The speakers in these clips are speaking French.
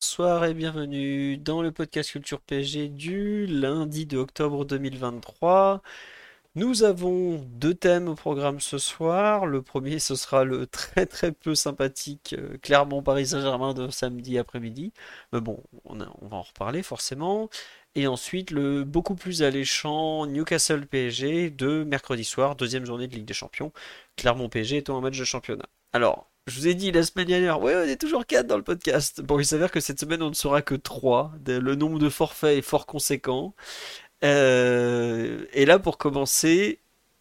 Bonsoir et bienvenue dans le podcast Culture PSG du lundi de octobre 2023. Nous avons deux thèmes au programme ce soir. Le premier, ce sera le très très peu sympathique euh, Clermont-Paris Saint-Germain de samedi après-midi. Mais bon, on, va en reparler forcément. Et ensuite, le beaucoup plus alléchant Newcastle-PSG de mercredi soir, deuxième journée de Ligue des Champions. Clermont-PSG étant un match de championnat. Alors, je vous ai dit la semaine dernière, ouais, on est toujours 4 dans le podcast. Bon, il s'avère que cette semaine, on ne sera que 3. Le nombre de forfaits est fort conséquent. Euh, et là, pour commencer,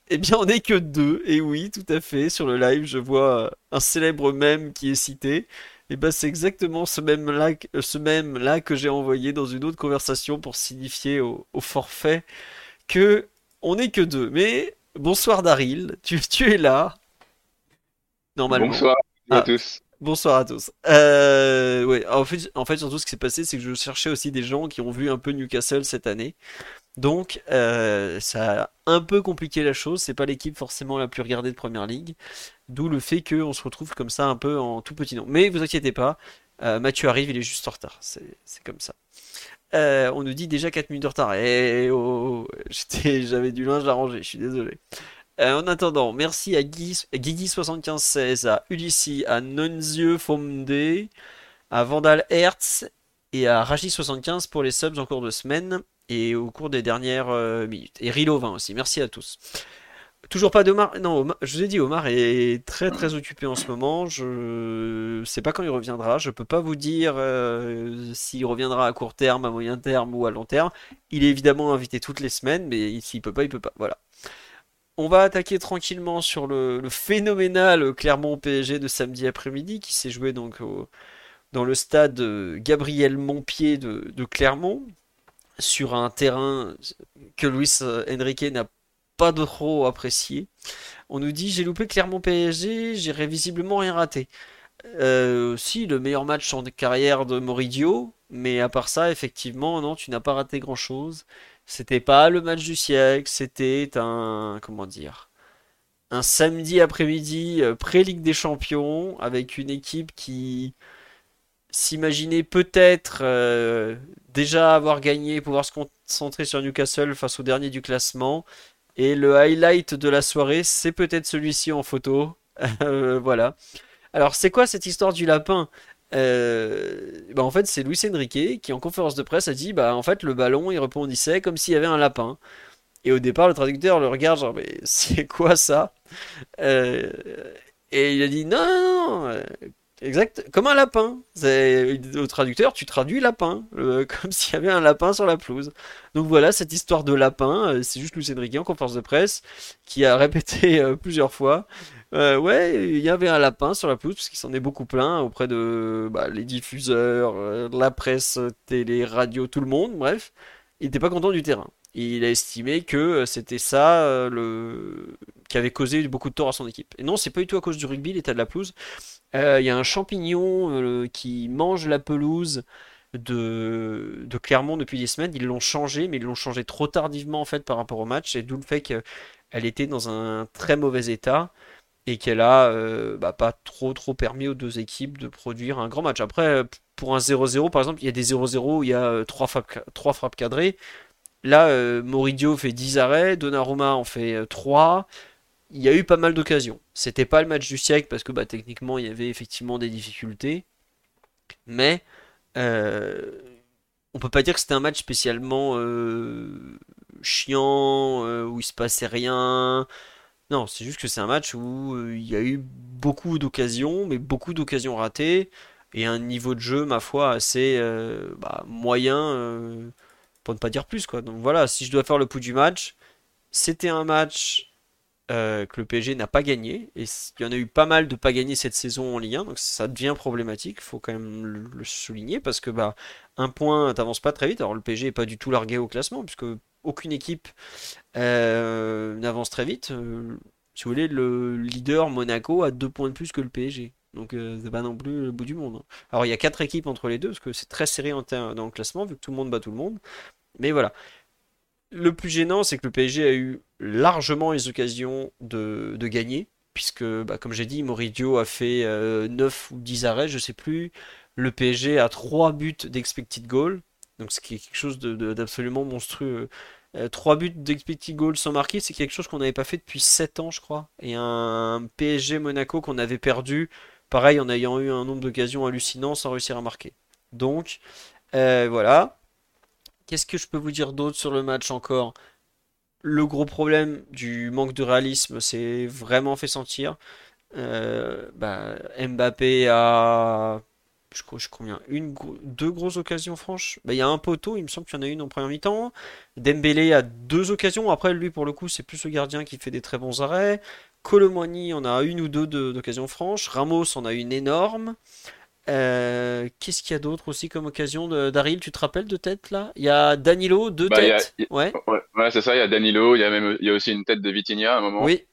eh bien, on n'est que deux. Et oui, tout à fait. Sur le live, je vois un célèbre mème qui est cité. Et ben, c'est exactement ce même-là, que- ce même-là que j'ai envoyé dans une autre conversation pour signifier au, au forfait que on n'est que deux. Mais bonsoir Daryl, tu, tu es là, normalement. Bonsoir à Ah, tous. Bonsoir à tous. Euh, ouais, en fait, en fait, surtout ce qui s'est passé, c'est que je cherchais aussi des gens qui ont vu un peu Newcastle cette année. Donc, euh, ça a un peu compliqué la chose. C'est pas l'équipe forcément la plus regardée de Première Ligue. D'où le fait qu'on se retrouve comme ça un peu en tout petit nom. Mais vous inquiétez pas, euh, Mathieu arrive, il est juste en retard. C'est, comme ça. Euh, on nous dit déjà 4 minutes de retard. Eh oh, j'avais du linge à ranger, je suis désolé. Euh, en attendant, merci à Guy, Guigui7516, à Ulissi, à Nonzieux Fomde, à Vandal Hertz et à Raji75 pour les subs en cours de semaine et au cours des dernières euh, minutes. Et Rilo20 aussi, merci à tous. Toujours pas d'Omar. Non, je vous ai dit, Omar est très très occupé en ce moment. Je sais pas quand il reviendra. Je peux pas vous dire euh, s'il reviendra à court terme, à moyen terme ou à long terme. Il est évidemment invité toutes les semaines, mais s'il peut pas, il peut pas. Voilà. On va attaquer tranquillement sur le, phénoménal Clermont PSG de samedi après-midi qui s'est joué donc dans le stade Gabriel Montpied de, de Clermont sur un terrain que Luis Enrique n'a pas trop apprécié. On nous dit j'ai loupé Clermont PSG, j'ai visiblement rien raté. Euh, si, le meilleur match en carrière de Moridio, mais à part ça, effectivement, non, tu n'as pas raté grand-chose. C'était pas le match du siècle, c'était un, comment dire, un samedi après-midi euh, pré-Ligue des Champions avec une équipe qui s'imaginait peut-être euh, déjà avoir gagné, pouvoir se concentrer sur Newcastle face au dernier du classement. Et le highlight de la soirée, c'est peut-être celui-ci en photo. Euh, voilà. Alors, c'est quoi cette histoire du lapin? Euh, bah, en fait, c'est Luis Enrique qui, en conférence de presse, a dit bah, en fait, le ballon, il rebondissait comme s'il y avait un lapin. Et au départ, le traducteur le regarde, genre, mais c'est quoi ça? Euh, et il a dit non, non, non, euh, exact, comme un lapin. Au traducteur, tu traduis lapin, euh, comme s'il y avait un lapin sur la pelouse. Donc voilà, cette histoire de lapin, euh, c'est juste Luis Enrique en conférence de presse qui a répété euh, plusieurs fois. Ouais, il y avait un lapin sur la pelouse parce qu'il s'en est beaucoup plaint auprès de bah, les diffuseurs, la presse, télé, radio, tout le monde, bref. Il n'était pas content du terrain. Il a estimé que c'était ça qui avait causé beaucoup de tort à son équipe. Et non, c'est pas du tout à cause du rugby, l'état de la pelouse. Euh, Il y a un champignon euh, qui mange la pelouse de, Clermont depuis des semaines. Ils l'ont changé, mais ils l'ont changé trop tardivement en fait par rapport au match, et d'où le fait qu'elle était dans un très mauvais état et qu'elle a euh, bah, pas trop permis aux deux équipes de produire un grand match. Après, euh, pour un 0-0, par exemple, il y a des 0-0 où il y a euh, trois frappes, cadrées. Là, euh, Moridio fait 10 arrêts, Donnarumma en fait euh, 3. Il y a eu pas mal d'occasions. C'était pas le match du siècle parce que bah, techniquement il y avait effectivement des difficultés. Mais euh, on peut pas dire que c'était un match spécialement euh, chiant, euh, où il se passait rien. Non, c'est juste que c'est un match où il y a eu beaucoup d'occasions, mais beaucoup d'occasions ratées, et un niveau de jeu, ma foi, assez bah, moyen, pour ne pas dire plus, quoi. Donc voilà, si je dois faire le pouls du match, c'était un match euh, que le PSG n'a pas gagné. Et il y en a eu pas mal de pas gagner cette saison en Ligue 1, donc ça devient problématique, il faut quand même le, souligner, parce que bah, un point, t'avances pas très vite. Alors le PSG n'est pas du tout largué au classement, puisque aucune équipe euh, n'avance très vite. Euh, si vous voulez, le leader Monaco a deux points de plus que le PSG. Donc c'est pas non plus le bout du monde. Hein. Alors il y a quatre équipes entre les deux, parce que c'est très serré en dans le classement, vu que tout le monde bat tout le monde. Mais voilà. Le plus gênant, c'est que le PSG a eu largement les occasions de, gagner, puisque, bah, comme j'ai dit, Moridio a fait 9 euh, ou 10 arrêts, je sais plus. Le PSG a 3 buts d'expected goal, donc ce qui est quelque chose d'absolument monstrueux. 3 euh, buts d'expected goal sans marquer, c'est quelque chose qu'on n'avait pas fait depuis 7 ans, je crois. Et un PSG Monaco qu'on avait perdu, pareil, en ayant eu un nombre d'occasions hallucinant sans réussir à marquer. Donc, euh, voilà. Qu'est-ce que je peux vous dire d'autre sur le match encore? Le gros problème du manque de réalisme s'est vraiment fait sentir. Euh, bah, Mbappé a je crois, je combien une deux grosses occasions franches. Bah, il y a un poteau il me semble qu'il y en a une en première mi-temps. Dembélé a deux occasions. Après lui pour le coup c'est plus le gardien qui fait des très bons arrêts. Colomwani en a une ou deux d'occasions franches. Ramos en a une énorme euh, qu'est-ce qu'il y a d'autre aussi comme occasion Daryl, tu te rappelles de tête là? Il y a Danilo, deux bah, têtes? ouais, ouais, c'est ça, il y a Danilo, il y a, même, il y a aussi une tête de Vitinha à un moment. Oui.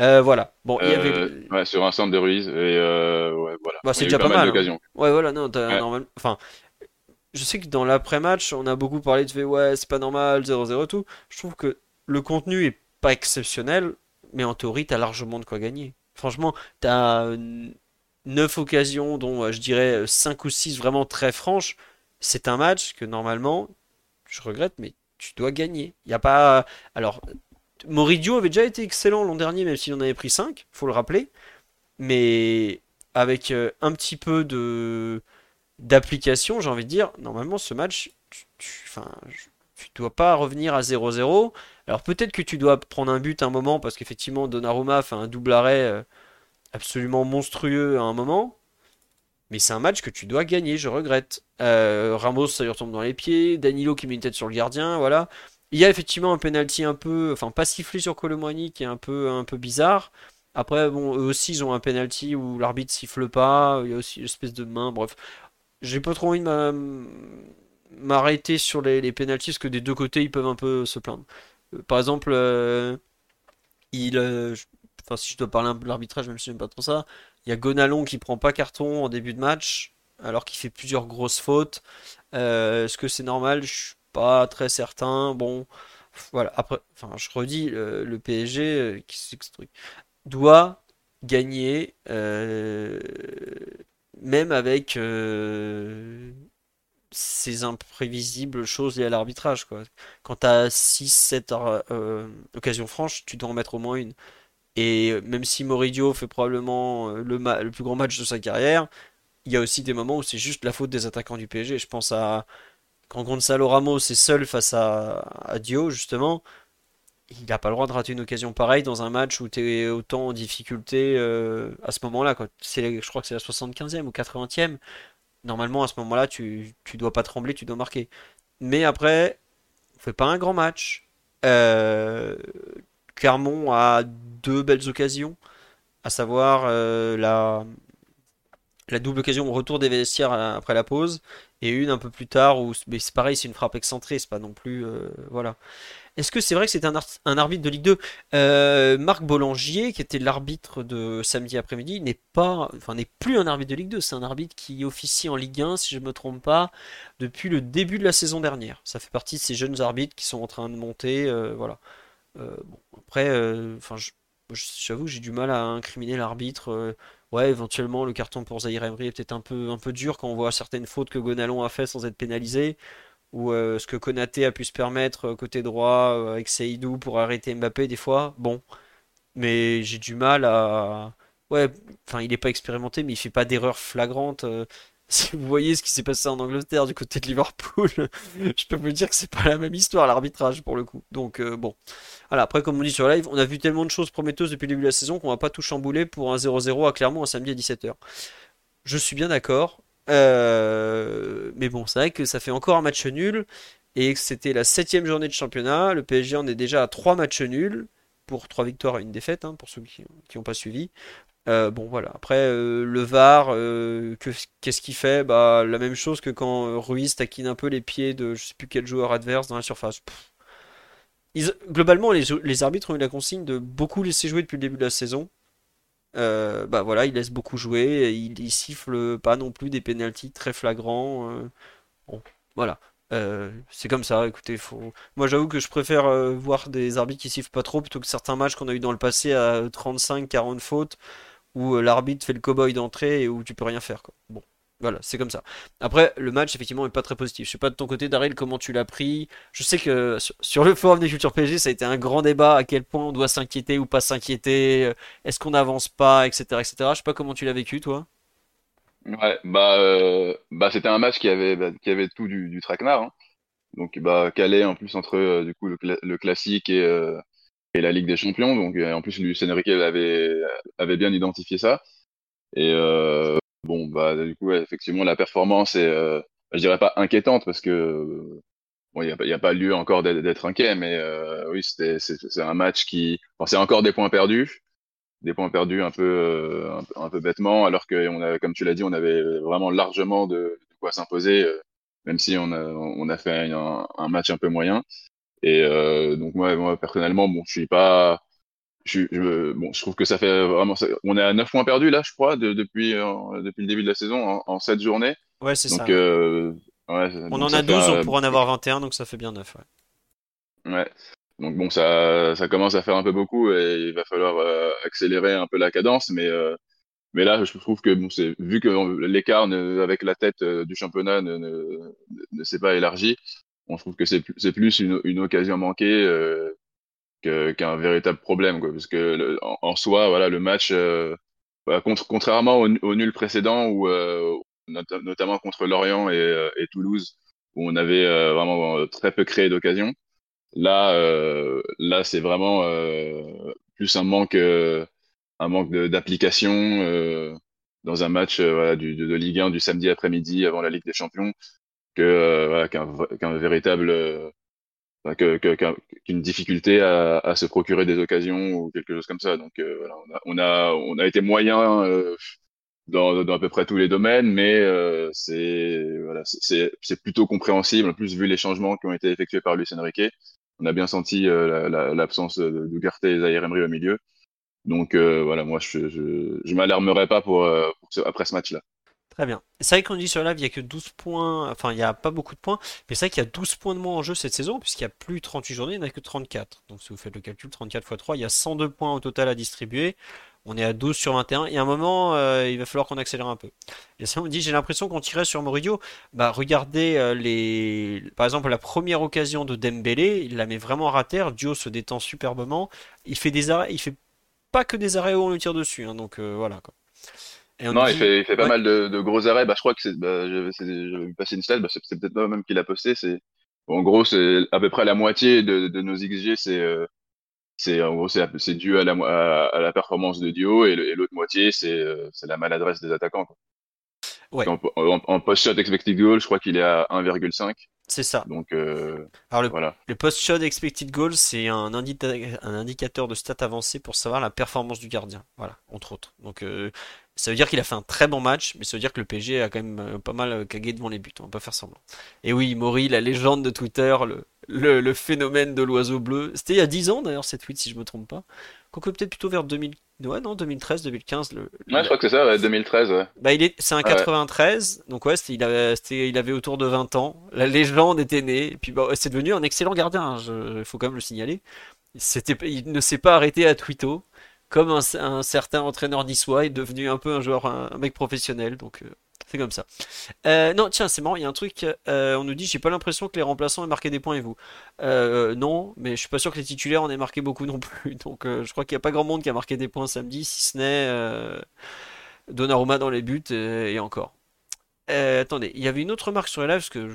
Euh, voilà. Bon, il y avait... Euh, ouais, sur un centre de Ruiz. Et ouais, voilà. Bah, c'est déjà pas, mal. Hein. Ouais, voilà, non, normal... enfin, je sais que dans l'après-match, on a beaucoup parlé de ouais, c'est pas normal, 0-0 tout. Je trouve que le contenu est pas exceptionnel, mais en théorie, t'as largement de quoi gagner. Franchement, t'as 9 occasions, dont euh, je dirais 5 ou 6 vraiment très franches, c'est un match que normalement, je regrette, mais tu dois gagner. Il n'y a pas. Alors, Moridio avait déjà été excellent l'an dernier, même s'il en avait pris 5, faut le rappeler. Mais avec euh, un petit peu d'application, j'ai envie de dire, normalement ce match, tu, tu dois pas revenir à 0-0. Alors peut-être que tu dois prendre un but un moment parce qu'effectivement Donnarumma fait un double arrêt euh, absolument monstrueux à un moment. Mais c'est un match que tu dois gagner, je regrette. Euh, Ramos, ça lui retombe dans les pieds. Danilo qui met une tête sur le gardien, voilà. Il y a effectivement un penalty un peu, enfin pas sifflé sur Colomani qui est un peu, bizarre. Après, bon, eux aussi, ils ont un penalty où l'arbitre siffle pas. Il y a aussi une espèce de main. Bref, j'ai pas trop envie de m'arrêter sur les, les parce que des deux côtés, ils peuvent un peu se plaindre. Euh, par exemple, euh, il, enfin si je dois parler un peu de l'arbitrage, même si j'aime pas trop ça, il y a Gonalon qui prend pas carton en début de match, alors qu'il fait plusieurs grosses fautes. Euh, est-ce que c'est normal? Je suis pas très certain. Bon, voilà. Après, enfin, je redis, le, PSG, euh, qui c'est ce truc, doit gagner, euh, même avec ces imprévisibles choses liées à l'arbitrage. Quand tu as 6-7 occasions franches, tu dois en mettre au moins une. Et même si Moridio fait probablement euh, le, plus grand match de sa carrière, il y a aussi des moments où c'est juste la faute des attaquants du PSG. Je pense à quand Gonzalo Ramos est seul face à, Dio, justement. Il n'a pas le droit de rater une occasion pareille dans un match où tu es autant en difficulté euh, à ce moment-là. Je crois que c'est la 75e ou 80e. Normalement, à ce moment-là, tu, tu dois pas trembler, tu dois marquer. Mais après, on fait pas un grand match. Euh, Clermont a deux belles occasions, à savoir euh, la, double occasion au retour des vestiaires après la pause, et une un peu plus tard où c'est pareil, c'est une frappe excentrée, c'est pas non plus. Euh, voilà. Est-ce que c'est vrai que c'est un, arbitre de Ligue 2 euh, Marc Bollangier, qui était l'arbitre de samedi après-midi, n'est pas, enfin n'est plus un arbitre de Ligue 2, c'est un arbitre qui officie en Ligue 1, si je ne me trompe pas, depuis le début de la saison dernière. Ça fait partie de ces jeunes arbitres qui sont en train de monter, voilà. Bon, après, enfin, j'avoue, j'ai du mal à incriminer l'arbitre. Euh, ouais, éventuellement, le carton pour Zahir Emery est peut-être un peu, un peu dur quand on voit certaines fautes que Gonalon a fait sans être pénalisé. Ou euh, ce que Konaté a pu se permettre euh, côté droit avec Seydou pour arrêter Mbappé des fois. Bon. Mais j'ai du mal à. Ouais, enfin, il n'est pas expérimenté, mais il fait pas d'erreur flagrante. Si vous voyez ce qui s'est passé en Angleterre du côté de Liverpool, je peux vous dire que c'est pas la même histoire l'arbitrage pour le coup. Donc bon. Voilà, après, comme on dit sur live, on a vu tellement de choses prometteuses depuis le début de la saison qu'on va pas tout chambouler pour un 0-0 à Clermont un samedi à 17h. Je suis bien d'accord. Euh, mais bon, c'est vrai que ça fait encore un match nul et que c'était la septième journée de championnat. Le PSG en est déjà à 3 matchs nuls. pour 3 victoires et une défaite, hein, pour ceux qui n'ont pas suivi. Euh, bon voilà, après euh, le VAR, qu'est-ce qu'il fait? Bah la même chose que quand Ruiz taquine un peu les pieds de je sais plus quel joueur adverse dans la surface. globalement, les, arbitres ont eu la consigne de beaucoup laisser jouer depuis le début de la saison. bah voilà, ils laissent beaucoup jouer, ils, ils sifflent pas non plus des pénalties très flagrants. bon, voilà. Euh, c'est comme ça, écoutez, faut... moi j'avoue que je préfère euh, voir des arbitres qui sifflent pas trop plutôt que certains matchs qu'on a eu dans le passé à 35-40 fautes où euh, l'arbitre fait le cow-boy d'entrée et où tu peux rien faire. Bon, voilà, c'est comme ça. Après, le match effectivement est pas très positif. Je sais pas de ton côté, Daryl, comment tu l'as pris. Je sais que sur, le forum des futurs PSG, ça a été un grand débat à quel point on doit s'inquiéter ou pas s'inquiéter, est-ce qu'on n'avance pas, etc., etc. Je sais pas comment tu l'as vécu, toi. Ouais, bah, euh, bah c'était un match qui avait, bah, tout du, traquenard. Hein. Donc, bah, calé en plus entre euh, du coup le, classique et, euh, et la Ligue des Champions. Donc, en plus, Luis Enrique avait, avait bien identifié ça. Et bon, bah, du coup, effectivement, la performance est, je dirais pas inquiétante parce que bon, il n'y a, a, pas lieu encore d'être inquiet, mais oui, c'était, c'est un match qui, bon, c'est encore des points perdus des points perdus un peu, euh, un, peu bêtement, alors que on avait, comme tu l'as dit, on avait vraiment largement de, quoi s'imposer, euh, même si on a, on a fait un, un match un peu moyen. Et euh, donc moi, moi personnellement, bon, je suis pas, je, je, bon, je trouve que ça fait vraiment, on est à 9 points perdus là, je crois, de, depuis, depuis le début de la saison, en, en 7 journées. Ouais, c'est ça. Ouais, on en a 12, on pourrait en avoir 21, donc ça fait bien 9. Ouais. ouais. Donc bon, ça, ça commence à faire un peu beaucoup et il va falloir euh, accélérer un peu la cadence. Mais, euh, mais là, je trouve que bon, c'est vu que l'écart avec la tête euh, du championnat ne, ne, ne s'est pas élargi, on trouve que c'est plus, une, occasion manquée qu'un véritable problème, quoi. Parce que en, soi, voilà, le match, voilà, contre, contrairement au, au, nul précédent où notamment contre Lorient et, et, Toulouse, où on avait vraiment très peu créé d'occasions Là, euh, là, c'est vraiment euh, plus un manque, euh, un manque d'application euh, dans un match de, de, Ligue 1 du samedi après-midi avant la Ligue des Champions que voilà, qu'un véritable qu'une que, qu'une difficulté à, à, se procurer des occasions ou quelque chose comme ça. Donc voilà, on, a, on, a, on a été moyen dans, dans, à peu près tous les domaines, mais euh, c'est voilà, c'est plutôt compréhensible, en plus vu les changements qui ont été effectués par Luis Enrique on a bien senti euh, l'absence la, de et Zahir Emery au milieu. Donc euh, voilà, moi je, je, je m'alarmerai pas pour, euh, pour ce, après ce match-là. Très bien. C'est vrai qu'on dit sur live, il n'y a que 12 points, enfin il n'y a pas beaucoup de points, mais c'est vrai qu'il y a 12 points de moins en jeu cette saison, puisqu'il n'y a plus 38 journées, il n'y en a que 34. Donc si vous faites le calcul, 34 x 3, il y a 102 points au total à distribuer. On est à 12 sur 21. Et à un moment, euh, il va falloir qu'on accélère un peu. Et ça, on me dit, j'ai l'impression qu'on tirait sur Moridio. Bah, regardez euh, les. Par exemple, la première occasion de Dembélé, il la met vraiment à terre. Dio se détend superbement. Il fait des arrêts. Il fait pas que des arrêts où on lui tire dessus. Hein, donc euh, voilà. Quoi. Non, il, fait, il fait pas mal de, de, gros arrêts. Bah, je crois que c'est. Bah, J'avais passé une slide. Bah, c'est peut-être pas même qu'il a posté. C'est. En gros, c'est à peu près la moitié de, de nos XG, c'est c'est en gros c'est dû à la, à, la performance de Dio et l'autre moitié c'est euh, c'est la maladresse des attaquants. Quoi. Ouais. En, post-shot expected goal, je crois qu'il est à 1,5. C'est ça. Donc, euh, Alors le, voilà. le post-shot expected goal, c'est un, un, indicateur de stats avancé pour savoir la performance du gardien. Voilà, entre autres. Donc, euh, ça veut dire qu'il a fait un très bon match, mais ça veut dire que le PSG a quand même euh, pas mal euh, cagué devant les buts. On va pas faire semblant. Et oui, Maury, la légende de Twitter, le, le, le phénomène de l'oiseau bleu. C'était il y a 10 ans d'ailleurs, cette tweet, si je me trompe pas. Quoique peut-être plutôt vers 2000. Ouais, non, 2013, 2015. Le, ouais, je crois que c'est ça, ouais, 2013, ouais. Bah, il est, c'est un 93, donc ouais, il avait, il avait autour de 20 ans. La légende était née, et puis bah, c'est devenu un excellent gardien, il hein, faut quand même le signaler. C'était, il ne s'est pas arrêté à Twito comme un, certain entraîneur niçois est devenu un peu un joueur, un, mec professionnel. Donc euh, c'est comme ça. Euh, non, tiens, c'est marrant, il y a un truc. Euh, on nous dit, j'ai pas l'impression que les remplaçants aient marqué des points et vous? non, mais je suis pas sûr que les titulaires en aient marqué beaucoup non plus. Donc je crois qu'il n'y a pas grand monde qui a marqué des points samedi, si ce n'est Donnarumma dans les buts et, encore. attendez, il y avait une autre remarque sur le live parce que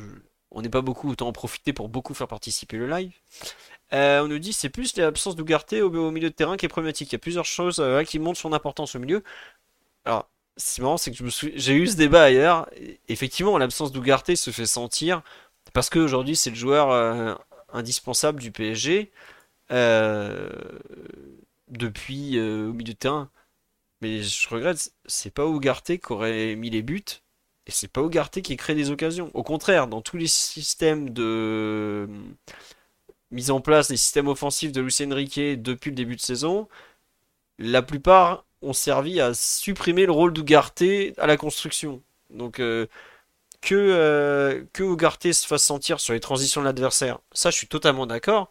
on n'est pas beaucoup, autant en profiter pour beaucoup faire participer le live. Euh, on nous dit c'est plus l'absence d'Ougarté au, milieu de terrain qui est problématique. Il y a plusieurs choses euh, qui montrent son importance au milieu. Alors, c'est marrant, c'est que j'ai eu ce débat ailleurs. Effectivement, l'absence d'Ougarté se fait sentir parce qu'aujourd'hui c'est le joueur euh, indispensable du PSG. depuis au milieu de terrain. Mais je regrette, c'est pas Ougarté qui aurait mis les buts et c'est pas Ougarté qui crée des occasions. Au contraire, dans tous les systèmes de mise en place des systèmes offensifs de Lucien Enrique depuis le début de saison, la plupart ont servi à supprimer le rôle d'Ougarté à la construction. Donc euh, que, euh, que Ougarté se fasse sentir sur les transitions de l'adversaire, ça je suis totalement d'accord.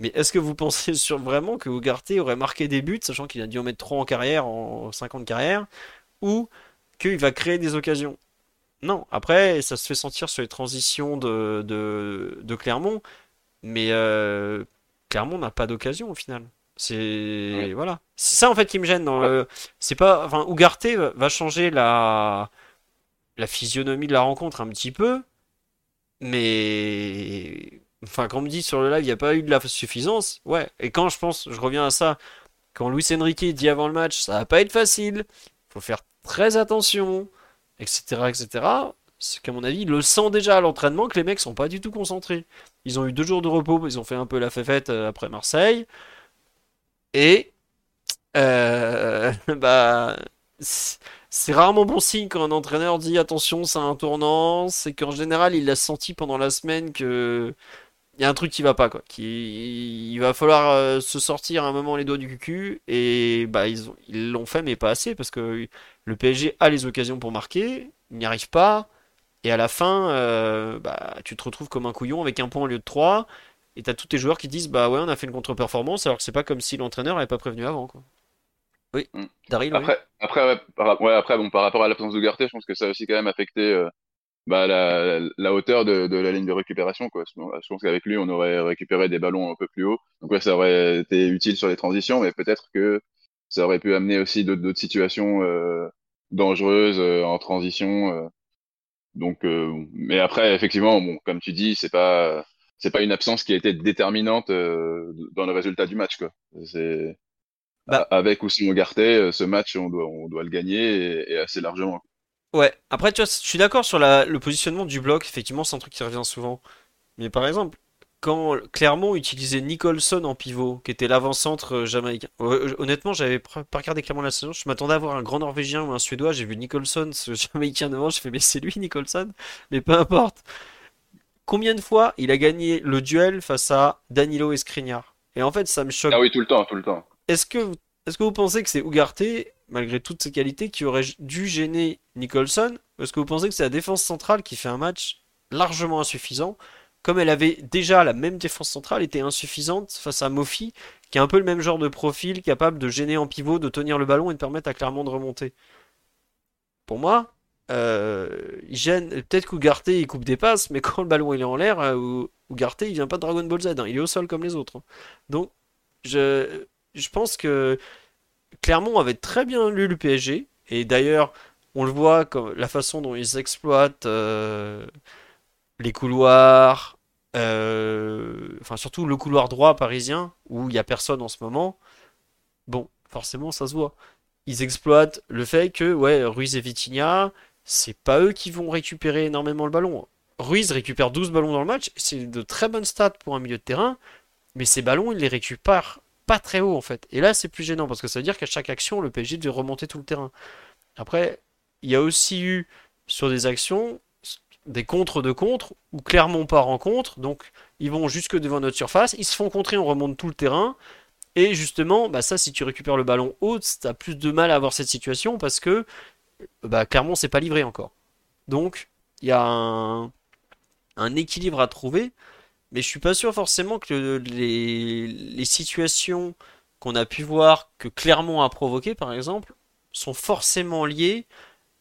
Mais est-ce que vous pensez vraiment que Ougarté aurait marqué des buts, sachant qu'il a dû en mettre 3 en carrière, en 5 ans de carrière, ou qu'il va créer des occasions? Non, après, ça se fait sentir sur les transitions de, de Clermont, mais euh, Clermont n'a pas d'occasion au final. C'est Ouais. voilà. C'est ça en fait qui me gêne dans Ouais. le. C'est pas. Enfin, Ugarte va va changer la la physionomie de la rencontre un petit peu, mais enfin, quand on me dit sur le live, il n'y a pas eu de la suffisance. Ouais. Et quand je pense, je reviens à ça, quand Luis Enrique dit avant le match, ça va pas être facile. Faut faire très attention, etc., etc. C'est qu'à mon avis, il le sent déjà à l'entraînement que les mecs sont pas du tout concentrés. Ils ont eu deux jours de repos, ils ont fait un peu la fête euh, après Marseille. Et euh, bah, c'est rarement bon signe quand un entraîneur dit attention, c'est un tournant. C'est qu'en général, il l'a senti pendant la semaine que il y a un truc qui va pas quoi. Il va falloir euh, se sortir à un moment les doigts du cul. Et bah ils l'ont fait, mais pas assez parce que le PSG a les occasions pour marquer, il n'y arrive pas. Et à la fin, euh, bah, tu te retrouves comme un couillon avec un point au lieu de trois. Et t'as tous tes joueurs qui disent bah ouais, on a fait une contre-performance alors que c'est pas comme si l'entraîneur avait pas prévenu avant quoi. Oui, Mm. Daryl, oui. Après, après, ouais, par, ouais, après, bon, par rapport à l'absence d'Ougarté, je pense que ça a aussi quand même affecté euh, bah, la, la hauteur de, de la ligne de récupération, quoi. Je pense qu'avec lui, on aurait récupéré des ballons un peu plus haut. Donc ouais, ça aurait été utile sur les transitions, mais peut-être que ça aurait pu amener aussi d'autres d'autres situations euh, dangereuses euh, en transition. Donc, euh, mais après, effectivement, bon, comme tu dis, c'est pas c'est pas une absence qui a été déterminante euh, dans le résultat du match, quoi. C'est Bah, avec ou sans Ugarte, euh, ce match, on doit, on doit le gagner et, et assez largement. Ouais, après, tu vois, je suis d'accord sur la- le positionnement du bloc, effectivement, c'est un truc qui revient souvent. Mais par exemple, quand Clermont utilisait Nicholson en pivot, qui était l'avant-centre euh, jamaïcain, euh, honnêtement, j'avais pas regardé clairement la saison, je m'attendais à voir un grand Norvégien ou un Suédois, j'ai vu Nicholson, ce jamaïcain devant, je fais, mais c'est lui Nicholson, mais peu importe. Combien de fois il a gagné le duel face à Danilo et Skriniar? Et en fait, ça me choque Ah oui, tout le temps, tout le temps. est-ce que, est-ce que vous pensez que c'est Ugarte, malgré toutes ses qualités, qui aurait dû gêner Nicholson? Ou est-ce que vous pensez que c'est la défense centrale qui fait un match largement insuffisant, comme elle avait déjà la même défense centrale était insuffisante face à Mofi, qui a un peu le même genre de profil, capable de gêner en pivot, de tenir le ballon et de permettre à Clermont de remonter? Pour moi, euh. Peut-être qu'Ugarte il coupe des passes, mais quand le ballon il est en l'air, euh, Ugarte il vient pas de Dragon Ball Z, hein, il est au sol comme les autres. hein. Donc, je, je pense que Clermont avait très bien lu le PSG, et d'ailleurs, on le voit comme la façon dont ils exploitent euh, les couloirs, euh, enfin surtout le couloir droit parisien, où il y a personne en ce moment. Bon, forcément, ça se voit. Ils exploitent le fait que, ouais, Ruiz et Vitinha, c'est pas eux qui vont récupérer énormément le ballon. Ruiz récupère 12 ballons dans le match, c'est de très bonnes stats pour un milieu de terrain, mais ces ballons, il les récupère pas très haut en fait. Et là, c'est plus gênant parce que ça veut dire qu'à chaque action, le PSG devait remonter tout le terrain. Après, il y a aussi eu sur des actions des contres de contre où Clermont part en contre, donc ils vont jusque devant notre surface, ils se font contrer, on remonte tout le terrain. Et justement, bah ça, si tu récupères le ballon haut, t'as plus de mal à avoir cette situation parce que bah, Clermont s'est pas livré encore. Donc, il y a un, équilibre à trouver. Mais je suis pas sûr forcément que le- les, les situations qu'on a pu voir que Clermont a provoquées, par exemple, sont forcément liées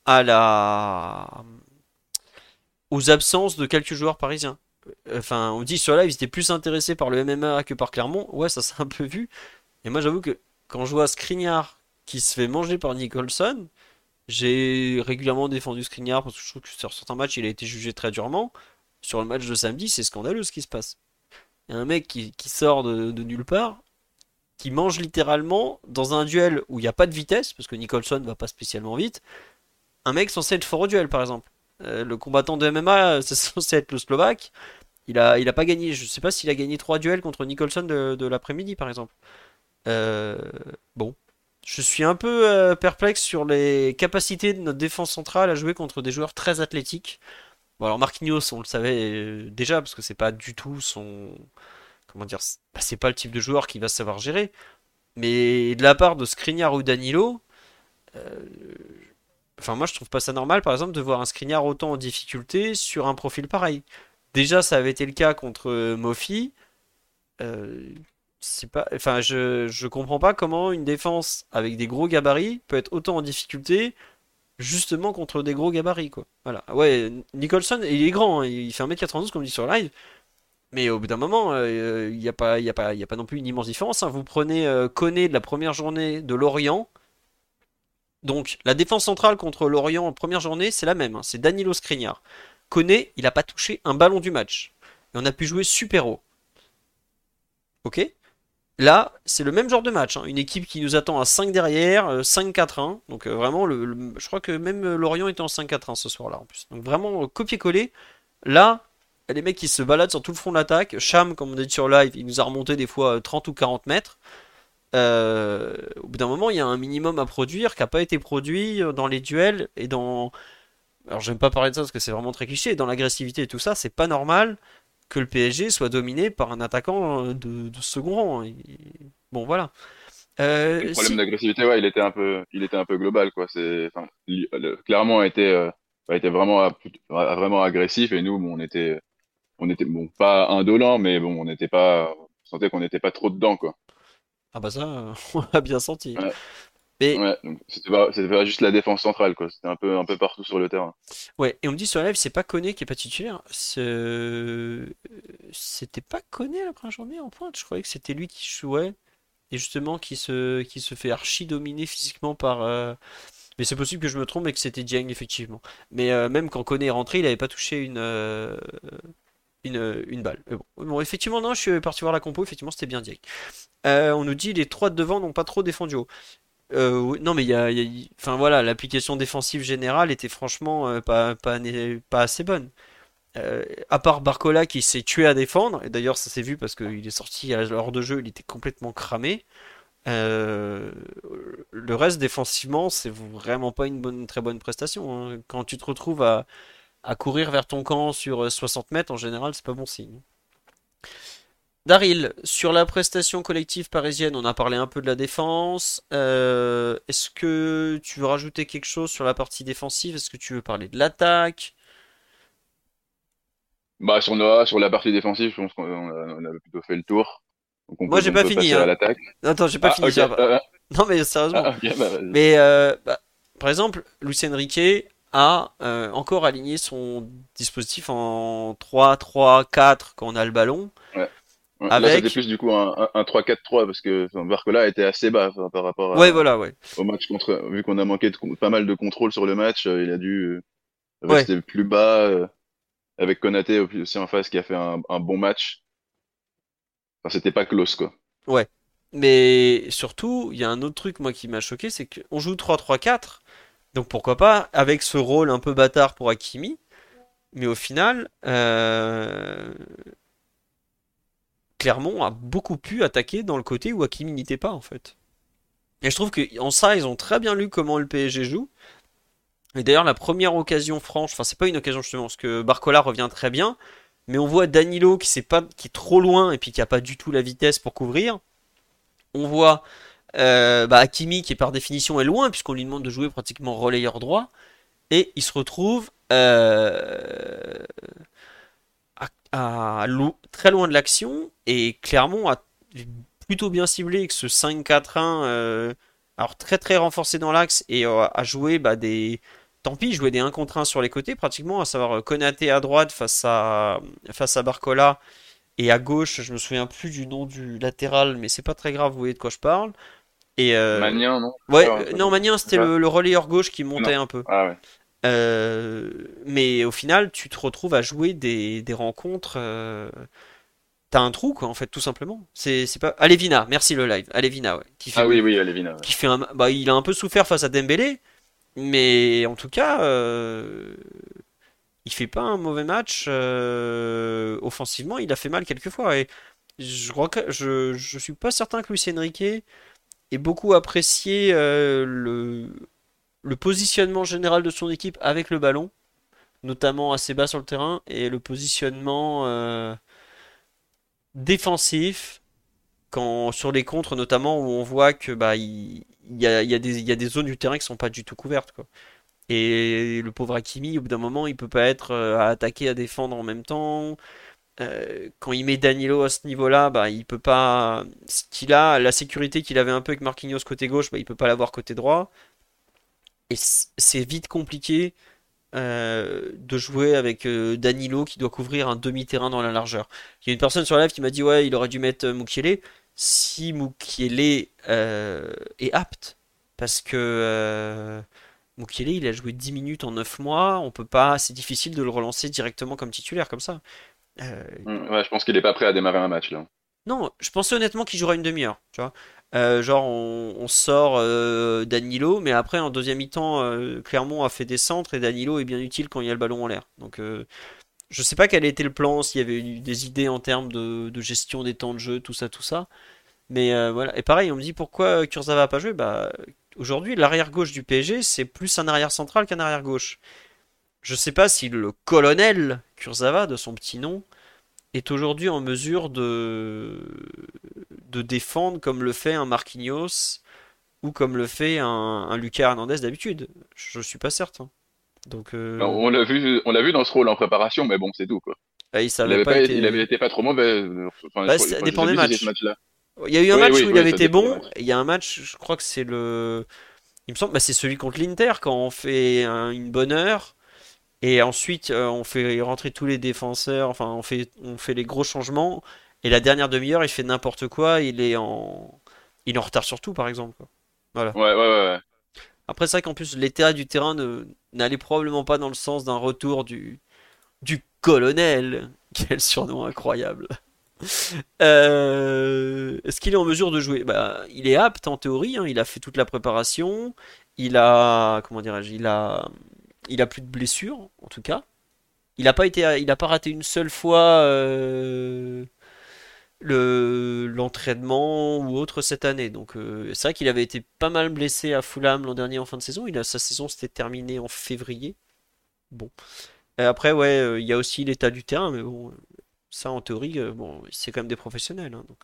à la aux absences de quelques joueurs parisiens. Enfin, on dit sur live, ils étaient plus intéressés par le MMA que par Clermont. Ouais, ça s'est un peu vu. Et moi, j'avoue que quand je vois Skriniar qui se fait manger par Nicholson, j'ai régulièrement défendu Skriniar parce que je trouve que sur certains matchs, il a été jugé très durement. Sur le match de samedi, c'est scandaleux ce qui se passe. Il y a un mec qui, sort de, de nulle part, qui mange littéralement dans un duel où il n'y a pas de vitesse, parce que Nicholson va pas spécialement vite, un mec censé être fort au duel par exemple. Euh, le combattant de MMA, c'est censé être le Slovaque, Il a, il a pas gagné. Je sais pas s'il a gagné trois duels contre Nicholson de, l'après-midi, par exemple. Euh, bon. Je suis un peu euh, perplexe sur les capacités de notre défense centrale à jouer contre des joueurs très athlétiques. Bon, alors Marquinhos, on le savait euh, déjà, parce que c'est pas du tout son. Comment dire C'est pas le type de joueur qui va savoir gérer. Mais de la part de Skriniar ou Danilo, Enfin, moi, je trouve pas ça normal, par exemple, de voir un Skriniar autant en difficulté sur un profil pareil. Déjà, ça avait été le cas contre euh, Mofi. Euh, c'est pas, enfin, je, je comprends pas comment une défense avec des gros gabarits peut être autant en difficulté justement contre des gros gabarits, quoi. Voilà. Ouais, Nicholson, il est grand, hein, il fait 1m92 comme dit sur live. Mais au bout d'un moment, euh, il n'y a, pas, a, a pas non plus une immense différence. Hein. Vous prenez euh, de la première journée de Lorient, donc la défense centrale contre l'Orient en première journée, c'est la même. Hein. C'est Danilo Skriniar. Koné, il n'a pas touché un ballon du match. Et on a pu jouer super haut. Ok? Là, c'est le même genre de match. Hein. Une équipe qui nous attend à 5 derrière, 5-4-1. Euh, Donc euh, vraiment, je crois que même euh, Lorient était en 5-4-1 ce soir-là en plus. Donc vraiment, copier-coller. Là, les mecs qui se baladent sur tout le front de l'attaque. Cham, comme on dit sur live, il nous a remonté des fois 30 ou 40 mètres. Euh, au bout d'un moment, il y a un minimum à produire qui n'a pas été produit dans les duels et dans. Alors, j'aime pas parler de ça parce que c'est vraiment très cliché. Dans l'agressivité et tout ça, c'est pas normal que le PSG soit dominé par un attaquant de, second rang. Bon, voilà. Euh, le problème d'agressivité, ouais, il était un peu, il était un peu global, quoi. C'est, clairement, a été, euh, a été vraiment, vraiment agressif et nous, on était, on était, bon, pas indolent, mais bon, on n'était pas, on sentait qu'on n'était pas trop dedans, quoi. Ah bah ça, on l'a bien senti. Ouais. Mais... Ouais, c'était pas, juste la défense centrale, quoi. C'était un peu, un peu partout sur le terrain. Ouais, et on me dit sur la live, c'est pas Koné qui est pas titulaire. C'était pas Koné la première journée en pointe? Je croyais que c'était lui qui jouait. Et justement, qui se, qui se fait archi dominer physiquement par. Euh, mais c'est possible que je me trompe et que c'était Dieng, effectivement. Mais euh, même quand Koné est rentré, il avait pas touché une. Euh, une, balle. bon. effectivement, non, je suis parti voir la compo, effectivement, c'était bien Dieng. Euh, on nous dit les trois de devant n'ont pas trop défendu haut. Euh, non, mais il y a, enfin voilà, l'application défensive générale était franchement euh, pas, pas, assez bonne. à part Barcola qui s'est tué à défendre, et d'ailleurs ça s'est vu parce qu'il est sorti à de jeu, il était complètement cramé. le reste défensivement, c'est vraiment pas une bonne, très bonne prestation. Hein. Quand tu te retrouves à, à courir vers ton camp sur 60 mètres, en général, c'est pas bon signe. Daryl, sur la prestation collective parisienne, on a parlé un peu de la défense. Euh, est-ce que tu veux rajouter quelque chose sur la partie défensive? Est-ce que tu veux parler de l'attaque? Bah sur, sur la partie défensive, je pense qu'on a, plutôt fait le tour. Moi j'ai pas fini. Hein. Attends, j'ai pas ah, fini. Non mais sérieusement. Ah, bah, mais euh, bah, par exemple, Lucien Riquet a euh, encore aligné son dispositif en 3-3-4 quand on a le ballon. Ouais. Là, c'était plus du coup un, 3-4-3 parce que Barcola était assez bas par rapport ouais, voilà, ouais. au match contre. Vu qu'on a manqué de, pas mal de contrôle sur le match, euh, il a dû euh, rester plus bas euh, avec Konaté aussi en face qui a fait un, bon match. Enfin, c'était pas close quoi. Ouais. Mais surtout, il y a un autre truc moi qui m'a choqué, c'est qu'on joue 3-3-4. Donc pourquoi pas avec ce rôle un peu bâtard pour Hakimi. Mais au final, euh, Clermont a beaucoup pu attaquer dans le côté où Hakimi n'était pas en fait. Et je trouve qu'en ça, ils ont très bien lu comment le PSG joue. Et d'ailleurs, la première occasion franche, enfin, c'est pas une occasion justement, parce que Barcola revient très bien, mais on voit Danilo qui, pas, qui est trop loin et puis qui a pas du tout la vitesse pour couvrir. On voit euh, bah, Hakimi qui, par définition, est loin, puisqu'on lui demande de jouer pratiquement relayeur droit. Et il se retrouve euh, très loin de l'action et Clermont a plutôt bien ciblé que ce 5-4-1 euh, alors très très renforcé dans l'axe et euh, a joué bah, des tant pis jouer des 1 contre 1 sur les côtés pratiquement à savoir Konaté à droite face à face à Barcola et à gauche je me souviens plus du nom du latéral mais c'est pas très grave vous voyez de quoi je parle et non ouais non Magnin c'était le, relayeur gauche qui montait un peu ah ouais. Euh, mais au final, tu te retrouves à jouer des, rencontres. Euh, t'as un trou, quoi, en fait, tout simplement. C'est pas. Alevina, merci le live. Alevina, ouais. Qui fait, ah oui, oui, Alevina. Qui fait un... bah, il a un peu souffert face à Dembélé, mais en tout cas, euh, il fait pas un mauvais match. euh, offensivement, il a fait mal quelques fois. Et je, recra- je, je suis pas certain que Luis Enrique beaucoup apprécié euh, le, positionnement général de son équipe avec le ballon, notamment assez bas sur le terrain, et le positionnement euh, défensif, quand, sur les contres notamment, où on voit que bah, il, y a, des, zones du terrain qui sont pas du tout couvertes. Et le pauvre Hakimi, au bout d'un moment, il peut pas être euh, à attaquer, à défendre en même temps. Euh, quand il met Danilo à ce niveau-là, bah, il peut pas. Ce qu'il a, la sécurité qu'il avait un peu avec Marquinhos côté gauche, bah, il peut pas l'avoir côté droit. Et c'est vite compliqué euh, de jouer avec euh, Danilo qui doit couvrir un demi-terrain dans la largeur. Il y a une personne sur la live qui m'a dit ouais, il aurait dû mettre Mukiele. Si Mukiele est apte, parce que Mukiele il a joué 10 minutes en 9 mois, on peut pas, c'est difficile de le relancer directement comme titulaire comme ça. Euh, Mm, Ouais, je pense qu'il est pas prêt à démarrer un match là. non, je pensais honnêtement qu'il jouera une demi-heure, tu vois. Euh, genre, on, on sort euh, Danilo, mais après, en deuxième mi-temps, euh, Clermont a fait des centres et Danilo est bien utile quand il y a le ballon en l'air. Donc, je sais pas quel était le plan, s'il y avait eu des idées en termes de, de gestion des temps de jeu, tout ça, tout ça. Mais voilà. Et pareil, on me dit pourquoi Kurzawa a pas joué? Bah, aujourd'hui, l'arrière gauche du PSG, c'est plus un arrière central qu'un arrière gauche. Je sais pas si le colonel Kurzawa, de son petit nom, est aujourd'hui en mesure de, de défendre comme le fait un Marquinhos ou comme le fait un, un Lucas Hernandez d'habitude. Je suis pas certain. Donc, euh, on l'a vu, on l'a vu dans ce rôle en préparation, mais bon, c'est tout quoi. bah, il Il savait avait pas été- il avait été pas trop mauvais. Enfin, Bah, ça dépend des matchs. Il y a eu un Oui, match oui, où il avait été bon. Il y a un match, je crois que c'est le. Il me semble, bah, c'est celui contre l'Inter quand on fait un- une bonne heure et ensuite euh, on fait rentrer tous les défenseurs. Enfin, on fait, on fait les gros changements et la dernière demi-heure il fait n'importe quoi. Il est en, il est en retard sur tout, par exemple. quoi. Voilà. Ouais, ouais, ouais. ouais. Après, c'est vrai qu'en plus, l'état du terrain n'allait probablement pas dans le sens d'un retour du, du colonel. Quel surnom incroyable. Euh, est-ce qu'il est en mesure de jouer? Bah, il est apte en théorie, hein, il a fait toute la préparation. Il a, comment dirais-je, il a, il a plus de blessures, en tout cas. Il a pas été, il a pas raté une seule fois euh, le l'entraînement ou autre cette année. Donc euh, c'est vrai qu'il avait été pas mal blessé à Fulham l'an dernier en fin de saison. Il a, sa saison s'était terminée en février. Bon. Après, ouais, euh, il y a aussi l'état du terrain, mais bon, ça en théorie, bon, c'est quand même des professionnels. hein, donc,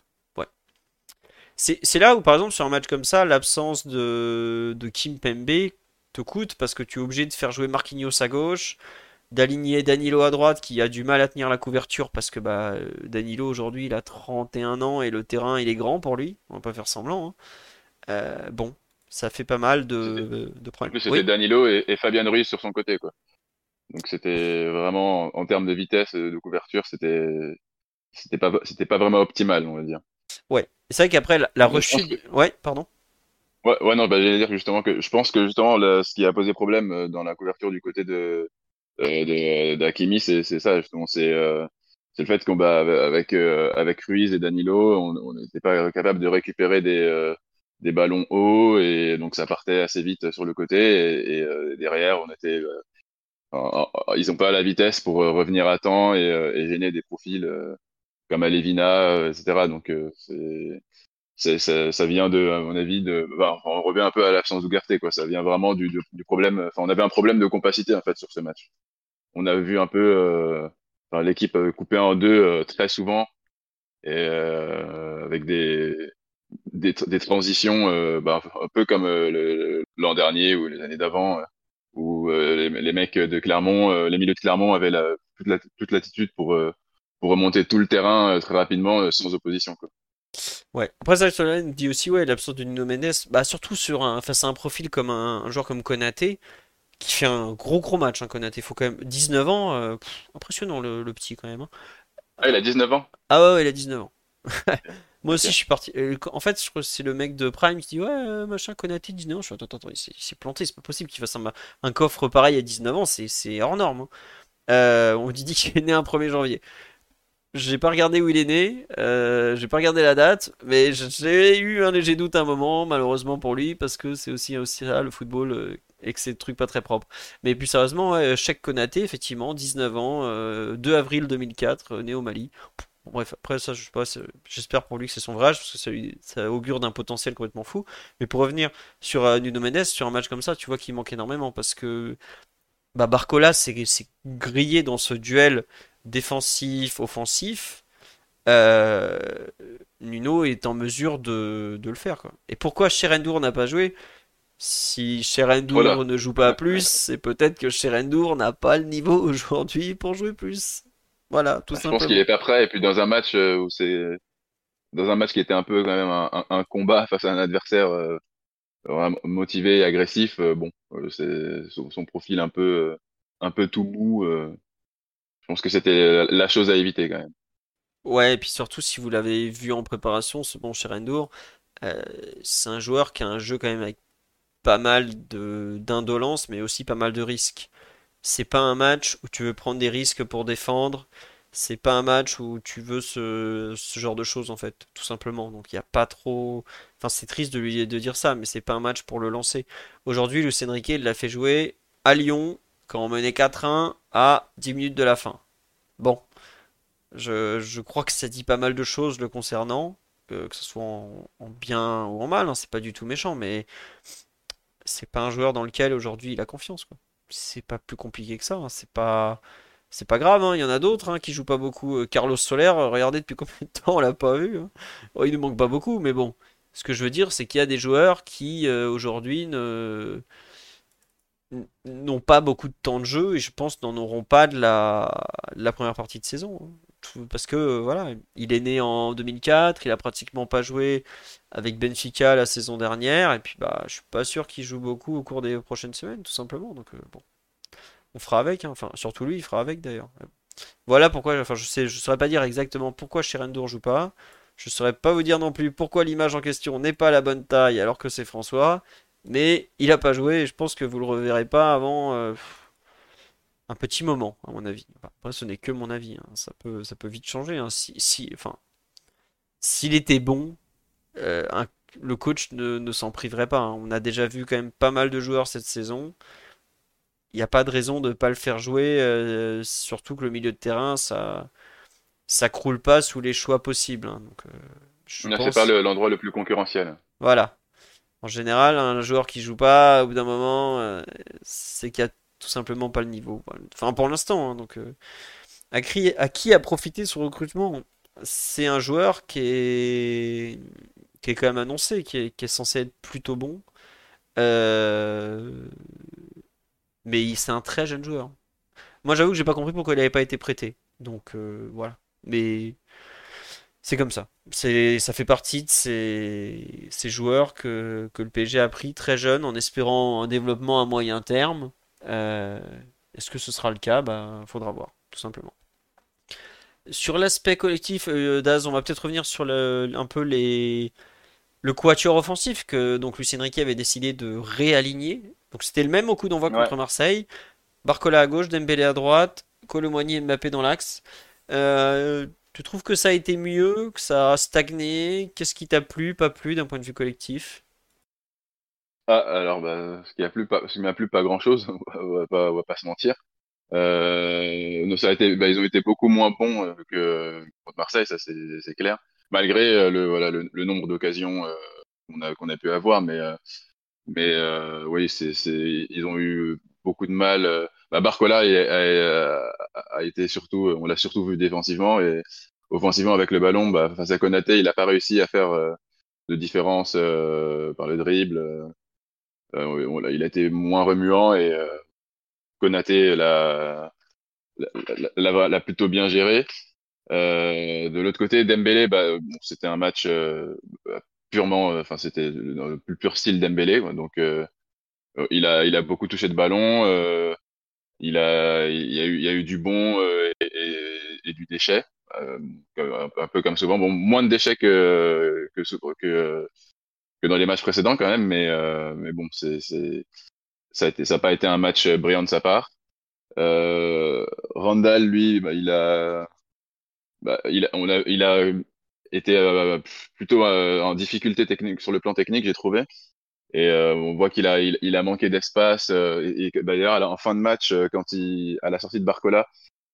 c'est là où, par exemple, sur un match comme ça, l'absence de, de Kim Pembe te coûte parce que tu es obligé de faire jouer Marquinhos à gauche, d'aligner Danilo à droite qui a du mal à tenir la couverture parce que bah, Danilo aujourd'hui il a 31 ans et le terrain il est grand pour lui, on va pas faire semblant. hein. Euh, bon, ça fait pas mal de, de En problèmes. plus, c'était Oui, Danilo et, et Fabian Ruiz sur son côté, quoi. Donc c'était vraiment, en termes de vitesse, de couverture, c'était, c'était pas, c'était pas vraiment optimal, on va dire. ouais. Et C'est vrai qu'après la, rechute. Ouais, pardon. Ouais, ouais, non, bah, j'allais dire justement que je pense que justement, ce qui a posé problème euh, dans la couverture du côté de, euh, de, d'Hakimi, c'est, c'est ça, justement, c'est, euh, c'est le fait qu'on, bah, avec, euh, avec Ruiz et Danilo, on n'était pas capable de récupérer des, euh, des ballons hauts et donc ça partait assez vite sur le côté et, euh, derrière, on était, euh, en- en- ils ont pas la vitesse pour euh, revenir à temps et, euh, et gêner des profils euh, comme Alevina, euh, etc. Donc, euh, c'est, ça, ça vient de, à mon avis, de, bah, on revient un peu à l'absence d'Ougarté, quoi. Ça vient vraiment du, du, du problème. Enfin, on avait un problème de compacité en fait sur ce match. On a vu un peu euh, l'équipe euh, coupée en deux euh, très souvent et euh, avec des, des, des transitions, euh, bah, un peu comme euh, l'an dernier ou les années d'avant, où les, les mecs de Clermont, les milieux de Clermont avaient la, toute la, toute l'attitude pour pour remonter tout le terrain très rapidement sans opposition, quoi. Ouais. Après ça, Solène dit aussi ouais l'absence de Nuno Mendes, bah surtout sur un face à un profil comme un, un joueur comme Konaté qui fait un gros gros match. Hein, Konaté, faut quand même 19 ans, euh, pff, impressionnant le, le petit quand même. hein. Ah, il a 19 ans? Ah ouais, ouais, il a 19 ans. Moi aussi, je suis parti. euh, En fait, je crois que c'est le mec de Prime qui dit Ouais, euh, machin, Konaté, 19 ans. Je suis attends, attends, attends, il s'est planté, c'est pas possible qu'il fasse un, un coffre pareil à 19 ans, c'est c'est hors norme. hein. Euh, on dit qu'il est né un 1er janvier. J'ai pas regardé où il est né, euh, j'ai pas regardé la date, mais j'ai eu un léger doute à un moment, malheureusement pour lui, parce que c'est aussi, aussi ça, le football. euh, et que c'est des trucs pas très propres. Mais plus sérieusement, ouais, Cheikh Konaté, effectivement, 19 ans, 2 avril 2004, né au Mali. Bref, après ça, je sais j'espère pour lui que c'est son vrai âge, parce que ça, augure d'un potentiel complètement fou. Mais pour revenir sur euh, Nuno Mendes, sur un match comme ça, tu vois qu'il manque énormément, parce que bah, Barcola s'est grillé dans ce duel défensif-offensif. Euh, Nuno est en mesure de, le faire. Quoi. Et pourquoi Sherendour n'a pas joué? Si Sherendour ne joue pas plus, c'est peut-être que Sherendour n'a pas le niveau aujourd'hui pour jouer plus. Voilà, tout simplement. Je pense qu'il est pas prêt. Et puis dans un match euh, où c'est dans un match qui était un peu quand même un, combat face à un adversaire euh, motivé et agressif, euh, bon, c'est son, profil un peu un peu tout mou. Je pense que c'était la chose à éviter quand même. Ouais, et puis surtout si vous l'avez vu en préparation, ce bon Cherendour, c'est un joueur qui a un jeu quand même avec pas mal de d'indolence, mais aussi pas mal de risques. C'est pas un match où tu veux prendre des risques pour défendre. C'est pas un match où tu veux ce, genre de choses en fait, tout simplement. Donc il n'y a pas trop. Enfin, c'est triste de lui de dire ça, mais c'est pas un match pour le lancer. Aujourd'hui, Luis Enrique l'a fait jouer à Lyon quand on menait 4-1 à 10 minutes de la fin. Bon, je, crois que ça dit pas mal de choses le concernant, que, ce soit en, bien ou en mal, hein, c'est pas du tout méchant, mais c'est pas un joueur dans lequel aujourd'hui il a confiance. C'est pas plus compliqué que ça, hein, c'est pas. C'est pas grave, hein, il y en a d'autres qui jouent pas beaucoup. Euh, Carlos Soler, regardez depuis combien de temps on l'a pas vu. Oh, il ne manque pas beaucoup, mais bon. Ce que je veux dire, c'est qu'il y a des joueurs qui euh, aujourd'hui ne n'ont pas beaucoup de temps de jeu et je pense n'en auront pas de la, première partie de saison parce que voilà, il est né en 2004, il a pratiquement pas joué avec Benfica la saison dernière, et puis bah je suis pas sûr qu'il joue beaucoup au cours des prochaines semaines, tout simplement. Donc euh, bon, on fera avec, hein. enfin surtout lui, il fera avec d'ailleurs. Voilà pourquoi, enfin je sais, je saurais pas dire exactement pourquoi Sherendour joue pas. Je saurais pas vous dire non plus pourquoi l'image en question n'est pas la bonne taille alors que c'est François, mais il a pas joué et je pense que vous le reverrez pas avant. Euh, un petit moment, à mon avis. après, ce n'est que mon avis. Hein. Ça, peut, ça peut vite changer. Hein. Si, si, enfin, s'il était bon, euh, le coach ne, s'en priverait pas. Hein. On a déjà vu quand même pas mal de joueurs cette saison. Il n'y a pas de raison de ne pas le faire jouer, euh, surtout que le milieu de terrain, ça ça croule pas sous les choix possibles. Donc, c'est pas l'endroit le plus concurrentiel. Voilà. En général, un joueur qui joue pas, au bout d'un moment, c'est qu'il a tout simplement pas le niveau. Enfin, pour l'instant. Hein, donc, euh, à, qui, a profité ce recrutement? C'est un joueur qui est, qui est quand même annoncé, qui est, censé être plutôt bon. Euh, mais c'est un très jeune joueur. Moi, j'avoue que j'ai pas compris pourquoi il n'avait pas été prêté. Donc, euh, voilà. Mais c'est comme ça. C'est, ça fait partie de ces, ces joueurs que, que, le PSG a pris très jeune en espérant un développement à moyen terme. Euh, est-ce que ce sera le cas? Bah, faudra voir, tout simplement. Sur l'aspect collectif, euh, Daz, on va peut-être revenir sur le, un peu les, le quatuor offensif que donc Lucien Riquet avait décidé de réaligner. Donc c'était le même au coup d'envoi contre Marseille. Barcola à gauche, Dembélé à droite, Colomboigny et Mbappé dans l'axe. Euh, tu trouves que ça a été mieux, que ça a stagné? Qu'est-ce qui t'a plu, pas plu d'un point de vue collectif? Ah, alors, bah, ce qui a plu pas, ce qui m'a plu pas grand-chose, on va pas, on va pas se mentir. Euh, ça a été, bah, ils ont été beaucoup moins bons euh, que contre Marseille, ça c'est, clair. Malgré euh, le, voilà, le, nombre d'occasions qu'on a, a pu avoir, mais, mais oui, c'est, ils ont eu beaucoup de mal. Bah, Barcola a, a, été surtout, on l'a surtout vu défensivement et offensivement avec le ballon, bah, face à Konaté, il a pas réussi à faire de différence par le dribble. Euh, il a été moins remuant et euh, Konaté l'a, l'a, plutôt bien géré. Euh, de l'autre côté, Dembélé, bah, c'était un match purement, enfin c'était le plus pur style Dembélé, donc il a il a beaucoup touché de ballon, il a il y a eu il y a eu du bon et, du déchet, un, peu comme souvent, bon moins de déchets que que que que dans les matchs précédents quand même, mais, euh, mais bon, c'est, c'est, ça a été, ça n'a pas été un match brillant de sa part. Euh, Randall, lui, bah, il a, bah, il a, on a, il a été euh, plutôt euh, en difficulté technique sur le plan technique, j'ai trouvé. Et on voit qu'il a, il, a manqué d'espace. et, bah, d'ailleurs, en fin de match, quand il, à la sortie de Barcola,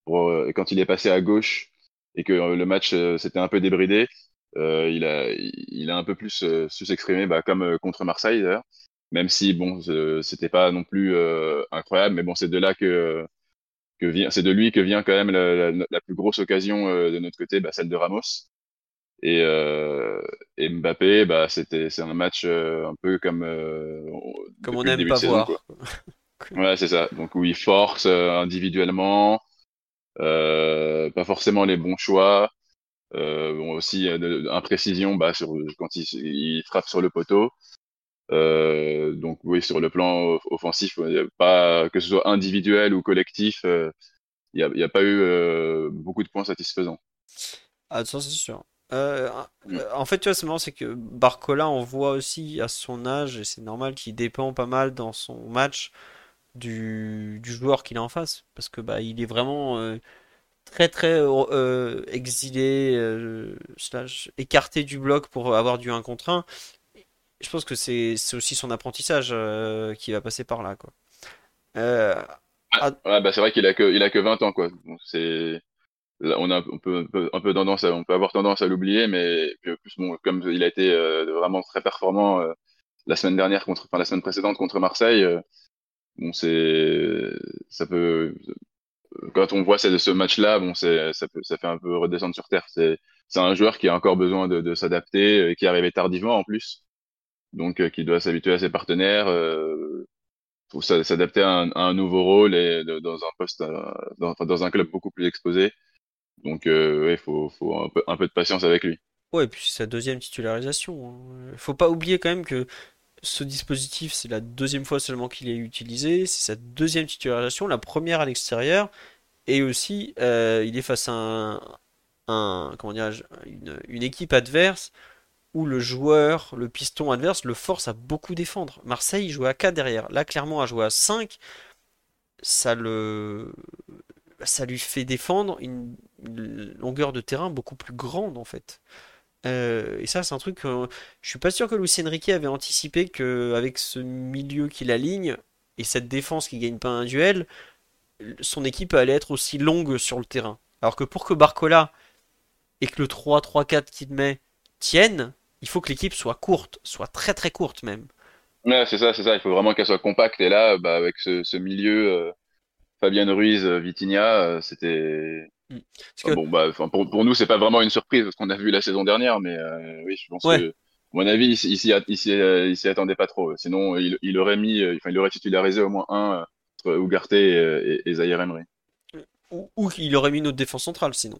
pour, quand il est passé à gauche et que le match s'était un peu débridé, il, a, il a un peu plus su s'exprimer, bah, comme contre Marseille d'ailleurs. Même si bon, c'était pas non plus incroyable, mais bon, c'est de là que que vient, c'est de lui que vient quand même la, la, plus grosse occasion de notre côté, bah, celle de Ramos. Et, euh, et Mbappé, bah, c'était, c'est un match euh, un peu comme. Euh, comme on n'aime pas voir. ouais, c'est ça. Donc où il force euh, individuellement, euh, pas forcément les bons choix. bon, aussi imprécision bah, sur, quand il, il, frappe sur le poteau. donc oui, sur le plan offensif, pas que ce soit individuel ou collectif, il n'y a, pas eu beaucoup de points satisfaisants. Ah, ça c'est sûr. Euh, euh, en fait, tu vois, c'est marrant, c'est que Barcola, on voit aussi à son âge, et c'est normal qu'il dépend pas mal dans son match du, du joueur qu'il a en face. Parce que bah, il est vraiment euh, très très exilé, écarté du bloc pour avoir du 1 contre 1. Je pense que c'est aussi son apprentissage qui va passer par là. Quoi. Ah, bah, c'est vrai qu'il a, que, il a que 20 ans. Quoi. C'est on a on peut, un peu tendance à, on peut avoir tendance à l'oublier mais plus bon comme il a été euh, vraiment très performant euh, la semaine dernière contre enfin la semaine précédente contre Marseille euh, bon c'est ça peut quand on voit ce, match là bon c'est ça peut ça fait un peu redescendre sur terre. C'est c'est un joueur qui a encore besoin de, de s'adapter qui est arrivé tardivement en plus. Donc qui doit s'habituer à ses partenaires pour s'adapter à, à, un nouveau rôle et dans un poste dans, dans un club beaucoup plus exposé donc, euh, il faut, un, peu, de patience avec lui. Ouais, et puis c'est sa deuxième titularisation. Hein. Faut pas oublier quand même que ce dispositif, c'est la deuxième fois seulement qu'il est utilisé. C'est sa deuxième titularisation, la première à l'extérieur. Et aussi, euh, il est face à une, une, équipe adverse où le joueur, le piston adverse, le force à beaucoup défendre. Marseille il jouait à 4 derrière. Là, clairement, à jouer à 5, ça le ça lui fait défendre une, longueur de terrain beaucoup plus grande en fait. Euh, et ça, c'est un truc. que je suis pas sûr que Luis Enrique avait anticipé qu'avec ce milieu qu'il aligne et cette défense qui gagne pas un duel, son équipe allait être aussi longue sur le terrain. Alors que pour que Barcola et que le 3-3-4 qu'il met tienne, il faut que l'équipe soit courte, soit très très courte même. C'est ça, c'est ça. Il faut vraiment qu'elle soit compacte. Et là, bah, avec ce, milieu, euh, Fabien Ruiz, Vitinha, euh, c'était. Mm. bon, bah, pour, pour nous, c'est pas vraiment une surprise parce qu'on a vu la saison dernière, mais euh, oui, je pense que, à mon avis, il, il s'y attendait pas trop. Sinon, il, il aurait mis, euh, enfin, il aurait titularisé au moins un entre Ugarte et, et, Zahir Emery. Ou, ou, il aurait mis notre défense centrale, sinon.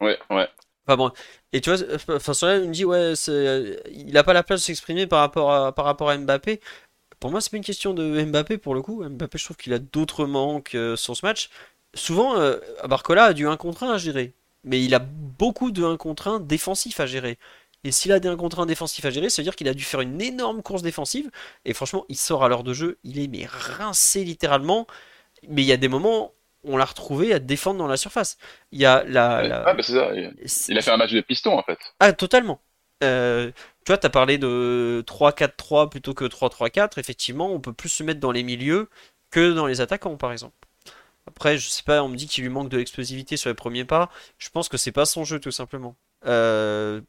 Ouais, ouais. Enfin bon, et tu vois, enfin, cela me dit, ouais, il a pas la place de s'exprimer par rapport à, par rapport à Mbappé. Pour moi, c'est pas une question de Mbappé pour le coup. Mbappé, je trouve qu'il a d'autres manques euh, sur ce match. Souvent, euh, Barcola a du 1 contre 1 à gérer. Mais il a beaucoup de 1 contre 1 défensif à gérer. Et s'il a des 1 contre 1 défensif à gérer, ça veut dire qu'il a dû faire une énorme course défensive. Et franchement, il sort à l'heure de jeu, il est mais rincé littéralement. Mais il y a des moments, on l'a retrouvé à défendre dans la surface. Il y a la. Ah, bah c'est ça. Il a fait un match de piston en fait. Ah, totalement. Euh, tu vois, tu as parlé de 3-4-3 plutôt que 3-3-4. Effectivement, on peut plus se mettre dans les milieux que dans les attaquants, par exemple. Après, je sais pas, on me dit qu'il lui manque de l'explosivité sur les premiers pas. Je pense que c'est pas son jeu, tout simplement. Euh,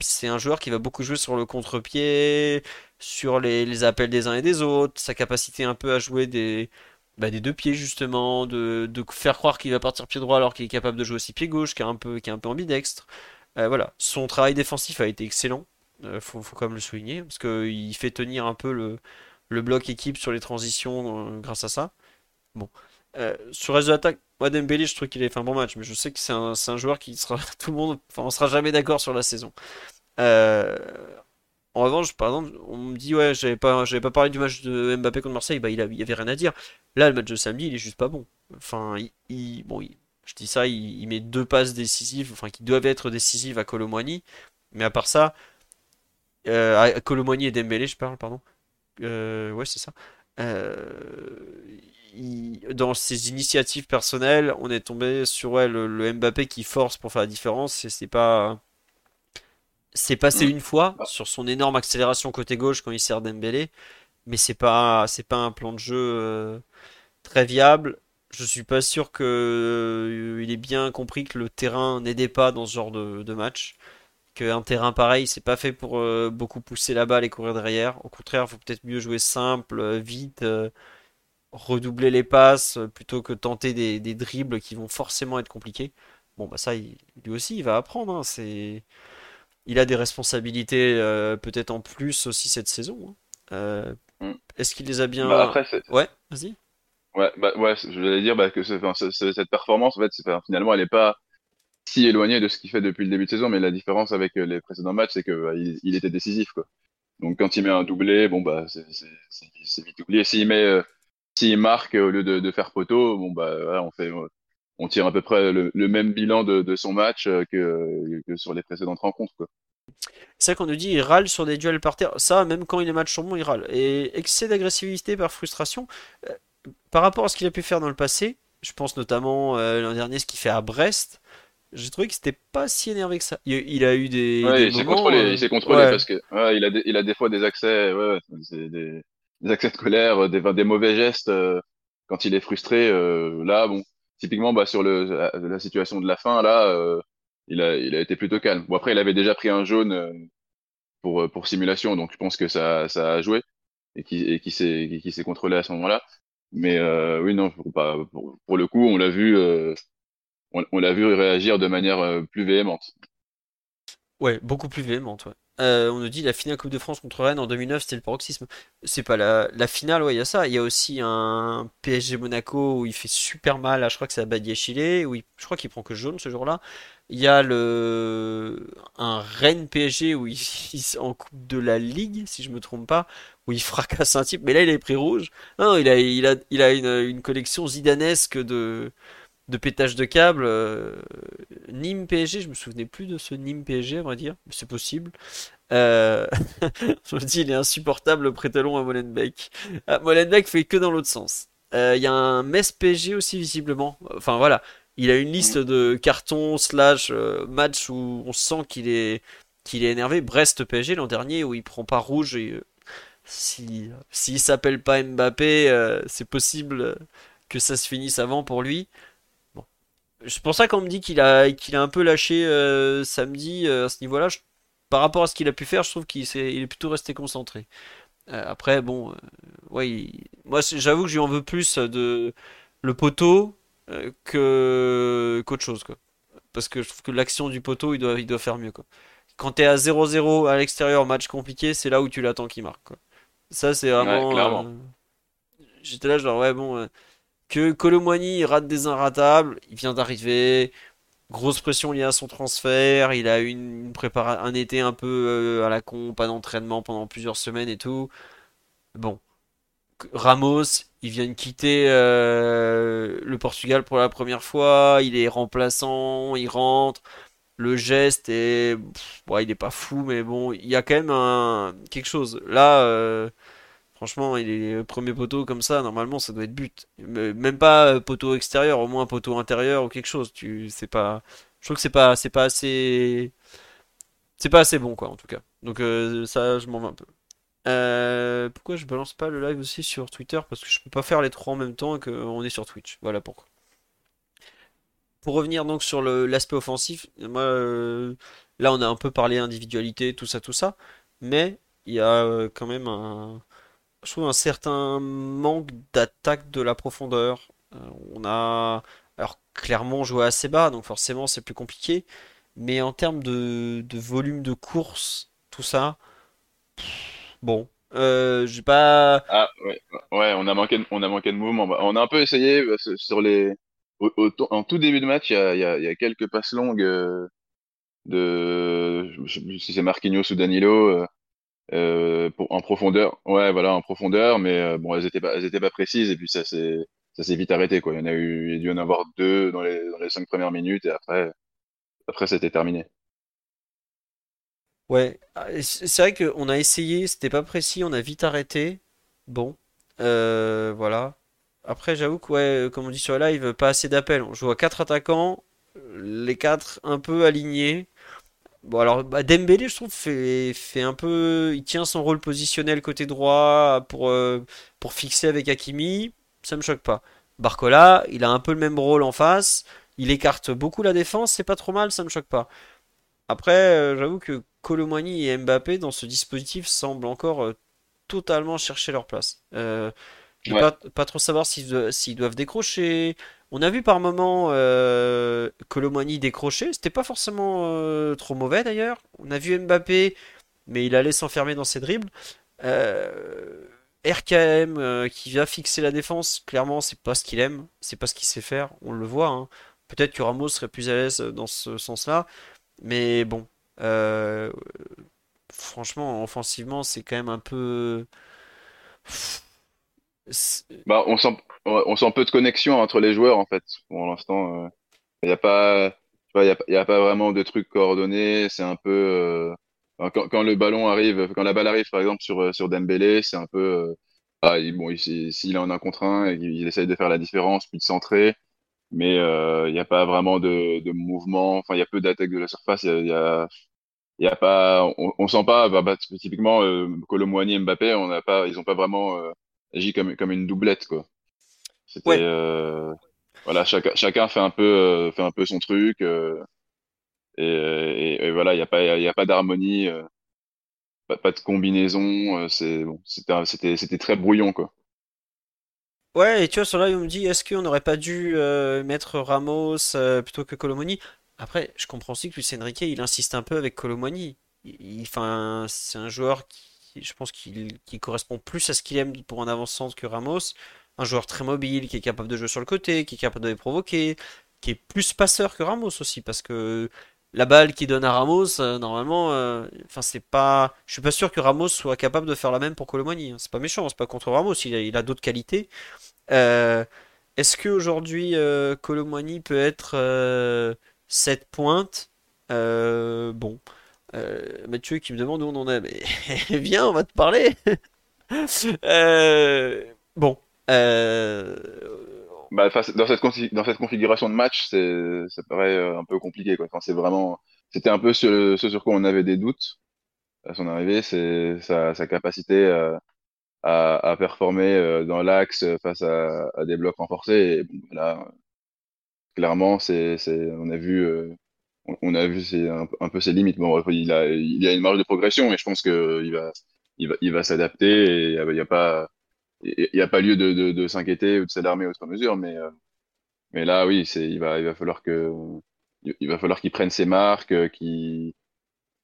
c'est un joueur qui va beaucoup jouer sur le contre-pied, sur les, appels des uns et des autres, sa capacité un peu à jouer des, bah, des deux pieds, justement, de, faire croire qu'il va partir pied droit alors qu'il est capable de jouer aussi pied gauche, qui est un peu, qui est un peu ambidextre. Euh, voilà, son travail défensif a été excellent. Euh, faut, faut quand même le souligner, parce qu'il fait tenir un peu le, le bloc équipe sur les transitions euh, grâce à ça. Bon. Euh, sur le reste de l'attaque, moi Dembélé, je trouve qu'il a fait un bon match, mais je sais que c'est un, un, joueur qui sera tout le monde, enfin on sera jamais d'accord sur la saison. en revanche, par exemple, on me dit ouais, j'avais pas, pas parlé du match de Mbappé contre Marseille, bah il, a, avait rien à dire. Là, le match de samedi, il est juste pas bon. Enfin, il, bon, je dis ça, il, met deux passes décisives, enfin qui doivent être décisives à Colomboigny, mais à part ça, euh, et Dembélé, je parle, pardon. Euh, ouais, c'est ça. Euh, dans ses initiatives personnelles, on est tombé sur le, Mbappé qui force pour faire la différence. Et c'est pas. C'est passé Mm. une fois sur son énorme accélération côté gauche quand il sert Dembélé, mais c'est pas c'est pas un plan de jeu euh, très viable. Je suis pas sûr que euh, il ait bien compris que le terrain n'aidait pas dans ce genre de, de match. Qu'un terrain pareil, c'est pas fait pour euh, beaucoup pousser la balle et courir derrière. Au contraire, il faut peut-être mieux jouer simple, euh, vite, euh, redoubler les passes plutôt que tenter des, des dribbles qui vont forcément être compliqués. Bon, bah ça, il- lui aussi, il va apprendre. hein, c'est... Il a des responsabilités peut-être en plus aussi cette saison. hein. Mm. est-ce qu'il les a bien... Bah, après, c'est, Ouais, vas-y. Ouais, bah, ouais, je voulais dire bah, que cette performance, en fait, finalement, elle n'est pas si éloignée de ce qu'il fait depuis le début de saison, mais la différence avec euh, les précédents matchs, c'est que bah, il, était décisif, quoi. Donc, quand il met un doublé, bon, bah, c'est vite oublié. S'il met, euh, s'il marque au lieu de, de faire poteau, bon, bah, on fait, on tire à peu près le, même bilan de, de son match euh, que, que sur les précédentes rencontres. C'est vrai qu'on nous dit il râle sur des duels par terre. Ça, même quand il est match sur bon, il râle. Et excès d'agressivité par frustration, euh, par rapport à ce qu'il a pu faire dans le passé, je pense notamment euh, l'an dernier ce qu'il fait à Brest, j'ai trouvé que c'était pas si énervé que ça. Il, il a eu des, Ouais, des il s'est contrôlé, euh, il s'est contrôlé ouais. parce que ouais, il a des, il a des fois des accès, des, des de colère, euh, des, des mauvais gestes euh, quand il est frustré. euh, là, bon, typiquement, bah, sur le, la, la situation de la fin, là, euh, il a, il a été plutôt calme. Bon, après, il avait déjà pris un jaune euh, pour, euh, pour simulation, donc je pense que ça, ça a joué et qui, et qui s'est contrôlé à ce moment-là. Mais euh, oui, non, pour, pas- pour, le coup, on l'a vu, euh, on, vu réagir de manière euh, plus véhémente. Ouais, beaucoup plus véhémente, on nous dit la finale Coupe de France contre Rennes en 2009, c'était le paroxysme. C'est pas la, finale, ouais, il y a ça. Il y a aussi un PSG Monaco où il fait super mal, je crois que c'est à Badiachile, où je crois qu'il prend que jaune ce jour-là. Il y a le un Rennes PSG où en Coupe de la Ligue, si je me trompe pas, où il fracasse un type, mais là il a pris rouge. Non, il a, une, collection zidanesque de, de de câble. euh, Nîmes PSG, je me souvenais plus de ce Nîmes PSG, à vrai dire, c'est possible. Euh, je me dis, il est insupportable le prêt-talon à Molenbeek. Ah, Molenbeek fait que dans l'autre sens. Euh, Il y a un Metz PSG aussi, visiblement. Enfin voilà, il a une liste de cartons slash euh, matchs où on sent qu'il est, qu'il est énervé. Brest PSG l'an dernier, où il prend pas rouge et euh, si, s'il s'appelle pas Mbappé, euh, c'est possible que ça se finisse avant pour lui. C'est pour ça qu'on me dit qu'il a, a un peu lâché euh, samedi euh, à ce niveau-là. Par rapport à ce qu'il a pu faire, je trouve qu'il est plutôt resté concentré. Après, bon, ouais, moi j'avoue que je lui en veux plus de le poteau que qu'autre chose, quoi. Parce que je trouve que l'action du poteau, il doit, faire mieux, quoi. Quand t'es à 0-0 à l'extérieur, match compliqué, c'est là où tu l'attends qu'il marque. Ça, c'est vraiment. Ouais, euh, J'étais là, genre, ouais, bon. euh, que Colomboigny il rate des inratables, il vient d'arriver, grosse pression liée à son transfert, il a eu une, une prépara- un été un peu euh, à la con, pas d'entraînement pendant plusieurs semaines et tout. Bon, Ramos, il vient de quitter le Portugal pour la première fois, il est remplaçant, il rentre, le geste est, il est pas fou, mais bon, il y a quand même un, quelque chose. Là, euh, franchement, il est premier poteau comme ça, normalement, ça doit être but. Même pas euh, poteau extérieur, au moins poteau intérieur ou quelque chose. Tu, c'est pas, je trouve que c'est pas, c'est pas assez, c'est pas assez bon, quoi, en tout cas. Donc euh, ça, je m'en veux un peu. Pourquoi je balance pas le live aussi sur Twitter? Parce que je peux pas faire les trois en même temps qu'on est sur Twitch. Voilà pourquoi. Pour revenir donc sur l'aspect offensif, moi, euh, là on a un peu parlé individualité, tout ça, tout ça, mais il y a euh, quand même un, je trouve un certain manque d'attaque de la profondeur. Euh, on a, alors clairement joué assez bas, donc forcément c'est plus compliqué, mais en termes de, volume de course, tout ça, bon, euh, j'ai pas, Ah ouais, ouais, on a manqué, de- on a manqué de mouvement. Bah, On a un peu essayé sur les, en tout début de match, il y a, quelques passes longues euh, de, je sais plus si c'est Marquinhos ou Danilo euh, euh, en profondeur. Ouais, voilà, en profondeur, mais bon, elles étaient pas, pas précises et puis ça s'est, vite arrêté. Il y en a eu, il y a dû en avoir deux dans les, cinq premières minutes et après, c'était terminé. ouais, Ah, c'est vrai qu'on a essayé, c'était pas précis, on a vite arrêté. Bon, voilà. Après, j'avoue que, ouais, comme on dit sur le live, pas assez d'appels. On joue à quatre attaquants, les quatre un peu alignés. Bon, alors, bah, Dembélé, je trouve, fait, un peu. Il tient son rôle positionnel côté droit pour, euh, pour fixer avec Hakimi. Ça me choque pas. Barcola, il a un peu le même rôle en face. Il écarte beaucoup la défense, c'est pas trop mal, ça me choque pas. Après, euh, j'avoue que Colomani et Mbappé dans ce dispositif semblent encore euh, totalement chercher leur place. Euh, Ouais. pas, pas trop savoir s'ils do- s'ils doivent décrocher. On a vu par moment euh, Colomani décrocher, c'était pas forcément euh, trop mauvais d'ailleurs. On a vu Mbappé, mais il allait s'enfermer dans ses dribbles. Euh, RKM qui va fixer la défense, clairement, c'est pas ce qu'il aime, c'est pas ce qu'il sait faire, on le voit. hein. Peut-être que Ramos serait plus à l'aise dans ce sens-là, mais bon, franchement, offensivement, c'est quand même un peu. Bah, on sent, on sent peu de connexion entre les joueurs, en fait. Pour l'instant, il n'y a pas, tu vois, y a, y a pas vraiment de trucs coordonnés. C'est un peu, euh, quand, le ballon arrive, quand la balle arrive, par exemple, sur, euh, sur Dembélé, c'est un peu, euh, ah, il- bon, il- s'il est en un contre un, il, il essaye de faire la différence, puis de centrer. Mais il n'y a pas vraiment de, mouvement. Enfin, il y a peu d'attaques de la surface. Il y y a, y a pas, on, on sent pas, bah, bah, typiquement, euh, Muani et Mbappé, on n'a pas, ils ont pas vraiment euh, agi comme, comme une doublette, quoi. C'était, Ouais, euh, voilà, chacun, chacun fait un peu, euh, fait un peu son truc. euh, et, et, et voilà, il n'y a pas, y a pas d'harmonie, pas, pas de combinaison. c'est, bon, c'était, très brouillon, quoi. ouais, et tu vois, sur là, on me dit, est-ce qu'on n'aurait pas dû mettre Ramos plutôt que Colomoni? Après, je comprends aussi que Luis Enrique, il insiste un peu avec Colomoni. Il, c'est un joueur qui, je pense qu'il qui correspond plus à ce qu'il aime pour un avant-centre que Ramos. Un joueur très mobile, qui est capable de jouer sur le côté, qui est capable de les provoquer, qui est plus passeur que Ramos aussi, parce que la balle qu'il donne à Ramos, euh, normalement, euh, enfin, c'est pas, je suis pas sûr que Ramos soit capable de faire la même pour Colomoni. hein. C'est pas méchant, c'est pas contre Ramos, il a, d'autres qualités. Euh, est-ce qu'aujourd'hui, euh, Colomwani peut être euh, cette pointe? Euh, bon. Euh, Mathieu qui me demande où on en est. Mais viens, on va te parler. Euh, bon. Euh, Bah, dans cette, configuration de match, ça paraît un peu compliqué, vraiment, c'était un peu ce, sur quoi on avait des doutes à son arrivée, c'est sa, capacité à, performer dans l'axe face à, des blocs renforcés. Là, clairement, c'est, on a vu, on, on a vu c'est un, un peu ses limites. Bon, il a, il y a une marge de progression, mais je pense que il va, il va, il va s'adapter il y a, pas, il y a pas lieu de, de, de s'inquiéter ou de s'alarmer outre mesure, mais euh, mais là, oui, c'est, il va, il va falloir que, il va falloir qu'il prenne ses marques, euh, qu'il,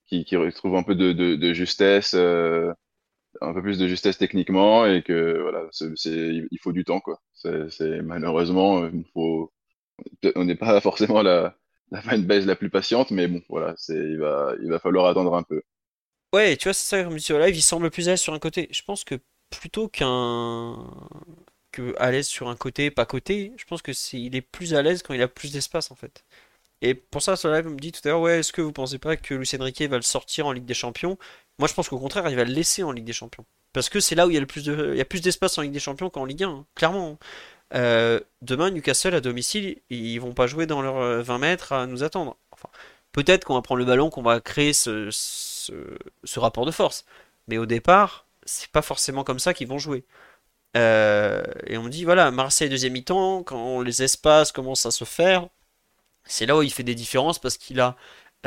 qu'il, qu'il retrouve un peu de, de, justesse, euh, un peu plus de justesse techniquement, et que voilà, c'est, il faut du temps, quoi. C'est, malheureusement, il faut, on n'est pas forcément la, la fanbase la plus patiente, mais bon, voilà, c'est, il va, il va falloir attendre un peu. ouais, tu vois, c'est ça, comme sur live, il semble plus à l'aise sur un côté. Je pense que plutôt qu'un que l'aise sur un côté, pas côté, je pense que c'est il est plus à l'aise quand il a plus d'espace en fait. Et pour ça, sur live, me dit tout à l'heure, ouais, est-ce que vous pensez pas que Luis Enrique va le sortir en Ligue des Champions? Moi, je pense qu'au contraire, il va le laisser en Ligue des Champions. Parce que c'est là où il y a le plus de, il y a plus d'espace en Ligue des Champions qu'en Ligue 1, hein, clairement. Euh, demain, Newcastle à domicile, ils vont pas jouer dans leurs euh, 20 mètres à nous attendre. Peut-être qu'on va prendre le ballon, qu'on va créer ce, rapport de force. Mais au départ, c'est pas forcément comme ça qu'ils vont jouer. Euh, et on me dit, voilà, Marseille deuxième mi-temps, quand les espaces commencent à se faire, c'est là où il fait des différences parce qu'il a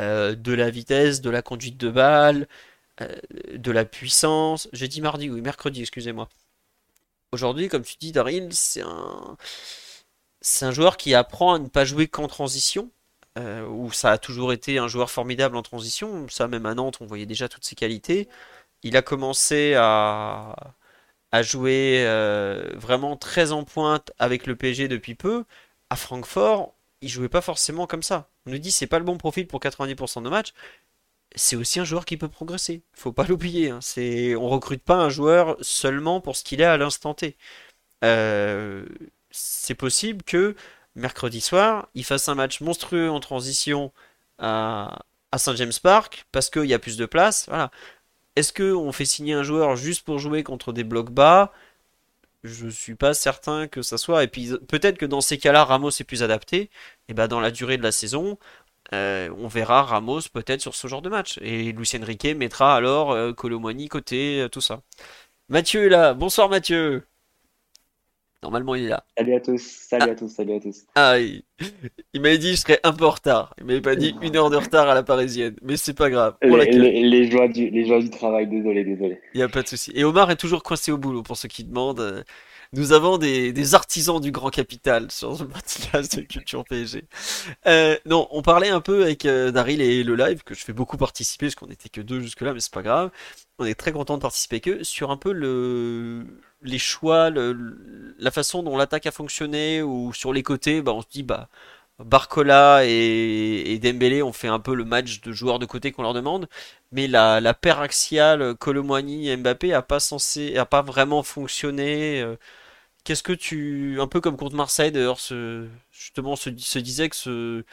euh, de la vitesse, de la conduite de balle, euh, de la puissance. J'ai dit mardi, oui, mercredi, excusez-moi. Aujourd'hui, comme tu dis, Daryl, c'est un, joueur qui apprend à ne pas jouer qu'en transition, euh, où ça a toujours été un joueur formidable en transition. Ça, même à Nantes, on voyait déjà toutes ses qualités. Il a commencé à, à jouer euh, vraiment très en pointe avec le PSG depuis peu. À Francfort, il jouait pas forcément comme ça. On nous dit c'est pas le bon profil pour 90% de matchs. C'est aussi un joueur qui peut progresser. Faut pas l'oublier. hein. C'est, on recrute pas un joueur seulement pour ce qu'il est à l'instant T. Euh, c'est possible que mercredi soir, il fasse un match monstrueux en transition à, à Saint James Park parce qu'il y a plus de place. Est-ce que on fait signer un joueur juste pour jouer contre des blocs bas? Je suis pas certain que ça soit. Et puis peut-être que dans ces cas-là, Ramos est plus adapté. Et ben dans la durée de la saison, on verra Ramos peut-être sur ce genre de match. Et Lucien Riquet mettra alors euh, côté, tout ça. Mathieu est là. Bonsoir Mathieu. Normalement, il est là. Salut à tous, salut à tous, salut à tous. Ah, il, m'avait dit que je serais un peu en retard. Il m'avait pas dit une heure de retard à la parisienne, mais c'est pas grave. Les, joies du, les joies du travail, désolé, désolé. Il n'y a pas de souci. Et Omar est toujours coincé au boulot, pour ceux qui demandent. Nous avons des, artisans du grand capital sur ce podcast de Culture PSG. Euh, non, on parlait un peu avec euh, Daryl et le live, que je fais beaucoup participer, parce qu'on n'était que deux jusque-là, mais c'est pas grave. On est très content de participer avec eux sur un peu le, les choix, la façon dont l'attaque a fonctionné, ou sur les côtés, bah, on se dit, bah, Barcola et, Dembélé ont fait un peu le match de joueurs de côté qu'on leur demande, mais la, paire axiale Colomboigny et Mbappé a pas censé, a pas vraiment fonctionné. Euh. Qu'est-ce que tu, un peu comme contre Marseille d'ailleurs, justement se, se, disait que ce,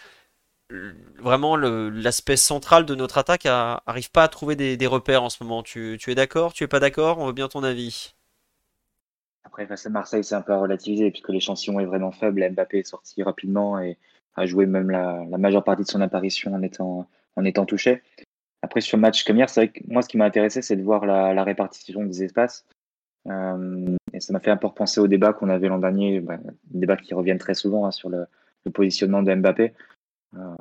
vraiment l'aspect central de notre attaque arrive pas à trouver des, repères en ce moment. Tu, es d'accord Tu es pas d'accord? On veut bien ton avis. Après, face à Marseille, c'est un peu relativisé puisque l'échantillon est vraiment faible. Mbappé est sorti rapidement et a joué même la, majeure partie de son apparition en étant, en étant touché. Après, sur le match comme hier, c'est vrai que moi, ce qui m'a intéressé, c'est de voir la, répartition des espaces. Euh, et ça m'a fait un peu repenser au débat qu'on avait l'an dernier, bah, débat qui revient très souvent hein, sur le, positionnement de Mbappé. Euh,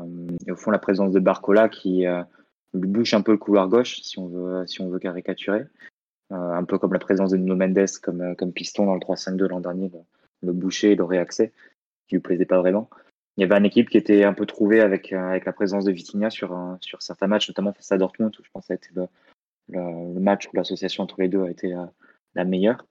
et au fond, la présence de Barcola qui euh, bouche un peu le couloir gauche, si on veut, si on veut caricaturer. un peu comme la présence de Nuno Mendes comme, comme piston dans le 3-5-2 l'an dernier, le, le boucher, le réaccès, qui lui plaisait pas vraiment il y avait une équipe qui était un peu trouvée avec, euh, avec la présence de Vitinha sur, sur certains matchs, notamment face à Dortmund, où je pense que ça a été le, match où l'association entre les deux a été la, la meilleure.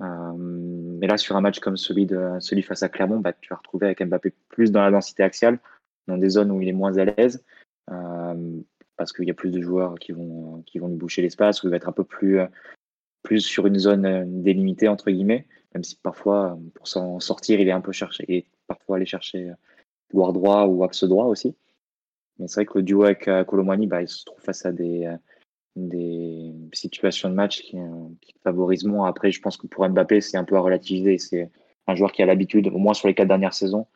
Euh, mais là, sur un match comme celui, de, celui face à Clermont, bah, tu vas retrouver avec Mbappé plus dans la densité axiale, dans des zones où il est moins à l'aise, euh, parce qu'il y a plus de joueurs qui vont, qui vont lui boucher l'espace, où il va être un peu plus, plus sur une zone délimitée, entre guillemets, même si parfois, pour s'en sortir, il est un peu cherché, et parfois aller chercher couloir euh, droit ou axe droit aussi. Mais c'est vrai que le duo avec euh, Colomani, bah, il se trouve face à des, euh, situations de match qui, favorisent moins. Après, je pense que pour Mbappé, c'est un peu à relativiser. C'est un joueur qui a l'habitude, au moins sur les quatre dernières saisons,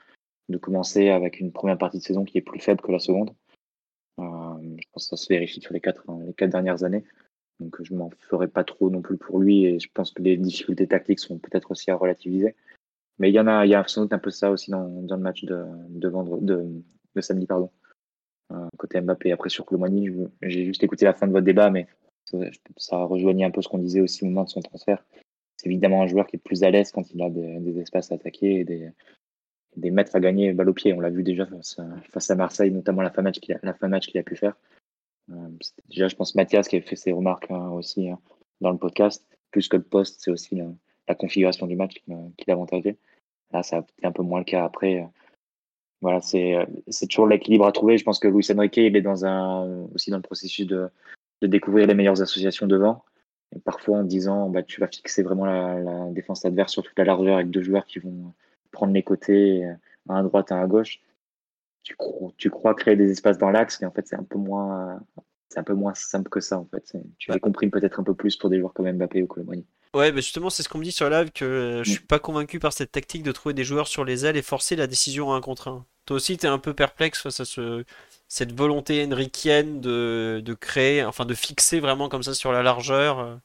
de commencer avec une première partie de saison qui est plus faible que la seconde. je pense que ça se vérifie sur les quatre dernières années. Donc je m'en ferai pas trop non plus pour lui et je pense que les difficultés tactiques sont peut-être aussi à relativiser. Mais il y en a, sans doute un peu ça aussi dans, le match de, de, samedi, pardon. Euh, côté Mbappé. Après, sur Colomani, j'ai juste écouté la fin de votre débat, mais ça, rejoignait un peu ce qu'on disait aussi au moment de son transfert. C'est évidemment un joueur qui est plus à l'aise quand il a des, espaces à attaquer et des, des mètres à gagner balle au pied. On l'a vu déjà face, à Marseille, notamment la fin match la fin match qu'il a pu faire. Euh, déjà, je pense Mathias qui a fait ses remarques hein, aussi hein, dans le podcast. Plus que le poste, c'est aussi la configuration du match qui, qui l'avantagé. Là, ça a été un peu moins le cas après. Voilà, c'est toujours l'équilibre à trouver. Je pense que Luis Enrique, il est dans un, aussi dans le processus de, de découvrir les meilleures associations devant. Et parfois en disant, bah, tu vas fixer vraiment la, la, défense adverse sur toute la largeur avec deux joueurs qui vont prendre les côtés, euh, à droite, à gauche. Tu crois, tu crois créer des espaces dans l'axe, mais en fait, c'est un peu moins, c'est un peu moins simple que ça, en fait. Tu les comprimes peut-être un peu plus pour des joueurs comme Mbappé ou Colomani. Ouais, mais justement, c'est ce qu'on me dit sur live que euh, je suis mm. pas convaincu par cette tactique de trouver des joueurs sur les ailes et forcer la décision à un contre un. Toi aussi, tu es un peu perplexe face à ce, cette volonté henrikienne de, de créer, enfin de fixer vraiment comme ça sur la largeur euh,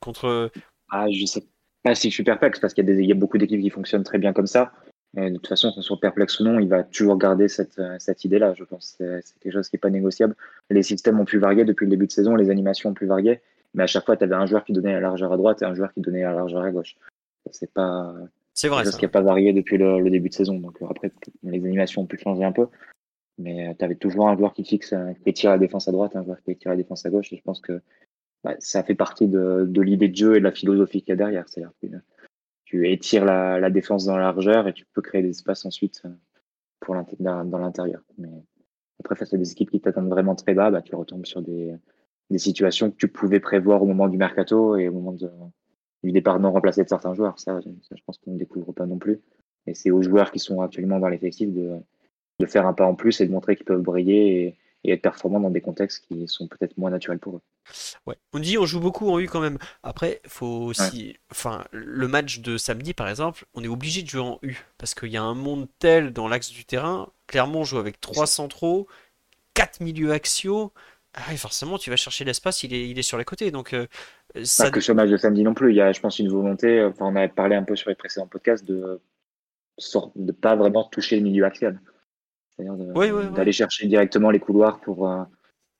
contre. Ah, je sais pas si je suis perplexe parce qu'il y a beaucoup d'équipes qui fonctionnent très bien comme ça. Et de toute façon, qu'on soit perplexe ou non, il va toujours garder cette, euh, cette idée-là, je pense. C'est quelque chose qui n'est pas négociable. Les systèmes ont pu varier depuis le début de saison, les animations ont pu varier mais à chaque fois, tu avais un joueur qui donnait la largeur à droite et un joueur qui donnait la largeur à gauche. C'est pas. C'est vrai. Ce qui n'a pas varié depuis le, début de saison. Donc euh, après, les animations ont pu changer un peu. Mais euh, tu avais toujours un joueur qui fixe, qui tire la défense à droite, un joueur qui tire la défense à gauche. Et je pense que bah, ça fait partie de, de l'idée de jeu et de la philosophie qu'il y a derrière. C'est-à-dire tu étires la, défense dans la largeur et tu peux créer des espaces ensuite pour dans l'intérieur. Mais après, face à des équipes qui t'attendent vraiment très bas, bah, tu retombes sur des, situations que tu pouvais prévoir au moment du mercato et au moment du départ non remplacé de certains joueurs. Ça, je pense qu'on ne découvre pas non plus. Et c'est aux joueurs qui sont actuellement dans l'effectif de faire un pas en plus et de montrer qu'ils peuvent briller et, être performants dans des contextes qui sont peut-être moins naturels pour eux. Ouais. On dit on joue beaucoup en U quand même. Après, faut aussi, enfin, le match de samedi par exemple, on est obligé de jouer en U parce qu'il y a un monde tel dans l'axe du terrain Clermont joue avec trois centraux, quatre milieux axiaux. Ah, forcément, tu vas chercher l'espace, il est, il est sur les côtés. Donc, euh, ça... Pas que le match de samedi non plus. Il y a, je pense, une volonté. Enfin, on avait parlé un peu sur les précédents podcasts de ne pas vraiment toucher le milieu axial. C'est-à-dire d'aller chercher directement les couloirs pour. Euh,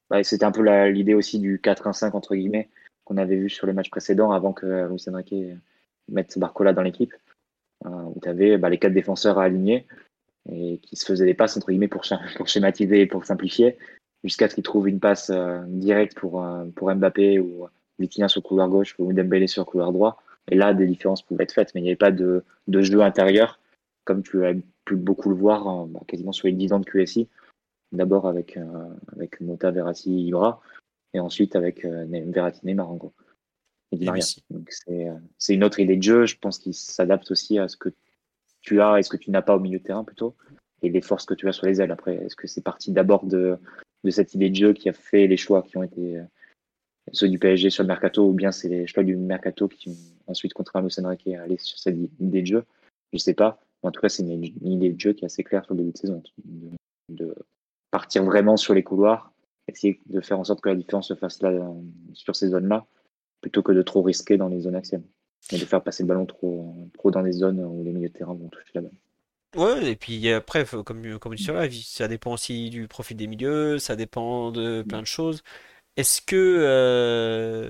bah, c'était un peu l'idée aussi du 4-1-5 entre guillemets qu'on avait vu sur les matchs précédents avant que Luis Enrique mette Barcola dans l'équipe, euh, où tu avais bah, les quatre défenseurs à aligner et qui se faisaient des passes entre guillemets pour, pour schématiser et pour simplifier, jusqu'à ce qu'ils trouvent une passe euh, directe pour, pour Mbappé ou Vitinha sur le couloir gauche ou Dembélé sur le couloir droit. Et là, des différences pouvaient être faites, mais il n'y avait pas de, de jeu intérieur comme tu as pu beaucoup le voir bah, quasiment sur les 10 ans de QSI. D'abord avec, euh, avec Mota, Verratti, Ibra, et ensuite avec euh, Verratti, Neymar en gros. Donc euh, c'est une autre idée de jeu, je pense qu'il s'adapte aussi à ce que tu as et ce que tu n'as pas au milieu de terrain plutôt, et les forces que tu as sur les ailes. Après, est-ce que c'est parti d'abord de, de cette idée de jeu qui a fait les choix qui ont été ceux du PSG sur le mercato, ou bien c'est les choix du mercato qui ont ensuite contraint Lucien Riquet à aller sur cette idée de jeu? Je sais pas. En tout cas, c'est une, idée de jeu qui est assez claire sur le début de saison, de, partir vraiment sur les couloirs, essayer de faire en sorte que la différence se fasse là, sur ces zones-là, plutôt que de trop risquer dans les zones axiales et de faire passer le ballon trop, trop dans les zones où les milieux de terrain vont toucher la balle. Ouais, et puis après, comme, comme dit là, ça dépend aussi du profil des milieux, ça dépend de plein de choses. Est-ce que euh,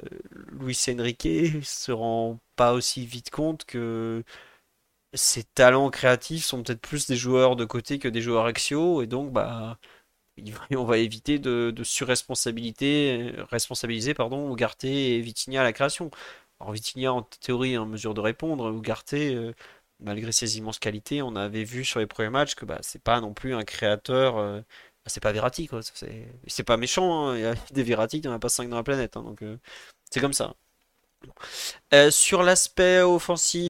Luis Enrique se rend pas aussi vite compte que ces talents créatifs sont peut-être plus des joueurs de côté que des joueurs axiaux, et donc bah on va éviter de, surresponsabilité, responsabiliser pardon, et Vitinha à la création. Alors Vitinha en théorie est en mesure de répondre, Ugarte, euh, malgré ses immenses qualités, on avait vu sur les premiers matchs que bah, c'est pas non plus un créateur, euh, bah, c'est pas Verratti quoi, c'est pas méchant, hein. il y a des Verratti, il n'y en a pas 5 dans la planète, hein, donc euh, c'est comme ça. sur l'aspect offensif,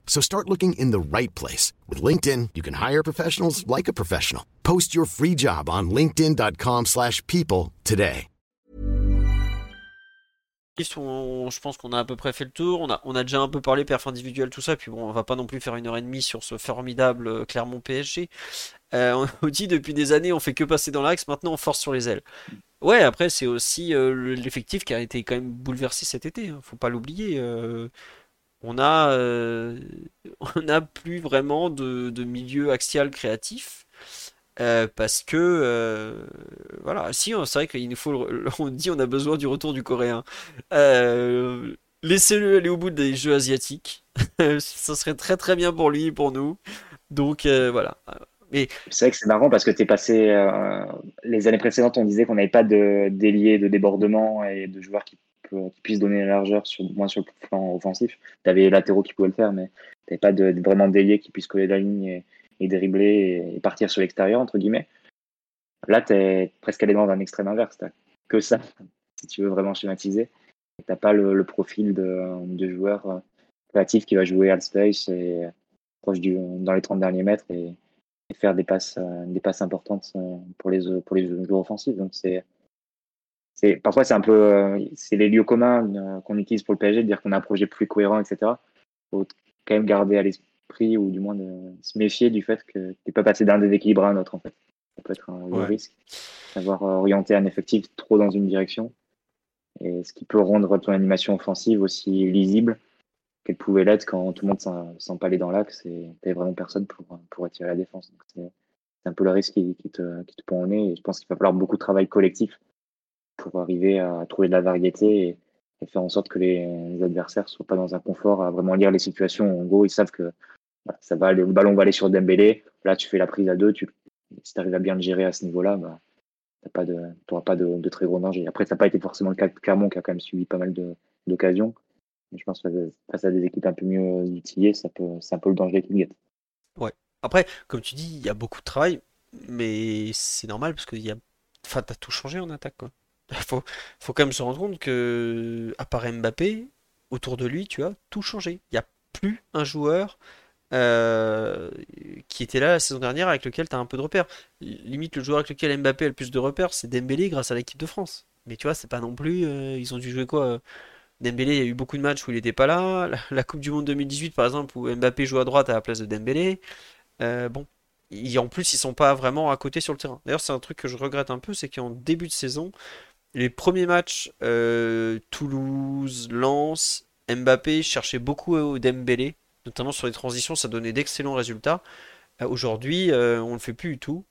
So start looking in the right place. With LinkedIn, you can hire professionals like a professional. Post your free job on linkedin.com slash people today. Je pense qu'on a à peu près fait le tour. On a, on a déjà un peu parlé perf individuel, tout ça. Puis bon, on va pas non plus faire une heure et demie sur ce formidable euh, Clermont PSG. Euh, on dit depuis des années, on fait que passer dans l'axe. Maintenant, on force sur les ailes. Ouais, après, c'est aussi euh, l'effectif qui a été quand même bouleversé cet été. Hein. Faut pas l'oublier. Euh, on a, euh, on a plus vraiment de, de milieu axial créatif. parce que voilà, si c'est vrai qu'il nous faut, on dit on a besoin du retour du coréen. Laissez-le aller au bout des jeux asiatiques, ça serait très très bien pour lui et pour nous. Donc voilà, c'est vrai que c'est marrant parce que tu passé. Euh, les années précédentes, on disait qu'on n'avait pas de déliés de débordement et de joueurs qui, puissent donner la largeur, moins sur le plan offensif. Tu avais les latéraux qui pouvaient le faire, mais tu n'avais pas de, vraiment déliés qui puissent coller la ligne et, et dribbler et, partir sur l'extérieur, entre guillemets. Là, tu es presque allé dans un extrême inverse. Tu que ça, si tu veux vraiment schématiser. Tu n'as pas le, profil de, joueur euh, créatif qui va jouer à space et proche du, dans les 30 derniers mètres et faire des passes, euh, importantes euh, pour les, pour les joueurs offensifs. Donc c'est c'est parfois c'est un peu euh, c'est les lieux communs qu'on utilise pour le PSG de dire qu'on a un projet plus cohérent etc faut quand même garder à l'esprit ou du moins de se méfier du fait que tu pas passé d'un déséquilibre à un autre en fait. Ça peut être un risque. D'avoir orienté un effectif trop dans une direction. Et ce qui peut rendre ton animation offensive aussi lisible qu'elle pouvait l'être quand tout le monde s'empalait dans l'axe et t'avais vraiment personne pour, pour attirer la défense. C'est un peu le risque qui, te, qui te pond au nez. Et je pense qu'il va falloir beaucoup de travail collectif pour arriver à trouver de la variété et, faire en sorte que les, adversaires soient pas dans un confort à vraiment lire les situations. En gros, ils savent que ça va le ballon va aller sur Dembélé. Là, tu fais la prise à deux. Tu, si tu arrives à bien le gérer à ce niveau-là, bah, tu n'auras pas de, très gros danger. Après, ça n'a pas été forcément le cas de Clermont qui a quand même suivi pas mal d'occasions. Je pense que face à des équipes un peu mieux outillées, c'est un peu le danger qui guette. Ouais. Après, comme tu dis, il y a beaucoup de travail, mais c'est normal parce que a... enfin, as tout changé en attaque. Quoi. Faut, faut quand même se rendre compte que, à part Mbappé, autour de lui, tu as tout changé. Il n'y a plus un joueur euh, qui était là la saison dernière avec lequel tu as un peu de repères. Limite, le joueur avec lequel Mbappé a le plus de repères, c'est Dembélé grâce à l'équipe de France. Mais tu vois, c'est pas non plus. Euh, ils ont dû jouer quoi euh, Dembélé, il y a eu beaucoup de matchs où il n'était pas là. La, Coupe du Monde 2018, par exemple, où Mbappé joue à droite à la place de Dembélé. bon, en plus, ils sont pas vraiment à côté sur le terrain. D'ailleurs, c'est un truc que je regrette un peu, c'est qu'en début de saison, les premiers matchs, euh, Toulouse, Lens, Mbappé cherchait beaucoup au Dembélé, notamment sur les transitions, ça donnait d'excellents résultats. Euh, aujourd'hui, euh, on ne le fait plus du tout.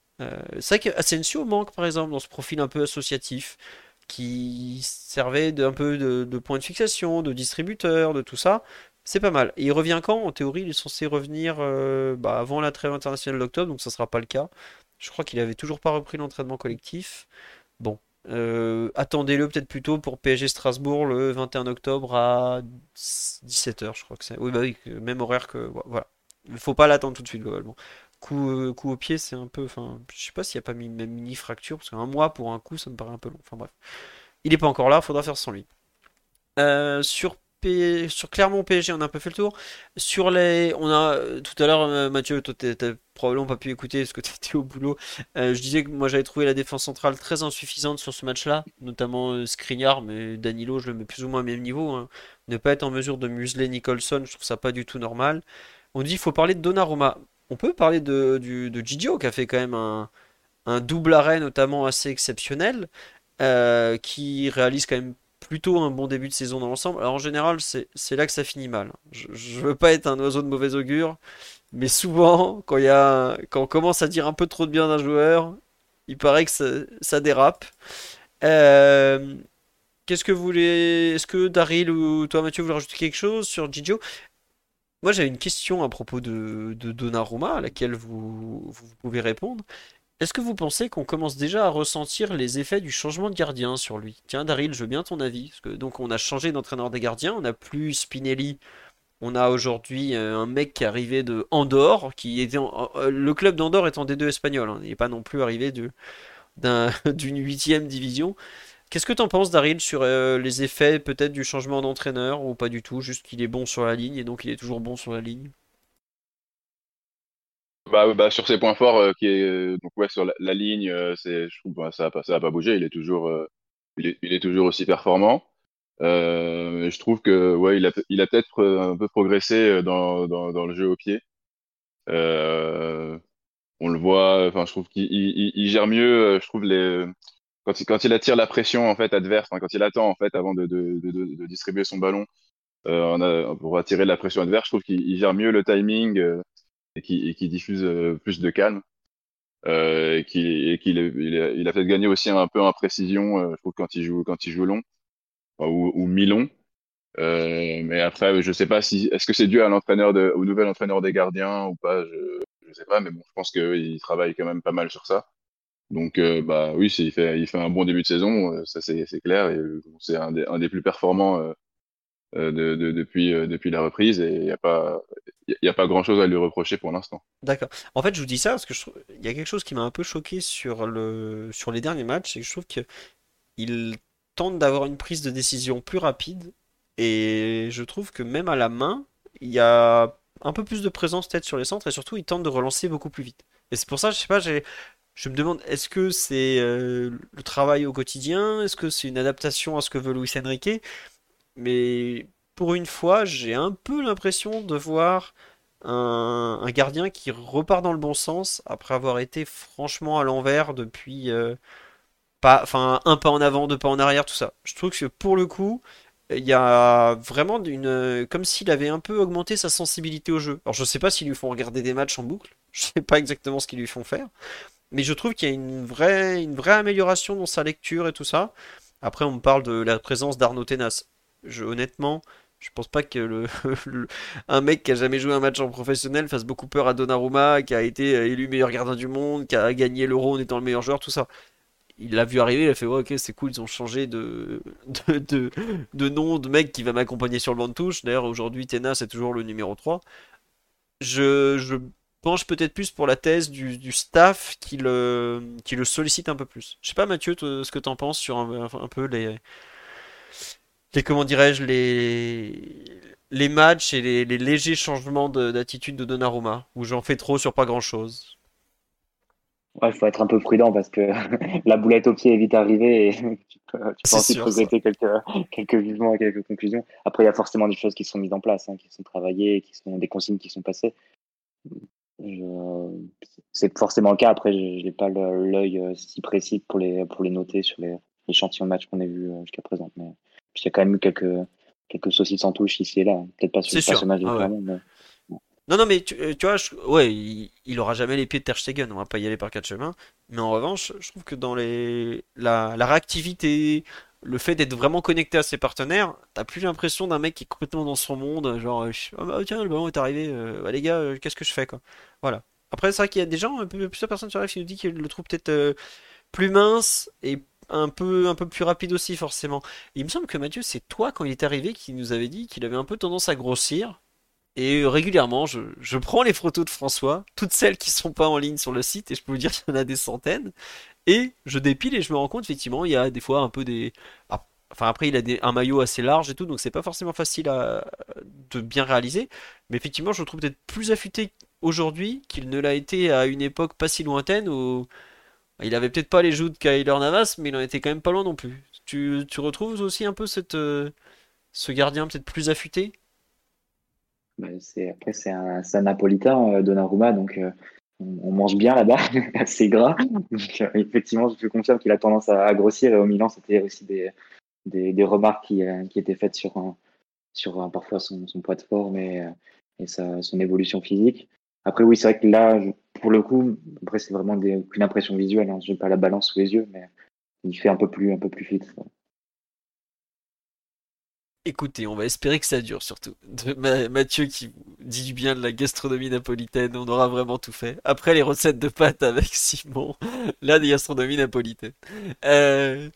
c'est vrai qu'Asensio manque, par exemple, dans ce profil un peu associatif, qui servait d'un peu de, point de fixation, de distributeur, de tout ça. C'est pas mal. Et il revient quand? En théorie, il est censé revenir bah, avant la trêve internationale d'octobre, donc ça sera pas le cas. Je crois qu'il avait toujours pas repris l'entraînement collectif. Bon, euh, attendez-le peut-être plutôt pour PSG Strasbourg le 21 octobre à 17h, je crois que c'est. Oui, bah oui, même horaire que. Voilà. Il faut pas l'attendre tout de suite, globalement. Coup, euh, coup au pied, c'est un peu. Enfin, je sais pas s'il n'y a pas une mini fracture, parce qu'un mois pour un coup, ça me paraît un peu long. Enfin bref. Il est pas encore là, faudra faire sans lui. Euh, sur sur Clermont PSG, on a un peu fait le tour. Sur les, a tout à l'heure, euh, Mathieu, toi t'as probablement pas pu écouter parce que t'étais au boulot. Euh, je disais que moi j'avais trouvé la défense centrale très insuffisante sur ce match-là, notamment euh, mais Danilo, je le mets plus ou moins au même niveau. Hein. Ne pas être en mesure de museler Nicholson, je trouve ça pas du tout normal. On dit il faut parler de Donnarumma. On peut parler de, du, qui a fait quand même un, un double arrêt notamment assez exceptionnel, qui réalise quand même plutôt un bon début de saison dans l'ensemble. Alors en général, c'est là que ça finit mal. Je, je, veux pas être un oiseau de mauvais augure, mais souvent, quand, y a, quand on commence à dire un peu trop de bien d'un joueur, il paraît que ça, ça dérape. Euh, Qu'est-ce que vous voulez. Est-ce que Daryl ou toi, Mathieu, vous voulez rajouter quelque chose sur Gigio? Moi, j'avais une question à propos de, de Donnarumma à laquelle vous, vous pouvez répondre. Est-ce que vous pensez qu'on commence déjà à ressentir les effets du changement de gardien sur lui? Tiens, Daryl, je veux bien ton avis. Parce que, donc, on a changé d'entraîneur des gardiens, on n'a plus Spinelli. On a aujourd'hui euh, un mec qui est arrivé de Andorre, qui était euh, le club d'Andorre est en D2 espagnol. Hein. il n'est pas non plus arrivé d'une huitième division. Qu'est-ce que tu en penses, Daryl, sur euh, les effets peut-être du changement d'entraîneur ou pas du tout Juste qu'il est bon sur la ligne et donc il est toujours bon sur la ligne? Bah, bah, sur ses points forts, euh, qui est euh, donc ouais sur la, ligne, euh, c'est je trouve bah, ça a pas ça a pas bougé. Il est toujours il est, il est toujours aussi performant. je trouve que ouais il a il a peut-être un peu progressé dans, dans, dans le jeu au pied. on le voit. Enfin, je trouve qu'il il, il gère mieux. Je trouve les quand il, quand il attire la pression en fait adverse, quand il attend en fait avant de, de, de, de distribuer son ballon on a, pour attirer la pression adverse, je trouve qu'il gère mieux le timing et qui, diffuse euh, plus de calme. Euh, et qu'il il, a, fait gagner aussi un peu en précision, euh, je trouve, quand il joue, quand il joue long ou, ou mi-long. Euh, mais après, je sais pas si est-ce que c'est dû à l'entraîneur au nouvel entraîneur des gardiens ou pas. Je, je sais pas, mais bon, je pense qu'il travaille quand même pas mal sur ça. Donc, bah oui, il fait, il fait un bon début de saison, ça c'est clair. C'est un des plus performants euh, de, depuis, euh, depuis la reprise et il n'y a pas, a pas grand chose à lui reprocher pour l'instant. D'accord. En fait, je vous dis ça parce que il y a quelque chose qui m'a un peu choqué sur, le, sur les derniers matchs, c'est que je trouve qu'il tente d'avoir une prise de décision plus rapide et je trouve que même à la main, il y a un peu plus de présence peut-être sur les centres et surtout il tente de relancer beaucoup plus vite. Et c'est pour ça, je sais pas, j'ai je me demande, est-ce que c'est euh, le travail au quotidien? Est-ce que c'est une adaptation à ce que veut Luis Enrique? Mais pour une fois, j'ai un peu l'impression de voir un, gardien qui repart dans le bon sens après avoir été franchement à l'envers depuis euh, pas, un pas en avant, deux pas en arrière, tout ça. Je trouve que pour le coup, il y a vraiment une, comme s'il avait un peu augmenté sa sensibilité au jeu. Alors je sais pas s'ils lui font regarder des matchs en boucle, je sais pas exactement ce qu'ils lui font faire, mais je trouve qu'il y a une vraie, une vraie amélioration dans sa lecture et tout ça. Après, on me parle de la présence d'Arnaud Tenas Honnêtement, je pense pas que le, un mec qui a jamais joué un match en professionnel fasse beaucoup peur à Donnarumma, qui a été élu meilleur gardien du monde, qui a gagné l'Euro en étant le meilleur joueur, tout ça. Il l'a vu arriver, il a fait ok c'est cool, ils ont changé de, de, de, nom de mec qui va m'accompagner sur le banc de touche. D'ailleurs aujourd'hui Tena c'est toujours le numéro 3. Je, je penche peut-être plus pour la thèse du, du, staff qui le, qui le sollicite un peu plus. Je sais pas Mathieu, ce que t'en penses sur un peu les, les comment dirais-je les les matchs et les, légers changements d'attitude de, Donnarumma où j'en fais trop sur pas grand chose. Ouais, il faut être un peu prudent parce que la boulette au pied est vite arrivée et tu peux, tu ensuite regretter quelques, quelques jugements et quelques conclusions. Après, il y a forcément des choses qui sont mises en place, hein, qui sont travaillées, qui sont des consignes qui sont passées. C'est forcément le cas. Après, je n'ai pas l'œil euh, si précis pour les, pour les noter sur les échantillons de matchs qu'on a vus euh, jusqu'à présent. Mais il y a quand même eu quelques, quelques saucisses en touche ici et là. Peut-être pas sur, ce match de ah mais... Non, non, mais tu, euh, tu vois, ouais, il, aura jamais les pieds de Ter Stegen, on va pas y aller par quatre chemins. Mais en revanche, je trouve que dans les, la, la réactivité, le fait d'être vraiment connecté à ses partenaires, t'as plus l'impression d'un mec qui est complètement dans son monde, genre, euh, bah, tiens, le ballon est arrivé, euh, bah, les gars, qu'est-ce que je fais, quoi. Voilà. Après, c'est vrai qu'il y a des gens, plusieurs personnes sur live qui nous disent qu'ils le trouvent peut-être plus mince et un peu, un peu plus rapide aussi, forcément. il me semble que Mathieu, c'est toi, quand il est arrivé, qui nous avait dit qu'il avait un peu tendance à grossir. Et régulièrement, je, je, prends les photos de François, toutes celles qui sont pas en ligne sur le site, et je peux vous dire qu'il y en a des centaines. Et je dépile et je me rends compte, effectivement, il y a des fois un peu des. Ah, enfin, après, il a un maillot assez large et tout, donc c'est pas forcément facile à, de bien réaliser. Mais effectivement, je le trouve peut-être plus affûté aujourd'hui qu'il ne l'a été à une époque pas si lointaine où il avait peut-être pas les joues de Kyler Navas, mais il en était quand même pas loin non plus. Tu, retrouves aussi un peu euh, ce gardien peut-être plus affûté? Bah, Après, c'est un, napolitain, euh, Donnarumma, donc euh, on, mange bien là-bas, c'est gras. effectivement, je confirme qu'il a tendance à, grossir, et au Milan, c'était aussi des, remarques qui, étaient faites sur, parfois son, poids de forme et, et sa, son évolution physique. Après, oui, c'est vrai que là, pour le coup, après, c'est vraiment des, une impression visuelle. Hein. Je n'ai pas la balance sous les yeux, mais il fait un peu plus, un peu plus fit. Écoutez, on va espérer que ça dure surtout. Mathieu qui dit du bien de la gastronomie napolitaine, on aura vraiment tout fait. Après les recettes de pâtes avec Simon, là des gastronomies napolitaines. Euh,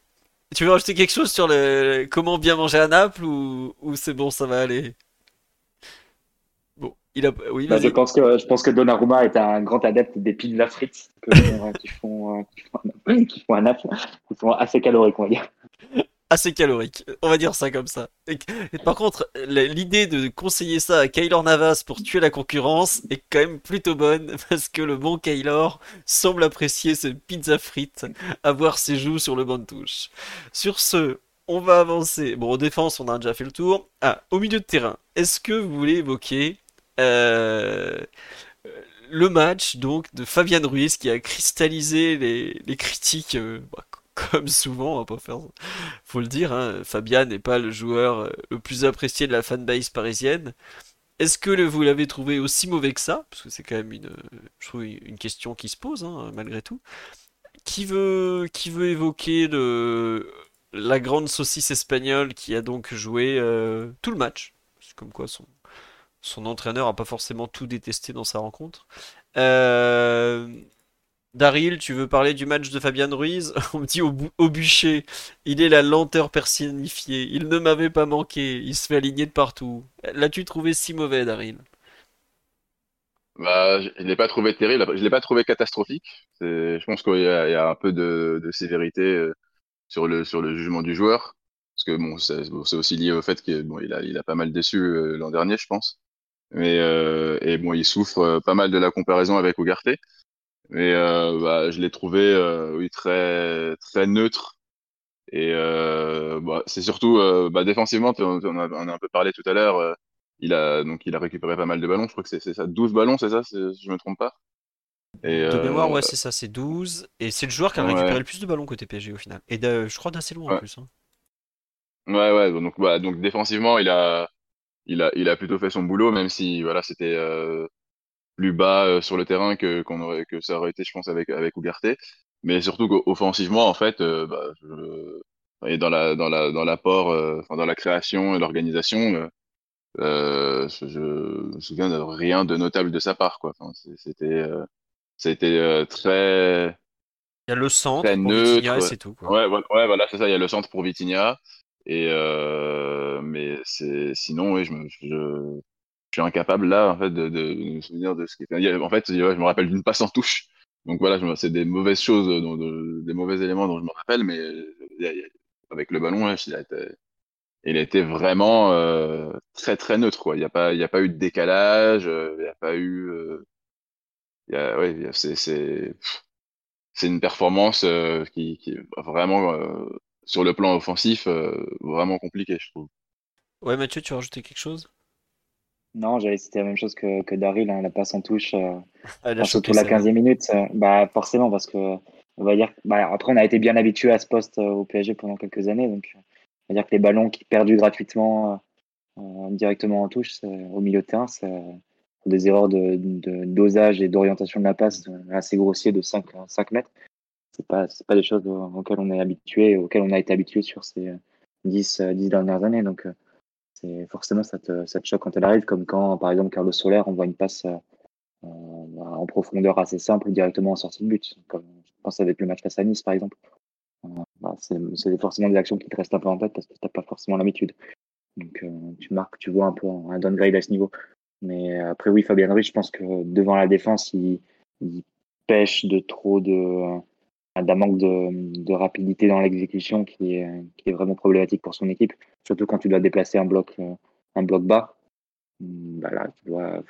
tu veux rajouter quelque chose sur le comment bien manger à Naples ou c'est bon, ça va aller? Oui, bah, je pense que je pense que Donnarumma est un grand adepte des pizzas frites euh, qui font qui font, qui font un qui sont assez caloriques, on va dire. Assez calorique, on va dire ça comme ça. Et, par contre, l'idée de conseiller ça à Kaylor Navas pour tuer la concurrence est quand même plutôt bonne parce que le bon Kaylor semble apprécier ce pizza frites, avoir ses joues sur le banc de touche. Sur ce, on va avancer. Bon, en défense, on a déjà fait le tour. Ah, au milieu de terrain, est-ce que vous voulez évoquer euh, le match donc de Fabian Ruiz qui a cristallisé les, critiques euh, bah, comme souvent, faire, faut le dire, hein, Fabian n'est pas le joueur euh, le plus apprécié de la fanbase parisienne. Est-ce que vous l'avez trouvé aussi mauvais que ça? Parce que c'est quand même une, je trouve une question qui se pose hein, malgré tout. Qui veut, qui veut évoquer la grande saucisse espagnole qui a donc joué tout le match? Comme quoi son, son entraîneur a pas forcément tout détesté dans sa rencontre. Euh... Daryl, tu veux parler du match de Fabian Ruiz? On me dit au, bûcher, il est la lenteur personnifiée. Il ne m'avait pas manqué. Il se fait aligner de partout. L'as-tu trouvé si mauvais, Daryl? Bah, je l'ai pas trouvé terrible. Je l'ai pas trouvé catastrophique. Je pense qu'il y, a un peu de, sévérité euh, sur le jugement du joueur, parce que bon, c'est aussi lié au fait qu'il a pas mal déçu euh, l'an dernier, je pense. Mais euh, et bon, il souffre euh, pas mal de la comparaison avec Ugarte. Mais euh, bah, je l'ai trouvé euh, oui très très neutre. Et euh, bah, c'est surtout euh, bah, défensivement, on, on, a, on, a, un peu parlé tout à l'heure. il a donc il a récupéré pas mal de ballons. Je crois que c'est ça, 12 ballons, c'est ça, si je me trompe pas? Et de mémoire, ouais, c'est ça, c'est 12. Et c'est le joueur qui a récupéré le plus de ballons côté PSG au final. Et de, je crois d'assez loin ouais. en plus. Hein. Ouais, ouais, donc, bah, donc défensivement, il a, il a, il a plutôt fait son boulot, même si voilà, c'était euh, plus bas euh, sur le terrain que qu'on aurait que ça aurait été, je pense, avec avec Ugarte. Mais surtout qu'offensivement, en fait, euh, bah, je, et dans la dans la dans l'apport, euh, enfin, dans la création et l'organisation, euh, je, je, me souviens de rien de notable de sa part, quoi. Enfin, c'était c'était très il y a le centre pour neutre. Vitinha c'est tout. Quoi. Ouais, ouais, ouais, voilà, c'est ça. Il y a le centre pour Vitinha. Et euh, mais c'est sinon, oui, je, me, je, je, suis incapable là, en fait, de, de, de me souvenir de ce qui. En fait, je me rappelle d'une passe en touche. Donc voilà, c'est des mauvaises choses, de, des mauvais éléments dont je me rappelle, mais avec le ballon, il a été, il a vraiment euh, très très neutre. Quoi. Il n'y a pas, il y a pas eu de décalage, euh, il n'y a pas eu. Euh, il y a, ouais, c'est, c'est, une performance euh, qui, qui, vraiment euh, sur le plan offensif euh, vraiment compliquée, je trouve. Ouais, Mathieu, tu as rajouté quelque chose? Non, j'avais cité la même chose que, que Daryl, hein, la passe en touche, euh, surtout la 15e minute. bah, forcément, parce que on va dire, bah, après, on a été bien habitué à ce poste au PSG pendant quelques années, donc on va dire que les ballons qui perdus gratuitement directement en touche au milieu de terrain, c'est des erreurs de, de dosage et d'orientation de la passe assez grossiers de 5, 5 mètres. C'est pas, c'est pas des choses auxquelles on est habitué, auxquelles on a été habitué sur ces 10, 10 dernières années. Donc, c'est, forcément, ça te, ça te choque quand elle arrive, comme quand, par exemple, Carlos Soler envoie une passe euh, en profondeur assez simple directement en sortie de but. Comme je pense avec le match face à Nice, par exemple. Euh, bah, c'est, forcément des actions qui te restent un peu en tête parce que tu n'as pas forcément l'habitude. Donc, euh, tu marques, tu vois un peu un downgrade à ce niveau. Mais après, oui, Fabien Ruiz, je pense que devant la défense, il pêche de trop de d'un manque de, rapidité dans l'exécution qui est, vraiment problématique pour son équipe, surtout quand tu dois déplacer un bloc, un bloc bas. Bah là, tu dois,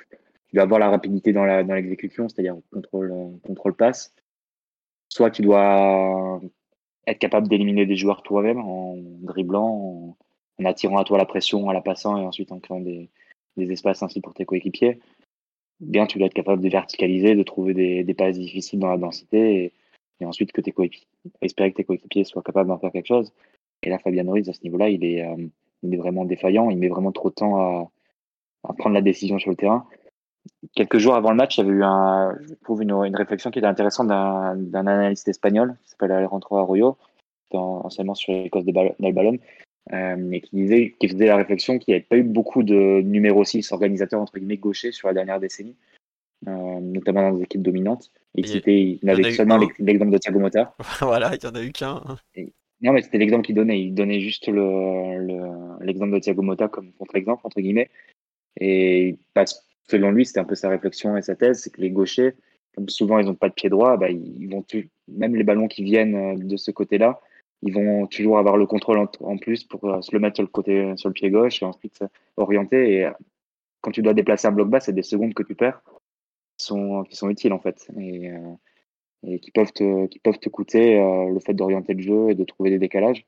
tu dois avoir la rapidité dans la dans l'exécution, c'est-à-dire contrôle contrôle passe. Soit tu dois être capable d'éliminer des joueurs toi-même en dribblant, en, attirant à toi la pression, en la passant et ensuite en créant des, espaces ainsi pour tes coéquipiers, bien tu dois être capable de verticaliser, de trouver des, passes difficiles dans la densité et ensuite que tes coéquipiers, espérer que tes coéquipiers soient capables d'en faire quelque chose. Et là, Fabien Ruiz, à ce niveau-là, il est, euh, il est vraiment défaillant, il met vraiment trop de temps à, prendre la décision sur le terrain. Quelques jours avant le match, avait eu un, je trouve une, réflexion qui était intéressante d'un analyste espagnol qui s'appelle Alejandro Arroyo, anciennement sur les causes d'Albalon, euh, et qui disait, qui faisait la réflexion qu'il n'y avait pas eu beaucoup de numéro 6 organisateurs entre guillemets gauchers sur la dernière décennie, euh, notamment dans des équipes dominantes. Et il, n'avait seulement l'exemple de Thiago Motta. voilà, il n'y en a eu qu'un. Non, mais c'était l'exemple qu'il donnait. Il donnait juste le, le, l'exemple de Thiago Motta comme contre-exemple, entre guillemets. Et selon lui, c'était un peu sa réflexion et sa thèse, c'est que les gauchers, comme souvent ils n'ont pas de pied droit, bah, ils vont même les ballons qui viennent de ce côté-là, ils vont toujours avoir le contrôle en, en plus pour euh, se le mettre sur le côté, sur le pied gauche et ensuite orienter. Et euh, quand tu dois déplacer un bloc bas, c'est des secondes que tu perds qui sont utiles en fait et, euh, et qui peuvent te, qui peuvent te coûter euh, le fait d'orienter le jeu et de trouver des décalages.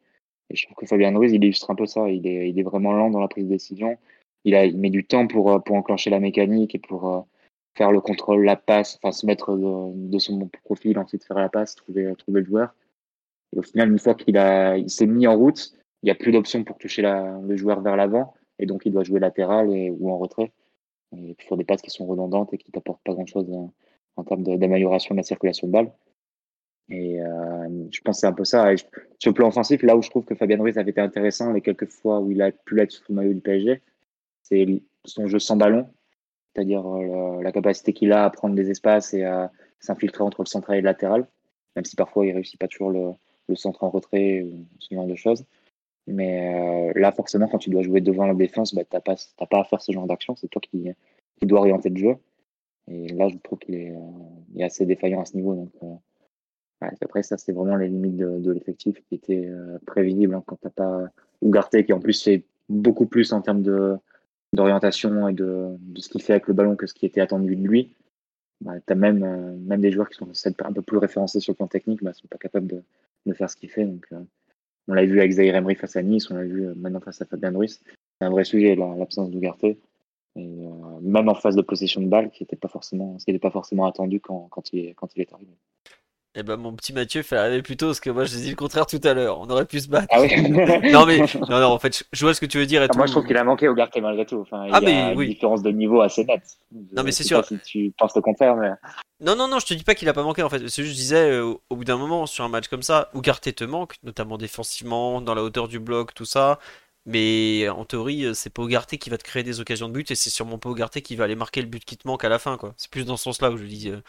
Et je trouve que Fabien Ruiz, il illustre un peu ça. Il est, il est vraiment lent dans la prise de décision. Il, a, il met du temps pour, pour enclencher la mécanique et pour faire le contrôle, la passe, enfin se mettre de, de son profil, ensuite faire la passe, trouver, trouver le joueur. Et au final, une fois qu'il il s'est mis en route, il n'y a plus d'option pour toucher la, le joueur vers l'avant, et donc il doit jouer latéral ou en retrait. Et sur des passes qui sont redondantes et qui t'apportent pas grand-chose en, en, termes d'amélioration de, la circulation de balle. Et euh, je pense que c'est un peu ça. Et sur le plan offensif, là où je trouve que Fabien Ruiz avait été intéressant les quelques fois où il a pu être sous le maillot du PSG, c'est son jeu sans ballon, c'est-à-dire euh, la capacité qu'il a à prendre des espaces et à s'infiltrer entre le central et le latéral, même si parfois il réussit pas toujours le, le centre en retrait ou ce genre de choses. Mais euh, là, forcément, quand tu dois jouer devant la défense, bah, tu n'as pas, pas à faire ce genre d'action. C'est toi qui, qui dois orienter le jeu. Et là, je trouve qu'il est, euh, assez défaillant à ce niveau. Donc, euh, après, ça, c'est vraiment les limites de, l'effectif qui étaient euh, prévisibles hein, quand tu n'as pas Ougarté, qui en plus fait beaucoup plus en termes d'orientation et de, de ce qu'il fait avec le ballon que ce qui était attendu de lui. Bah, tu as même, même des joueurs qui sont un peu plus référencés sur le plan technique, bah, sont pas capables de, de faire ce qu'il fait. Donc, on l'a vu avec Zaire Emery face à Nice, on l'a vu euh, maintenant face à Fabien Ruiz. C'est un vrai sujet, l'absence d'Ougarté. Euh, même en phase de possession de balle, qui n'était pas ce qui n'était pas forcément attendu quand il est arrivé. Eh ben mon petit Mathieu fait arriver plus tôt parce que moi j'ai dit le contraire tout à l'heure. On aurait pu se battre. Ah oui Non mais non, non en fait je vois ce que tu veux dire et Ah, tout. Moi, je trouve qu'il a manqué au Garté malgré tout. Enfin, il Ah, y mais a oui. une différence de niveau assez nette. Non, mais c'est sûr. Si tu penses le contraire, mais Non non non je te dis pas qu'il a pas manqué en fait. C'est juste je disais euh, au- bout d'un moment sur un match comme ça Ugarte te manque notamment défensivement dans la hauteur du bloc tout ça. Mais en théorie euh, c'est pas Ugarte qui va te créer des occasions de but et c'est sûrement pas Ugarte qui va aller marquer le but qui te manque à la fin quoi. C'est plus dans ce sens-là où je dis. euh,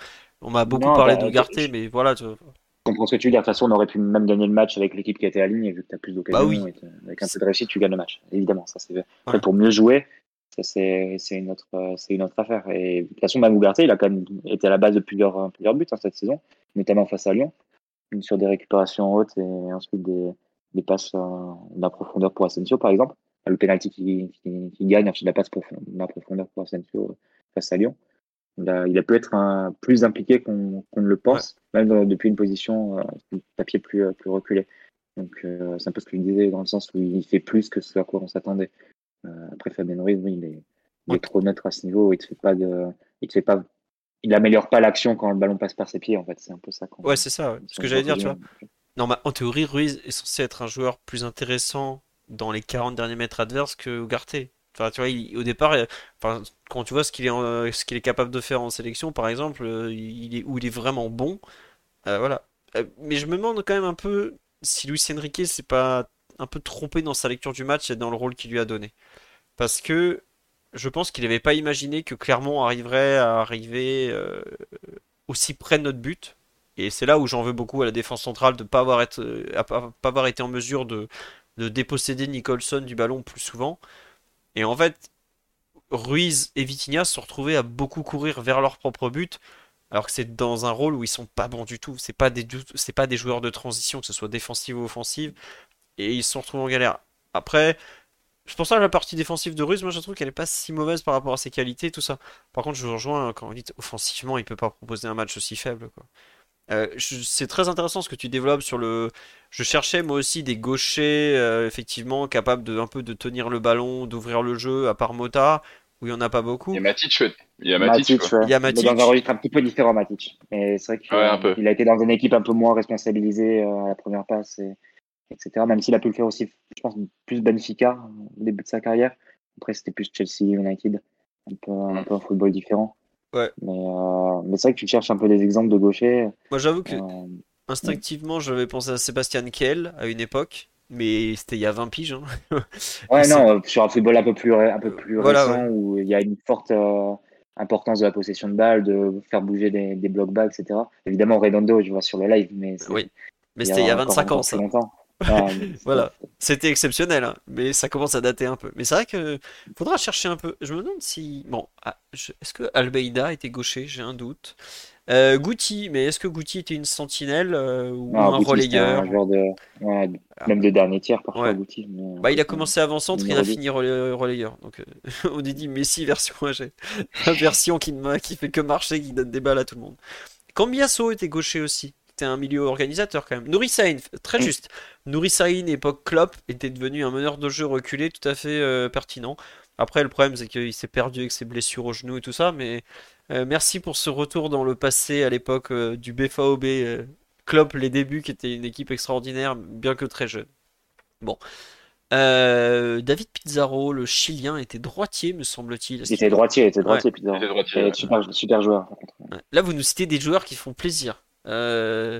On m'a beaucoup Non, parlé bah, d'Ugarte je- mais voilà. tu je comprends ce que tu veux dire. De toute façon, on aurait pu même gagner le match avec l'équipe qui était alignée, vu que tu as plus d'occasions. Bah oui. avec un peu de réussite, tu gagnes le match. Évidemment, ça c'est. Après, pour mieux jouer, ça c'est une autre c'est une autre affaire. Et de toute façon, même Ugarte, il a quand même été à la base de plusieurs plusieurs buts hein, cette saison, notamment face à Lyon, sur des récupérations hautes et ensuite des des passes euh, en profondeur pour Asensio, par exemple. Le penalty qui, qui, qui gagne, ensuite la passe profondeur pour Asensio euh, face à Lyon. Il a, il a pu être un- plus impliqué qu'on ne le pense, même depuis une position euh, papier plus, euh, plus reculé. Donc euh, c'est un peu ce que je disais dans le sens où il fait plus que ce à quoi on s'attendait. Euh, après Fabien Ruiz, oui, il est, il Ouais. est trop neutre à ce niveau. Il te fait pas de, il te fait pas, il améliore pas l'action quand le ballon passe par ses pieds. En fait, c'est un peu ça. Ouais c'est ça. ouais. Ce que j'allais dire tu vois. Non, en théorie, Ruiz est censé être un joueur plus intéressant dans les 40 derniers mètres adverses que Ugarte. Enfin, tu vois, au départ, euh, quand tu vois ce qu'il est, ce est capable de faire en sélection, par exemple, euh, où il est vraiment bon, euh, voilà. Mais je me demande quand même un peu si Luis Enrique s'est pas un peu trompé dans sa lecture du match et dans le rôle qu'il lui a donné. Parce que je pense qu'il n'avait pas imaginé que Clermont arriverait à arriver aussi près de notre but. Et c'est là où j'en veux beaucoup à la défense centrale de pas avoir, pas avoir été en mesure de, de déposséder Nicholson du ballon plus souvent. Et en fait, Ruiz et Vitinha se sont retrouvés à beaucoup courir vers leur propre but, alors que c'est dans un rôle où ils sont pas bons du tout. C'est pas des, c'est pas des joueurs de transition, que ce soit défensive ou offensive, et ils se sont retrouvés en galère. Après, c'est pour ça que la partie défensive de Ruiz, moi je trouve qu'elle est pas si mauvaise par rapport à ses qualités, tout ça. Par contre, je vous rejoins hein, quand vous dites offensivement, il peut pas proposer un match aussi faible, quoi. Euh, c'est très intéressant ce que tu développes sur le. Je cherchais moi aussi des gauchers euh, effectivement capables de un peu de tenir le ballon, d'ouvrir le jeu, à part Mota où il y en a pas beaucoup. Il y a Matic, il y a Matic, Matic, quoi. ouais. Il y a Mais Matic. dans un registre un petit peu différent, Matic. Mais c'est vrai qu'il Ouais, il a été dans une équipe un peu moins responsabilisée euh, à la première passe, et, etc. Même s'il a pu le faire aussi, je pense, plus Benfica au début de sa carrière. Après, c'était plus Chelsea United, un peu, un peu un football différent. Ouais. Mais, euh, mais c'est vrai que tu cherches un peu des exemples de gauchers. Moi j'avoue que euh, instinctivement j'avais pensé à Sébastien Kiel à une époque, mais c'était il y a 20 piges. hein. Ouais, non, euh, sur un football un peu plus, ré- un peu plus Voilà, récent où il y a une forte euh, importance de la possession de balle, de faire bouger des, des blocs bas, etc. Évidemment, Redondo, je vois sur le live, mais Oui. Mais c'était il y a encore- 25 ans ça. longtemps. C'est- Voilà. C'était exceptionnel, hein, mais ça commence à dater un peu. Mais c'est vrai que faudra chercher un peu. Je me demande si. Bon, ah, je- est-ce que Almeida était gaucher? J'ai un doute. Euh, Guti, mais est-ce que Guti était une sentinelle euh, ou Non, un relayeur? un joueur de, ouais, même de dernier tiers parfois, Ouais. Mais- Bah, il a commencé avant-centre, il a fini relay- relayeur. Donc, euh, on est dit Messi version âgée. version qui, ne qui fait que marcher, qui donne des balles à tout le monde. Cambiasso était gaucher aussi. C'était un milieu organisateur quand même. Nouri Sahin, très Mm. juste. Nouri Sahin, époque Klopp, était devenu un meneur de jeu reculé tout à fait euh, pertinent. Après, le problème, c'est qu'il s'est perdu avec ses blessures au genou et tout ça. Mais euh, merci pour ce retour dans le passé à l'époque euh, du BFAOB. euh, Klopp, les débuts, qui était une équipe extraordinaire, bien que très jeune. Bon. Euh, David Pizarro, le Chilien, était droitier, me semble-t-il. Il était droitier, il était droitier, Pizarro. Il était droitier, ouais. super, super joueur. Ouais. Là, vous nous citez des joueurs qui font plaisir. Euh,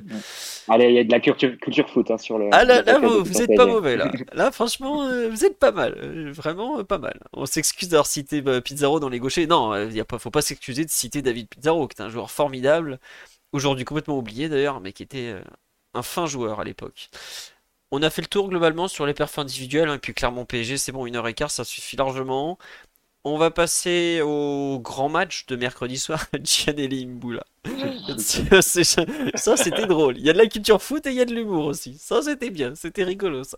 Allez, il y a de la culture, culture foot hein, sur le. Ah là, là, vous, vous êtes pas mauvais là. Là, franchement, euh, vous êtes pas mal. Euh, Vraiment pas mal. On s'excuse d'avoir cité euh, Pizarro dans les gauchers. Non, a pas, faut pas s'excuser de citer David Pizarro, qui est un joueur formidable. Aujourd'hui complètement oublié d'ailleurs, mais qui était un fin joueur à l'époque. On a fait le tour globalement sur les perfs individuels, hein, et puis clairement PSG, c'est bon, une heure et quart, ça suffit largement. On va passer au grand match de mercredi soir, Gianelli Mbula. C'est- c'est- Ça, c'était drôle. Il y a de la culture foot et il y a de l'humour aussi. Ça, c'était bien. C'était rigolo, ça.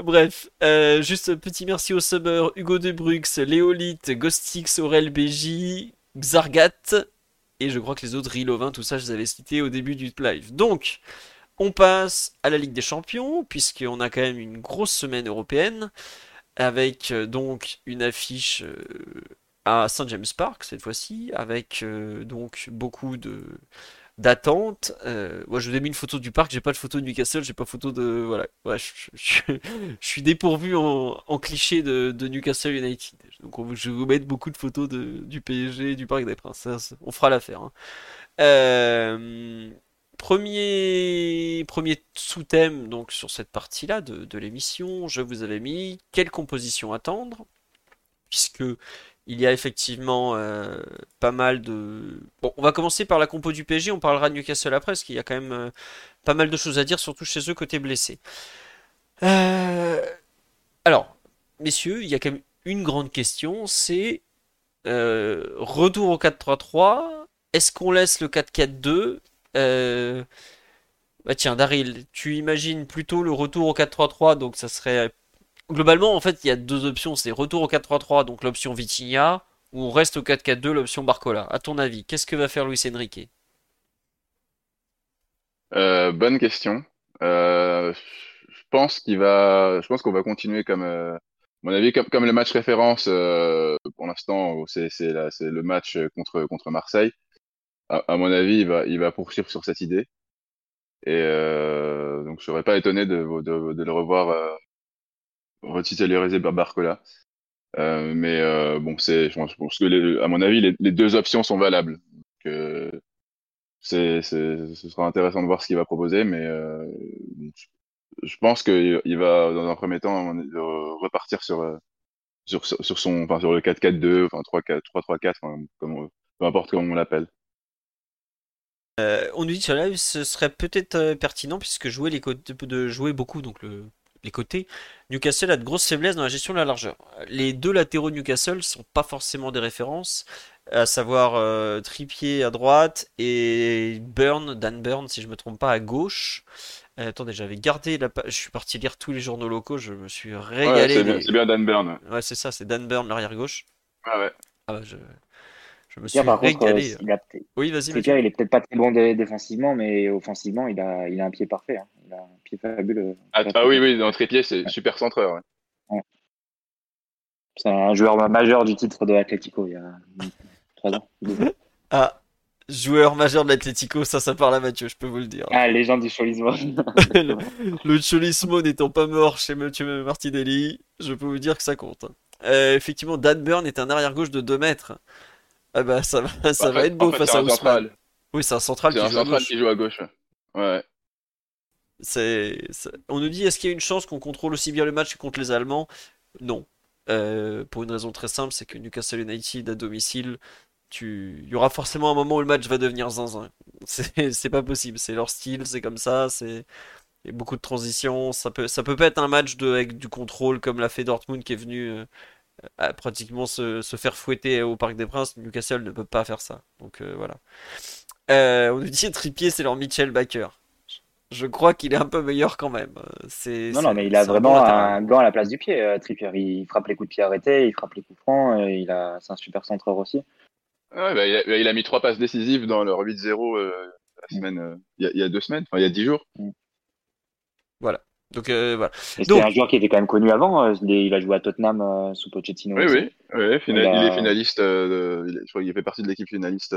Bref, euh, juste un petit merci au Summer, Hugo de Brux, Léolite, Ghostix, Aurel BJ, Xargat, et je crois que les autres, Rilovin, tout ça, je les avais cités au début du live. Donc, on passe à la Ligue des Champions, puisqu'on a quand même une grosse semaine européenne, avec euh, donc une affiche euh, à St James Park cette fois-ci, avec euh, donc beaucoup de d'attente. Moi, je vous ai mis une photo du parc, j'ai pas de photo de Newcastle, j'ai pas photo de. Voilà. Je, suis dépourvu en, cliché de, de Newcastle United. Donc, on- je vais vous mettre beaucoup de photos de, du PSG, du Parc des Princes. Ça, ça- on fera l'affaire. hein. Euh, premier sous-thème donc sur cette partie-là de, l'émission, je vous avais mis quelle composition attendre, puisque il y a effectivement euh, pas mal de... Bon, on va commencer par la compo du PSG, on parlera de Newcastle après, parce qu'il y a quand même euh, pas mal de choses à dire, surtout chez eux côté blessé. Euh, Alors, messieurs, il y a quand même une grande question, c'est retour au 4-3-3, est-ce qu'on laisse le 4-4-2? Euh, Bah tiens, Daryl, tu imagines plutôt le retour au 4-3-3, donc ça serait... Globalement, en fait, il y a deux options, c'est retour au 4-3-3, donc l'option Vitinha, ou on reste au 4-4-2, l'option Barcola. À ton avis, qu'est-ce que va faire Luis Enrique? Euh, bonne question. Euh, je pense qu'on va continuer comme, mon avis, comme, comme le match référence pour l'instant, c'est le match contre contre Marseille. À, mon avis, il va il va poursuivre sur cette idée. Et euh, donc, je serais pas étonné de de, de le revoir euh, retitulariser par Barcola. Euh, mais euh, bon, c'est, je pense, que les- à mon avis, les, les deux options sont valables. Donc, euh, c'est, ce sera intéressant de voir ce qu'il va proposer, mais euh, je pense qu'il il va, dans un premier temps, repartir sur, sur, sur son, enfin, sur le 4-4-2, enfin 3-4, 3-3-4, enfin, comme, peu importe comment on l'appelle. Euh, on nous dit sur live, ce serait peut-être euh, pertinent puisque jouer les côtés, de jouer beaucoup donc le, les côtés. Newcastle a de grosses faiblesses dans la gestion de la largeur. Les deux latéraux de Newcastle sont pas forcément des références, à savoir euh, Trippier à droite et Burn, Dan Burn si je me trompe pas à gauche. Euh, attendez, j'avais gardé la page, je suis parti lire tous les journaux locaux, je me suis Ouais, régalé. c'est bien, les- c'est bien Dan Burn. ouais. C'est ça, c'est Dan Burn l'arrière gauche. Ouais, ouais. Ah bah, je, je me suis Pierre, par contre, régalé. euh, il a Oui, vas-y, il est peut-être pas très bon dé- défensivement, mais offensivement, il a, il a un pied parfait. hein. Il a un pied fabuleux. Ah, ah oui, oui, dans Trépied, c'est super centreur. ouais. C'est un joueur majeur du titre de Atletico il y a trois ans. Ah, joueur majeur de l'Atlético, ça, ça parle à Mathieu, je peux vous le dire. Ah, légende du cholismo. le, le Cholismo n'étant pas mort chez Mathieu Martinelli, je peux vous dire que ça compte. Euh, effectivement, Dan Burn est un arrière-gauche de 2 mètres. Ah bah ça va, ça En va fait- être beau en fait, face à un Ousmane. central. Oui, c'est un central qui un joue à central gauche. qui joue à gauche. ouais. C'est, On nous dit est-ce qu'il y a une chance qu'on contrôle aussi bien le match que contre les Allemands? Non. Euh, pour une raison très simple, c'est que Newcastle United à domicile, tu... il y aura forcément un moment où le match va devenir zinzin. C'est c'est pas possible, c'est leur style, c'est comme ça, c'est il y a beaucoup de transitions, ça peut ça peut pas être un match de avec du contrôle comme l'a fait Dortmund qui est venu euh, à pratiquement se, se faire fouetter au Parc des Princes. Newcastle ne peut pas faire ça. Donc euh, voilà. Euh, on nous dit Trippier, c'est leur Mitchell Baker. Je crois qu'il est un peu meilleur quand même. C'est, Non, non, mais il a bon vraiment un gant à la place du pied, euh, Trippier. Il frappe les coups de pied arrêtés, il frappe les coups francs, il a... c'est un super centreur aussi. Ouais, bah, il, a, il a mis trois passes décisives dans leur 8-0 euh, la semaine, il y, a, il y a deux semaines, enfin il y a dix jours. Donc euh, voilà. C'était un joueur qui était quand même connu avant. euh, il a joué à Tottenham euh, sous Pochettino. Oui, aussi. oui, Il a- il est finaliste, euh, de- il est- je crois qu'il fait partie de l'équipe finaliste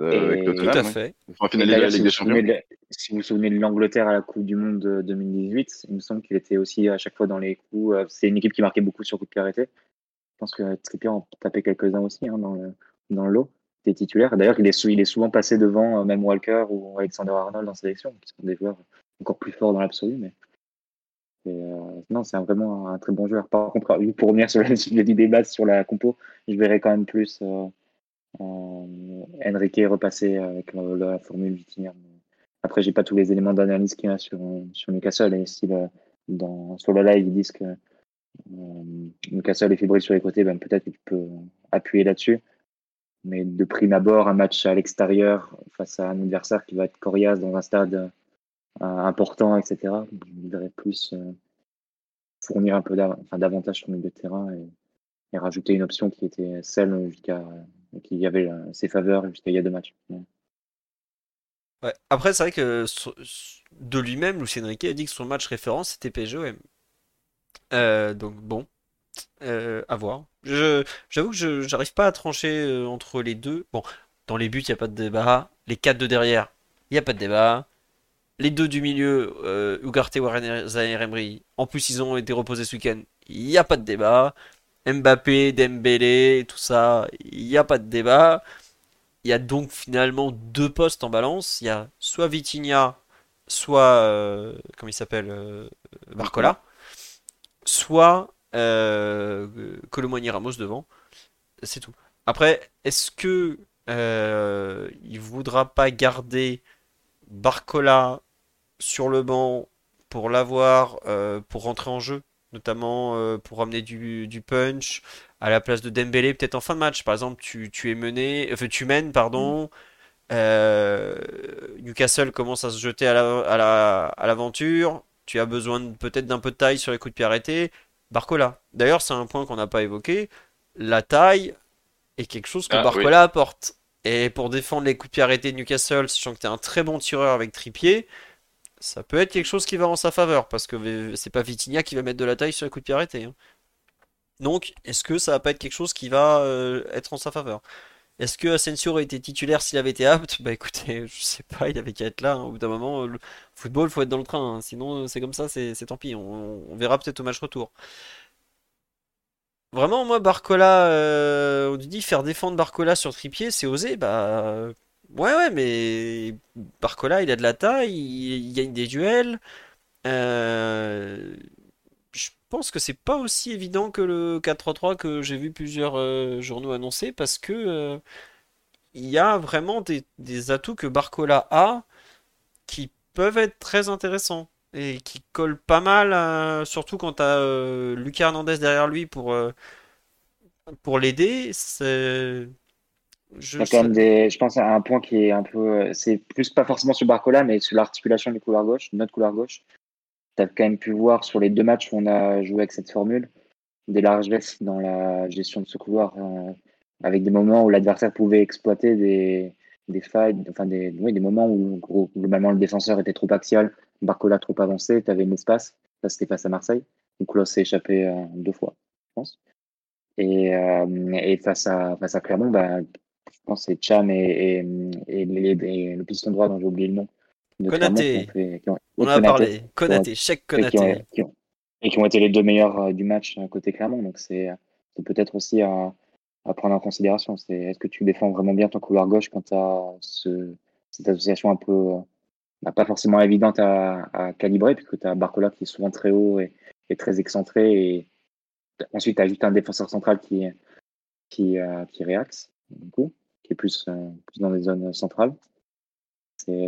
Et- avec Tout Tottenham. à ouais. fait. Enfin, Et finaliste de la d'ailleurs, si Ligue vous des vous souvenez Champions. de, si vous vous souvenez de l'Angleterre à la Coupe du Monde de 2018, il me semble qu'il était aussi à chaque fois dans les coups. euh, C'est une équipe qui marquait beaucoup sur coups de pied. Je pense que Trippier en tapait quelques-uns aussi hein, dans, le, dans le lot des titulaires. D'ailleurs, il est, sou- il est souvent passé devant euh, même Walker ou Alexander Arnold en sélection, qui sont des joueurs encore plus forts dans l'absolu. Mais euh, non, c'est vraiment un très bon joueur. Par contre, euh, pour revenir sur le sujet du débat sur la compo, je verrais quand même plus euh, euh, Enrique repasser avec la formule Vitinha. Après, j'ai pas tous les éléments d'analyse qu'il y a sur, sur Newcastle. Et si dans, sur le live, ils disent que euh, Newcastle est fébrile sur les côtés, ben, peut-être que tu peux appuyer là-dessus. Mais de prime abord, un match à l'extérieur face à un adversaire qui va être coriace dans un stade important, etc., je voudrais plus euh, fournir un peu davantage sur le terrain et, rajouter une option qui était celle jusqu'à qui avait euh, ses faveurs jusqu'à il y a deux matchs. Ouais. Après, c'est vrai que de lui-même, Lucien Enrique a dit que son match référence c'était PSGOM. Euh, donc bon, euh, à voir. J'avoue que je j'arrive pas à trancher euh, entre les deux. Bon, dans les buts, il n'y a pas de débat. Les quatre de derrière, il n'y a pas de débat. Les deux du milieu, euh, Ugarte, Warren Zaire Emery, en plus ils ont été reposés ce week-end, il n'y a pas de débat. Mbappé, Dembélé, tout ça, il n'y a pas de débat. Il y a donc finalement deux postes en balance. Il y a soit Vitinha, soit, euh, comment il s'appelle, euh, Barcola, soit euh, Ramos devant. C'est tout. Après, est-ce que euh, il voudra pas garder Barcola sur le banc pour l'avoir, euh, pour rentrer en jeu, notamment euh, pour ramener du, du punch à la place de Dembélé, peut-être en fin de match. Par exemple, tu, tu es mené, enfin tu mènes, pardon. Euh, Newcastle commence à se jeter à la- à la- à l'aventure. tu as besoin peut-être d'un peu de taille sur les coups de pied arrêtés. Barcola. D'ailleurs, c'est un point qu'on n'a pas évoqué. La taille est quelque chose que Ah, Barcola apporte. Et pour défendre les coups de pied arrêtés de Newcastle, sachant que tu es un très bon tireur avec Trippier, ça peut être quelque chose qui va en sa faveur. Parce que c'est pas Vitinha qui va mettre de la taille sur les coups de pied arrêtés. hein. Donc, est-ce que ça va pas être quelque chose qui va euh, être en sa faveur? Est-ce que Asensio aurait été titulaire s'il avait été apte? Bah écoutez, je sais pas, il avait qu'à être là. hein. Au bout d'un moment, le football, faut être dans le train. hein. Sinon, c'est comme ça, c'est tant pis. On, verra peut-être au match retour. Vraiment, moi, Barcola, euh, on dit faire défendre Barcola sur Trippier, c'est osé? Bah euh, ouais, ouais, mais Barcola, il a de la taille, il, gagne des duels. Euh, je pense que c'est pas aussi évident que le 4-3-3 que j'ai vu plusieurs euh, journaux annoncer parce que euh, il y a vraiment des, atouts que Barcola a qui peuvent être très intéressants et qui collent pas mal, surtout quand t'as euh, Lucas Hernandez derrière lui pour, pour l'aider. C'est... Je Il y a sais- quand même des, je pense à un point qui est un peu, euh, c'est plus pas forcément sur Barcola, mais sur l'articulation du couloir gauche, notre couloir gauche. Tu as quand même pu voir sur les deux matchs où on a joué avec cette formule des largesses dans la gestion de ce couloir, euh, avec des moments où l'adversaire pouvait exploiter des, des failles, enfin des, oui, des moments où gros, globalement le défenseur était trop axial, Barcola trop avancé, tu avais un espace. Ça, c'était face à Marseille, où Klaus s'est échappé euh, deux fois, je pense. Et, euh, et face à, face à Clermont, bah, pense c'est Cham et, et, et, les- et le piston droit dont j'ai oublié le nom Konaté. ont, On en a parlé. Konaté, chèque et qui ont, Konaté. et qui ont été les deux meilleurs euh, du match euh, côté Clermont. Donc c'est euh, c'est peut-être aussi à, à prendre en considération. C'est est-ce que tu défends vraiment bien ton couloir gauche quand tu as ce, cette association un peu euh, bah, pas forcément évidente à, à calibrer, puisque tu as Barcola qui est souvent très haut et, et très excentré. Et ensuite, tu as juste un défenseur central qui, qui, euh, qui réaxe, du coup, qui est plus, euh, plus dans les zones centrales.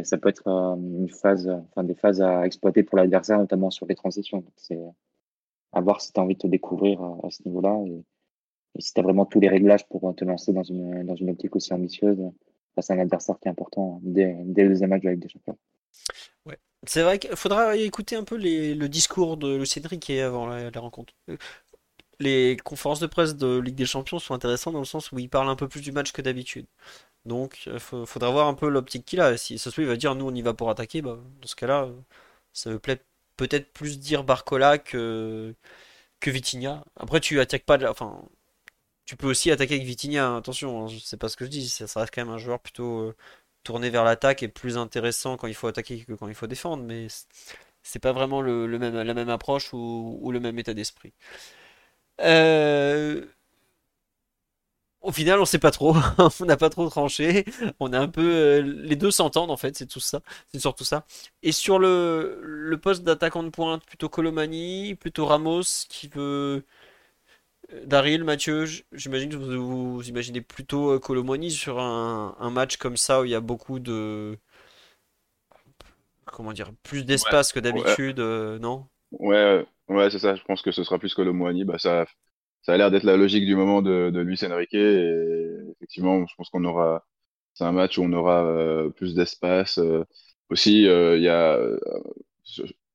Ça peut être euh, une phase, enfin, des phases à exploiter pour l'adversaire, notamment sur les transitions. C'est à voir si tu as envie de te découvrir à, à ce niveau-là et, si tu as vraiment tous les réglages pour euh, te lancer dans une, dans une optique aussi ambitieuse face à un adversaire qui est important dès, dès le deuxième match de la des Champions. C'est vrai qu'il faudra écouter un peu le discours de Enrique avant la rencontre. Euh, Les conférences de presse de Ligue des Champions sont intéressantes dans le sens où il parle un peu plus du match que d'habitude. Donc, il faudra voir un peu l'optique qu'il a. Si se trouve, il va dire nous on y va pour attaquer, bah, dans ce cas-là, euh, ça me plaît peut-être plus dire Barcola que, que Vitinha. Après, tu attaques pas. Enfin, tu peux aussi attaquer avec Vitinha, hein, attention, hein, c'est pas ce que je dis, ça, ça reste quand même un joueur plutôt euh, tourné vers l'attaque et plus intéressant quand il faut attaquer que quand il faut défendre, mais c'est pas vraiment le, même, la même approche ou le même état d'esprit. Euh, Au final, on sait pas trop, on n'a pas trop tranché, on a un peu, euh, les deux s'entendent en fait, c'est tout ça, c'est surtout ça. Et sur le, le poste d'attaquant de pointe, plutôt Colomani, plutôt Ramos qui veut euh, Daryl, Mathieu, j'imagine que vous, vous imaginez plutôt Colomani sur un, un match comme ça où il y a beaucoup de, comment dire, plus d'espace que d'habitude, euh, non? Ouais, ouais, c'est ça. Je pense que ce sera plus Colomboigny. Bah, ça, ça a l'air d'être la logique du moment de, de Luis Enrique. Et effectivement, je pense qu'on aura, c'est un match où on aura euh, plus d'espace. euh. aussi, euh, il y a, euh,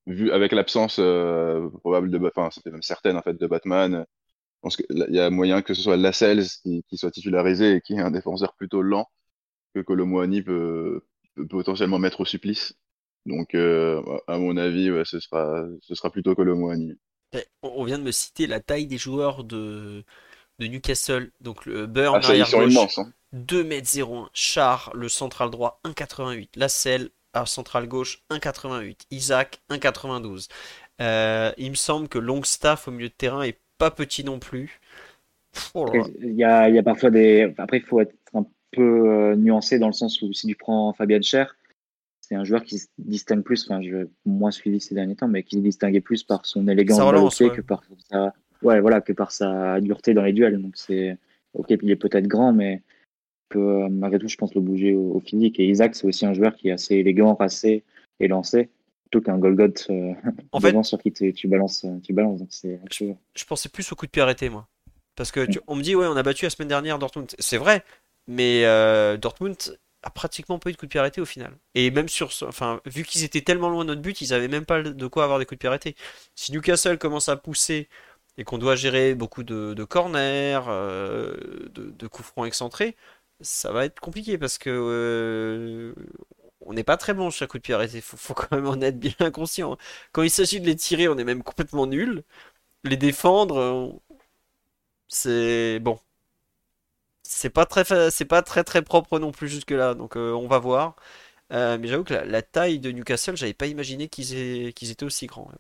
vu avec l'absence euh, probable de, enfin, c'était même certaine en fait de Batman. Je pense qu'il y a moyen que ce soit Lascelles qui, qui soit titularisé et qui est un défenseur plutôt lent que Colomboigny peut, peut potentiellement mettre au supplice. Donc, euh, à mon avis, ouais, ce sera, ce sera plutôt Colomboigny. Eh, On on vient de me citer la taille des joueurs de, de Newcastle. Donc le Burn Ah, ça, ils arrière sont gauche. immenses. Hein. 2m01. Char, le central droit, 1,88. Lassel, à central gauche, 1,88. Isaac, 1,92. Euh, il me semble que Longstaff au milieu de terrain est pas petit non plus. Oh il y, a, il y, a, parfois des. Après, il faut être un peu euh, nuancé dans le sens où si tu prends Fabien Cher, c'est un joueur qui se distingue plus, enfin, je moins suivi ces derniers temps, mais qui se distinguait plus par son élégance que par sa, ouais, voilà, que par sa dureté dans les duels. Donc c'est ok, il est peut-être grand, mais peut malgré tout, je pense, le bouger au, physique. Et Isaac, c'est aussi un joueur qui est assez élégant, racé et lancé plutôt qu'un Golgot euh, en fait, sur qui tu, balances. Tu balances donc c'est je, pensais plus au coup de pied arrêté, moi. Parce que on me dit, ouais, on a battu la semaine dernière Dortmund. C'est vrai, mais euh, Dortmund a pratiquement pas eu de coup de pied arrêté au final. Et même sur, enfin, vu qu'ils étaient tellement loin de notre but, ils avaient même pas de quoi avoir des coups de pied arrêtés. Si Newcastle commence à pousser et qu'on doit gérer beaucoup de, corners, euh, de, coups francs excentrés, ça va être compliqué parce que euh, on n'est pas très bon sur coup de pied arrêté. Faut, faut quand même en être bien conscient. Quand il s'agit de les tirer, on est même complètement nul. Les défendre, c'est bon c'est pas très c'est pas très très propre non plus jusque là donc euh, on va voir. Euh, mais j'avoue que la, taille de Newcastle j'avais pas imaginé qu'ils étaient aussi grands.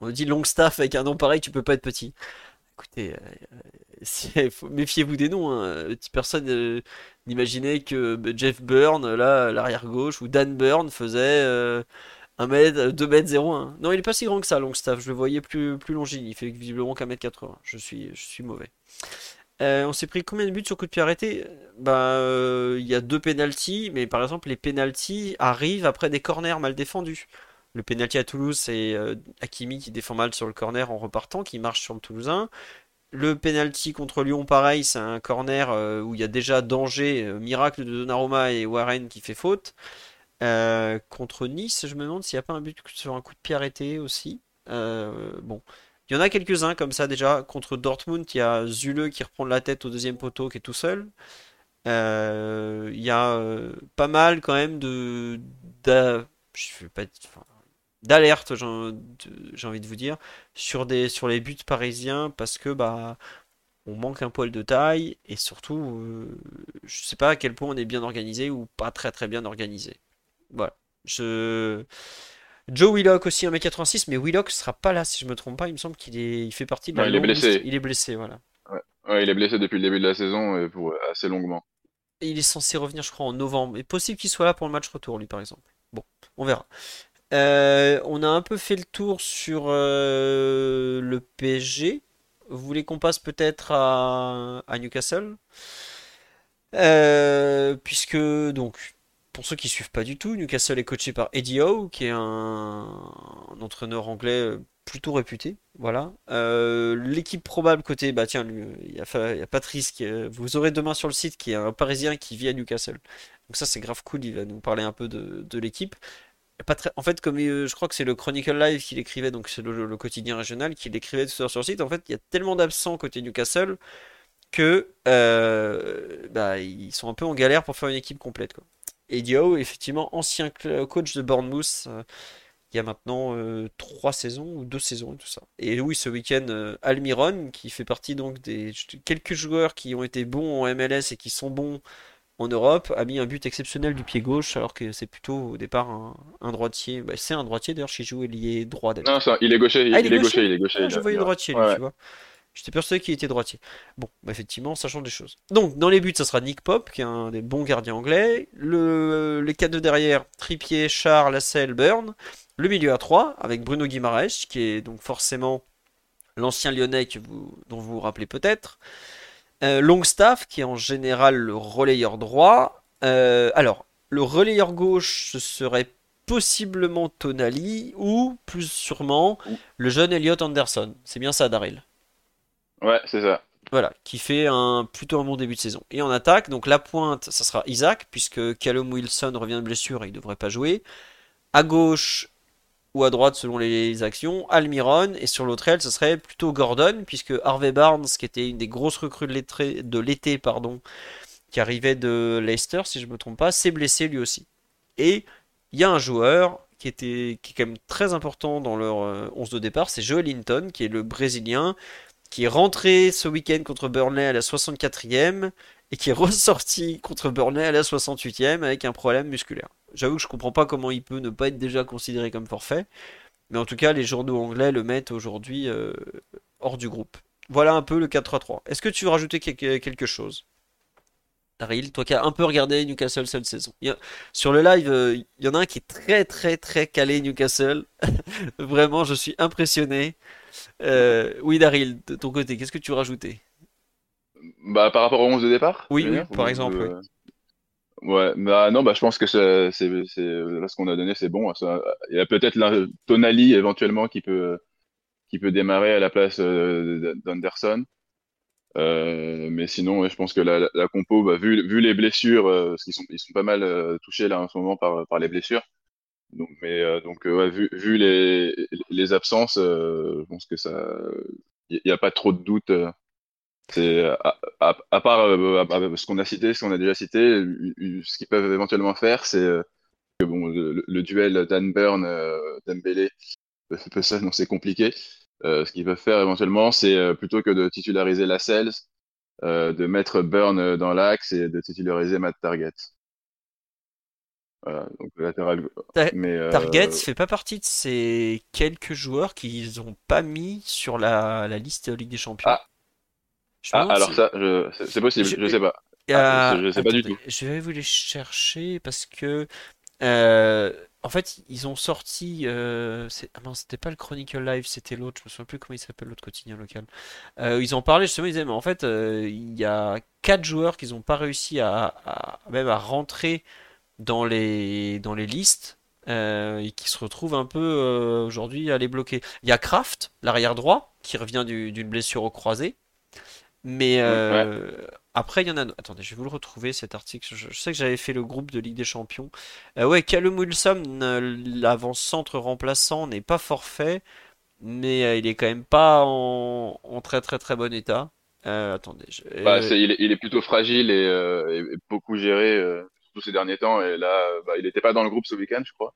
On dit Longstaff avec un nom pareil tu peux pas être petit. Écoutez euh, méfiez-vous des noms hein. personne n'imaginait que Jeff Byrne là l'arrière gauche ou Dan Byrne faisait 1 mètre 2 mètres 01 non il est pas si grand que ça Longstaff je le voyais plus plus longiligne. Il fait visiblement qu'un mètre 80 je suis je suis mauvais euh, on s'est pris combien de buts sur coup de pied arrêté? Bah, euh, il y a deux pénalties, mais par exemple, les pénalties arrivent après des corners mal défendus. Le pénalty à Toulouse, c'est euh, Hakimi qui défend mal sur le corner en repartant, qui marche sur le Toulousain. Le penalty contre Lyon, pareil, c'est un corner où il y a déjà danger, miracle de Donnarumma et Warren qui fait faute. contre Nice, je me demande s'il n'y a pas un but sur un coup de pied arrêté aussi. bon, il y en a quelques-uns comme ça déjà. Contre Dortmund, il y a Zule qui reprend la tête au deuxième poteau qui est tout seul. Euh, il y a euh, pas mal quand même de d'alerte, j'ai envie de vous dire, sur, des, sur les buts parisiens parce que bah on manque un poil de taille et surtout euh, je sais pas à quel point on est bien organisé ou pas très très bien organisé. Voilà. Je Joe Willock aussi 1m86, mais Willock sera pas là si je me trompe pas. Il me semble qu'il est... Il fait partie de la. il est blessé. Il est blessé, voilà. Ouais. il est blessé depuis le début de la saison et pour assez longuement. Et il est censé revenir, je crois, en novembre. Et possible qu'il soit là pour le match retour, lui, par exemple. Bon, on verra. Euh, on a un peu fait le tour sur euh, le PSG. Vous voulez qu'on passe peut-être à, à Newcastle? Euh, Puisque donc pour ceux qui suivent pas du tout, Newcastle est coaché par Eddie Howe, qui est un, entraîneur anglais euh, plutôt réputé. Voilà. Euh, l'équipe probable côté, bah tiens, il y, a, Patrice, qui, vous aurez demain sur le site, qui est un Parisien qui vit à Newcastle. Donc ça c'est grave cool, il va nous parler un peu de, l'équipe. En fait, comme euh, je crois que c'est le Chronicle Live qu'il écrivait, donc c'est le, quotidien régional, qu'il écrivait tout sur le site. En fait, il y a tellement d'absents côté Newcastle que bah, ils sont un peu en galère pour faire une équipe complète. Quoi. Et Dio, effectivement, ancien coach de Bournemouth, euh, il y a maintenant euh, trois saisons ou deux saisons et tout ça. Et oui, ce week-end, euh, Almiron, qui fait partie donc des quelques joueurs qui ont été bons en MLS et qui sont bons en Europe, a mis un but exceptionnel du pied gauche, alors que c'est plutôt au départ un, droitier. Bah, c'est un droitier d'ailleurs qui joue ailier droit. Non, il est gaucher, il, ah, est, gaucher, il est gaucher. Ah, je voyais droitier, lui, tu vois. J'étais persuadé qu'il était droitier. Bon, bah effectivement, ça change des choses. Donc, dans les buts, ça sera Nick Pop, qui est un des bons gardiens anglais. Le, les quatre de derrière, Trippier, Charles, Lassell, Burn. Le milieu à 3, avec Bruno Guimaraes, qui est donc forcément l'ancien lyonnais vous, dont vous vous rappelez peut-être. Euh, Longstaff, qui est en général le relayeur droit. Euh, alors, le relayeur gauche, ce serait possiblement Tonali, ou plus sûrement le jeune Elliot Anderson. C'est bien ça, Daryl? Ouais, c'est ça. Voilà, qui fait un plutôt un bon début de saison. Et en attaque, donc la pointe, ça sera Isaac, puisque Callum Wilson revient de blessure et il ne devrait pas jouer. À gauche ou à droite selon les actions, Almiron, et sur l'autre aile, ce serait plutôt Gordon, puisque Harvey Barnes, qui était une des grosses recrues de l'été, pardon, qui arrivait de Leicester, si je ne me trompe pas, s'est blessé lui aussi. Et il y a un joueur qui, était, qui est quand même très important dans leur 11 euh, de départ, c'est Joel Linton, qui est le Brésilien, qui est rentré ce week-end contre Burnley à la 64e et qui est ressorti contre Burnley à la 68e avec un problème musculaire. J'avoue que je comprends pas comment il peut ne pas être déjà considéré comme forfait, mais en tout cas, les journaux anglais le mettent aujourd'hui euh, hors du groupe. Voilà un peu le 4-3-3. Est-ce que tu veux rajouter quelque chose? Daryl, toi qui as un peu regardé Newcastle cette saison. sur le live, euh, il y en a un qui est très très très calé Newcastle. Vraiment, je suis impressionné. Euh, oui, Daryl, de ton côté, qu'est-ce que tu rajouter bah, Par rapport au 11 de départ Oui, par exemple. Ouais, bah non, bah je pense que c'est, ce qu'on a donné, c'est bon. il y a peut-être Tonali éventuellement qui peut, qui peut démarrer à la place euh, d'Anderson. Euh, mais sinon, je pense que la, la compo, bah, vu, vu les blessures, euh, parce qu'ils sont, ils sont pas mal euh, touchés là en ce moment par, par les blessures. Donc, mais euh, donc, ouais, vu, vu les, les absences, je pense que ça, il n'y a pas trop de doute. C'est à, à, part ce qu'on a cité, ce qu'on a déjà cité, ce qu'ils peuvent éventuellement faire, c'est que bon, le, duel Dan Burn, Dembélé, ça, non, c'est compliqué. Euh, ce qu'ils peuvent faire éventuellement, c'est euh, plutôt que de titulariser la Sales, euh, de mettre Burn dans l'axe et de titulariser Matt Target. Voilà, donc latéral. Mais, Target fait pas partie de ces quelques joueurs qu'ils n'ont pas mis sur la, la liste Ligue des Champions? Ah, ah alors ça, c'est possible, je, ne sais pas. Ah, je, sais pas du tout. Je vais vous les chercher parce que euh, en fait, ils ont sorti. Euh, ah non, c'était pas le Chronicle Live, c'était l'autre. Je me souviens plus comment il s'appelle, l'autre quotidien local. Euh, ils ont parlé justement, ils disaient, mais en fait, euh, il y a quatre joueurs qui n'ont pas réussi à, même à rentrer dans les, dans les listes et qui se retrouvent un peu aujourd'hui à les bloquer. Il y a Kraft, l'arrière droit, qui revient d'une blessure au croisé. Mais après, il y en a. Attendez, je vais vous le retrouver cet article. Je, sais que j'avais fait le groupe de Ligue des Champions. Euh, ouais, Callum Wilson, euh, l'avant-centre remplaçant, n'est pas forfait, mais euh, il est quand même pas en, très très très bon état. attendez. Bah, il, est, plutôt fragile et, beaucoup géré tous ces derniers temps. Et là, bah, il n'était pas dans le groupe ce week-end, je crois.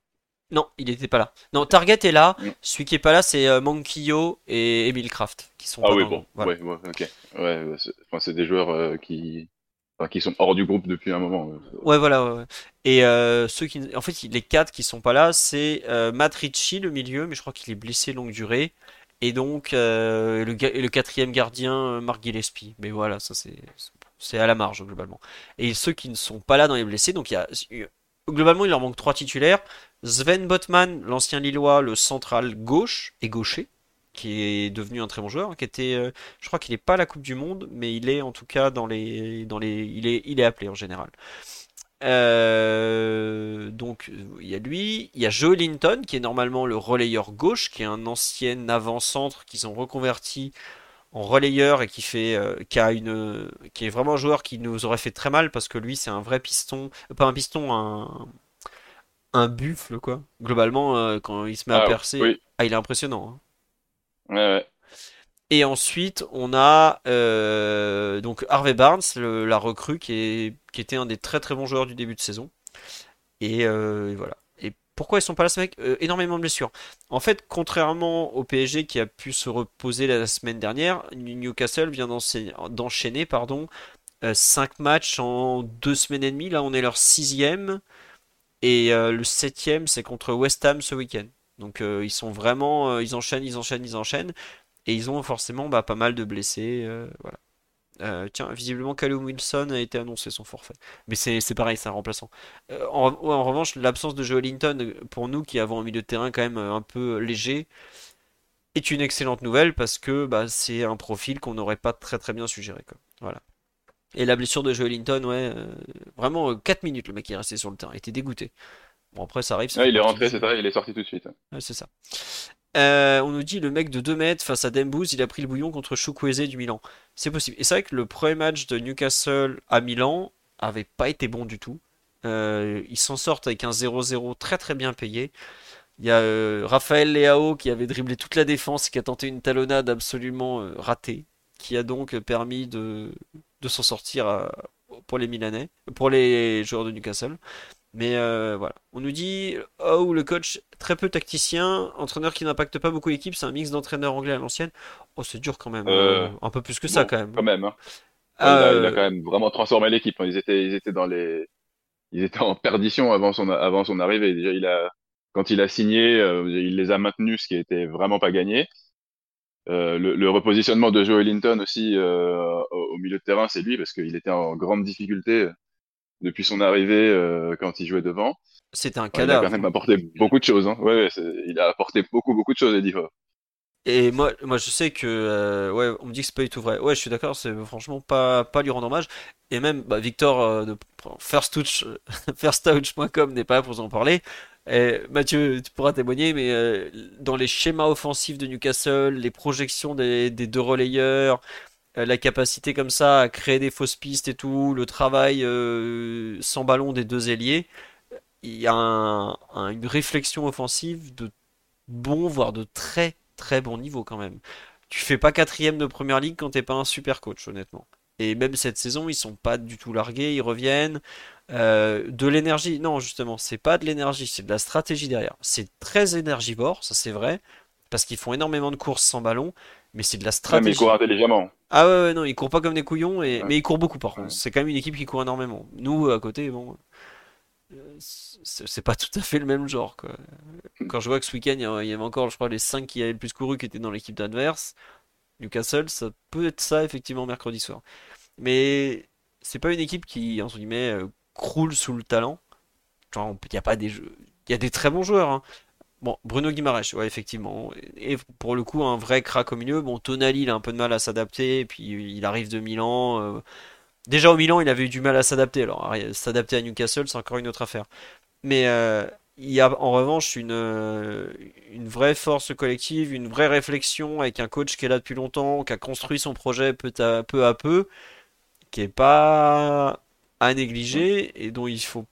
Non, il n'était pas là. Non, Target est là. Mm. Celui qui est pas là, c'est euh, Monkio et Emile Kraft qui sont. Ah oui, bon, ouais, ok. Ouais, c'est des joueurs euh, qui, qui sont hors du groupe depuis un moment. Ouais, voilà. Et euh, ceux qui, en fait, les quatre qui sont pas là, c'est Matt Ritchie, le milieu, mais je crois qu'il est blessé longue durée. Et donc le, le, quatrième gardien, Mark Gillespie. Mais voilà, ça c'est c'est à la marge globalement. Et ceux qui ne sont pas là dans les blessés, donc il y a globalement il leur manque trois titulaires. Sven Botman, l'ancien Lillois, le central gauche et gaucher, qui est devenu un très bon joueur, qui était, euh, je crois qu'il n'est pas la Coupe du Monde, mais il est en tout cas dans les, dans les, il est, il est appelé en général. Euh, donc il y a lui, il y a Joe Linton qui est normalement le relayeur gauche, qui est un ancien avant-centre qu'ils ont reconverti en relayeur et qui fait, euh, qui a une, qui est vraiment un joueur qui nous aurait fait très mal parce que lui c'est un vrai piston, pas un piston, un un buffle, quoi. Globalement, euh, quand il se met à ah, percer, ah, il est impressionnant. Hein. Ouais, ouais. Et ensuite, on a euh, donc Harvey Barnes, la recrue, qui, est, qui était un des très très bons joueurs du début de saison. Et, euh, voilà. Et pourquoi ils sont pas là, ce mec? Énormément de blessures. En fait, contrairement au PSG qui a pu se reposer la semaine dernière, Newcastle vient d'enchaîner pardon, 5 matchs en 2 semaines et demie. Là, on est leur sixième. Et euh, le septième, c'est contre West Ham ce week-end. Donc euh, ils sont vraiment, euh, ils enchaînent, ils enchaînent, ils enchaînent. Et ils ont forcément bah, pas mal de blessés. tiens, visiblement, Callum Wilson a été annoncé son forfait. Mais c'est pareil, c'est un remplaçant. En, revanche, l'absence de Joe Linton, pour nous qui avons un milieu de terrain quand même un peu léger, est une excellente nouvelle parce que bah, c'est un profil qu'on n'aurait pas très bien suggéré. Voilà. Et la blessure de Joe Linton, ouais, euh, vraiment 4 euh, minutes le mec est resté sur le terrain, il était dégoûté. Bon après ça arrive. Ouais, il est rentré, c'est ça, il est sorti tout de suite. Ouais, c'est ça. Euh, on nous dit le mec de 2 mètres face à Dembouz, il a pris le bouillon contre Chukwueze du Milan. C'est possible. Et c'est vrai que le premier match de Newcastle à Milan avait pas été bon du tout. ils s'en sortent avec un 0-0 très très bien payé. Il y a Raphaël Leao qui avait dribblé toute la défense et qui a tenté une talonnade absolument ratée, qui a donc permis de, de s'en sortir euh, pour les Milanais, pour les joueurs de Newcastle. Mais euh, voilà. On nous dit, oh, le coach très peu tacticien, entraîneur qui n'impacte pas beaucoup l'équipe, c'est un mix d'entraîneurs anglais à l'ancienne. Oh, c'est dur quand même. Euh, un peu plus que ça quand même. Quand même. Hein. Il, a, quand même vraiment transformé l'équipe. hein. Ils étaient, ils étaient dans les, ils étaient en perdition avant son, avant son arrivée. Déjà, il a, quand il a signé, il les a maintenus, ce qui était vraiment pas gagné. Euh, le, le repositionnement de Joe Ellington aussi euh, au, au milieu de terrain, c'est lui parce qu'il était en grande difficulté depuis son arrivée euh, quand il jouait devant. C'était un Ouais, il a cadavre. quand même apporté beaucoup de choses. Hein. Ouais, il a apporté beaucoup, beaucoup de choses, Eddie Howe. Et moi, moi, je sais que, euh, ouais, on me dit que c'est pas du tout vrai. Ouais, je suis d'accord, c'est franchement pas, pas lui rendre hommage. Et même, bah, Victor euh, de Firstouch, Firstouch.com n'est pas là pour en parler. Et Mathieu, tu pourras témoigner, mais euh, dans les schémas offensifs de Newcastle, les projections des, deux relayeurs, euh, la capacité comme ça à créer des fausses pistes et tout, le travail euh, sans ballon des deux ailiers, il y a un- un- une réflexion offensive de bon, voire de très très bon niveau quand même. Tu fais pas quatrième de première ligue quand t'es pas un super coach, honnêtement. Et même cette saison, ils sont pas du tout largués, ils reviennent. Euh, de l'énergie, non, justement, c'est pas de l'énergie, c'est de la stratégie derrière. C'est très énergivore, ça c'est vrai, parce qu'ils font énormément de courses sans ballon, mais c'est de la Ouais, mais il stratégie. court intelligemment. Ah ouais, ouais, non, ils courent pas comme des couillons, et... Ouais. mais ils courent beaucoup par contre. C'est quand même une équipe qui court énormément. Nous, à côté, bon, euh, c'est pas tout à fait le même genre, quoi. Quand je vois que ce week-end, il y avait encore, je crois, les 5 qui avaient le plus couru qui étaient dans l'équipe d'adverse, Newcastle, ça peut être ça, effectivement, mercredi soir. Mais c'est pas une équipe qui, entre guillemets, euh, croule sous le talent. Il y a pas des. Il y a des très bons joueurs, hein. Bon, Bruno Guimaraes, ouais, effectivement. Et pour le coup, un vrai crack au milieu. Bon, Tonali, il a un peu de mal à s'adapter, et puis il arrive de Milan. euh, Déjà au Milan, il avait eu du mal à s'adapter. Alors, s'adapter à Newcastle, c'est encore une autre affaire. Mais euh, il y a en revanche une, euh, une vraie force collective, une vraie réflexion avec un coach qui est là depuis longtemps, qui a construit son projet peu à peu, à qui est pas à négliger et dont il faut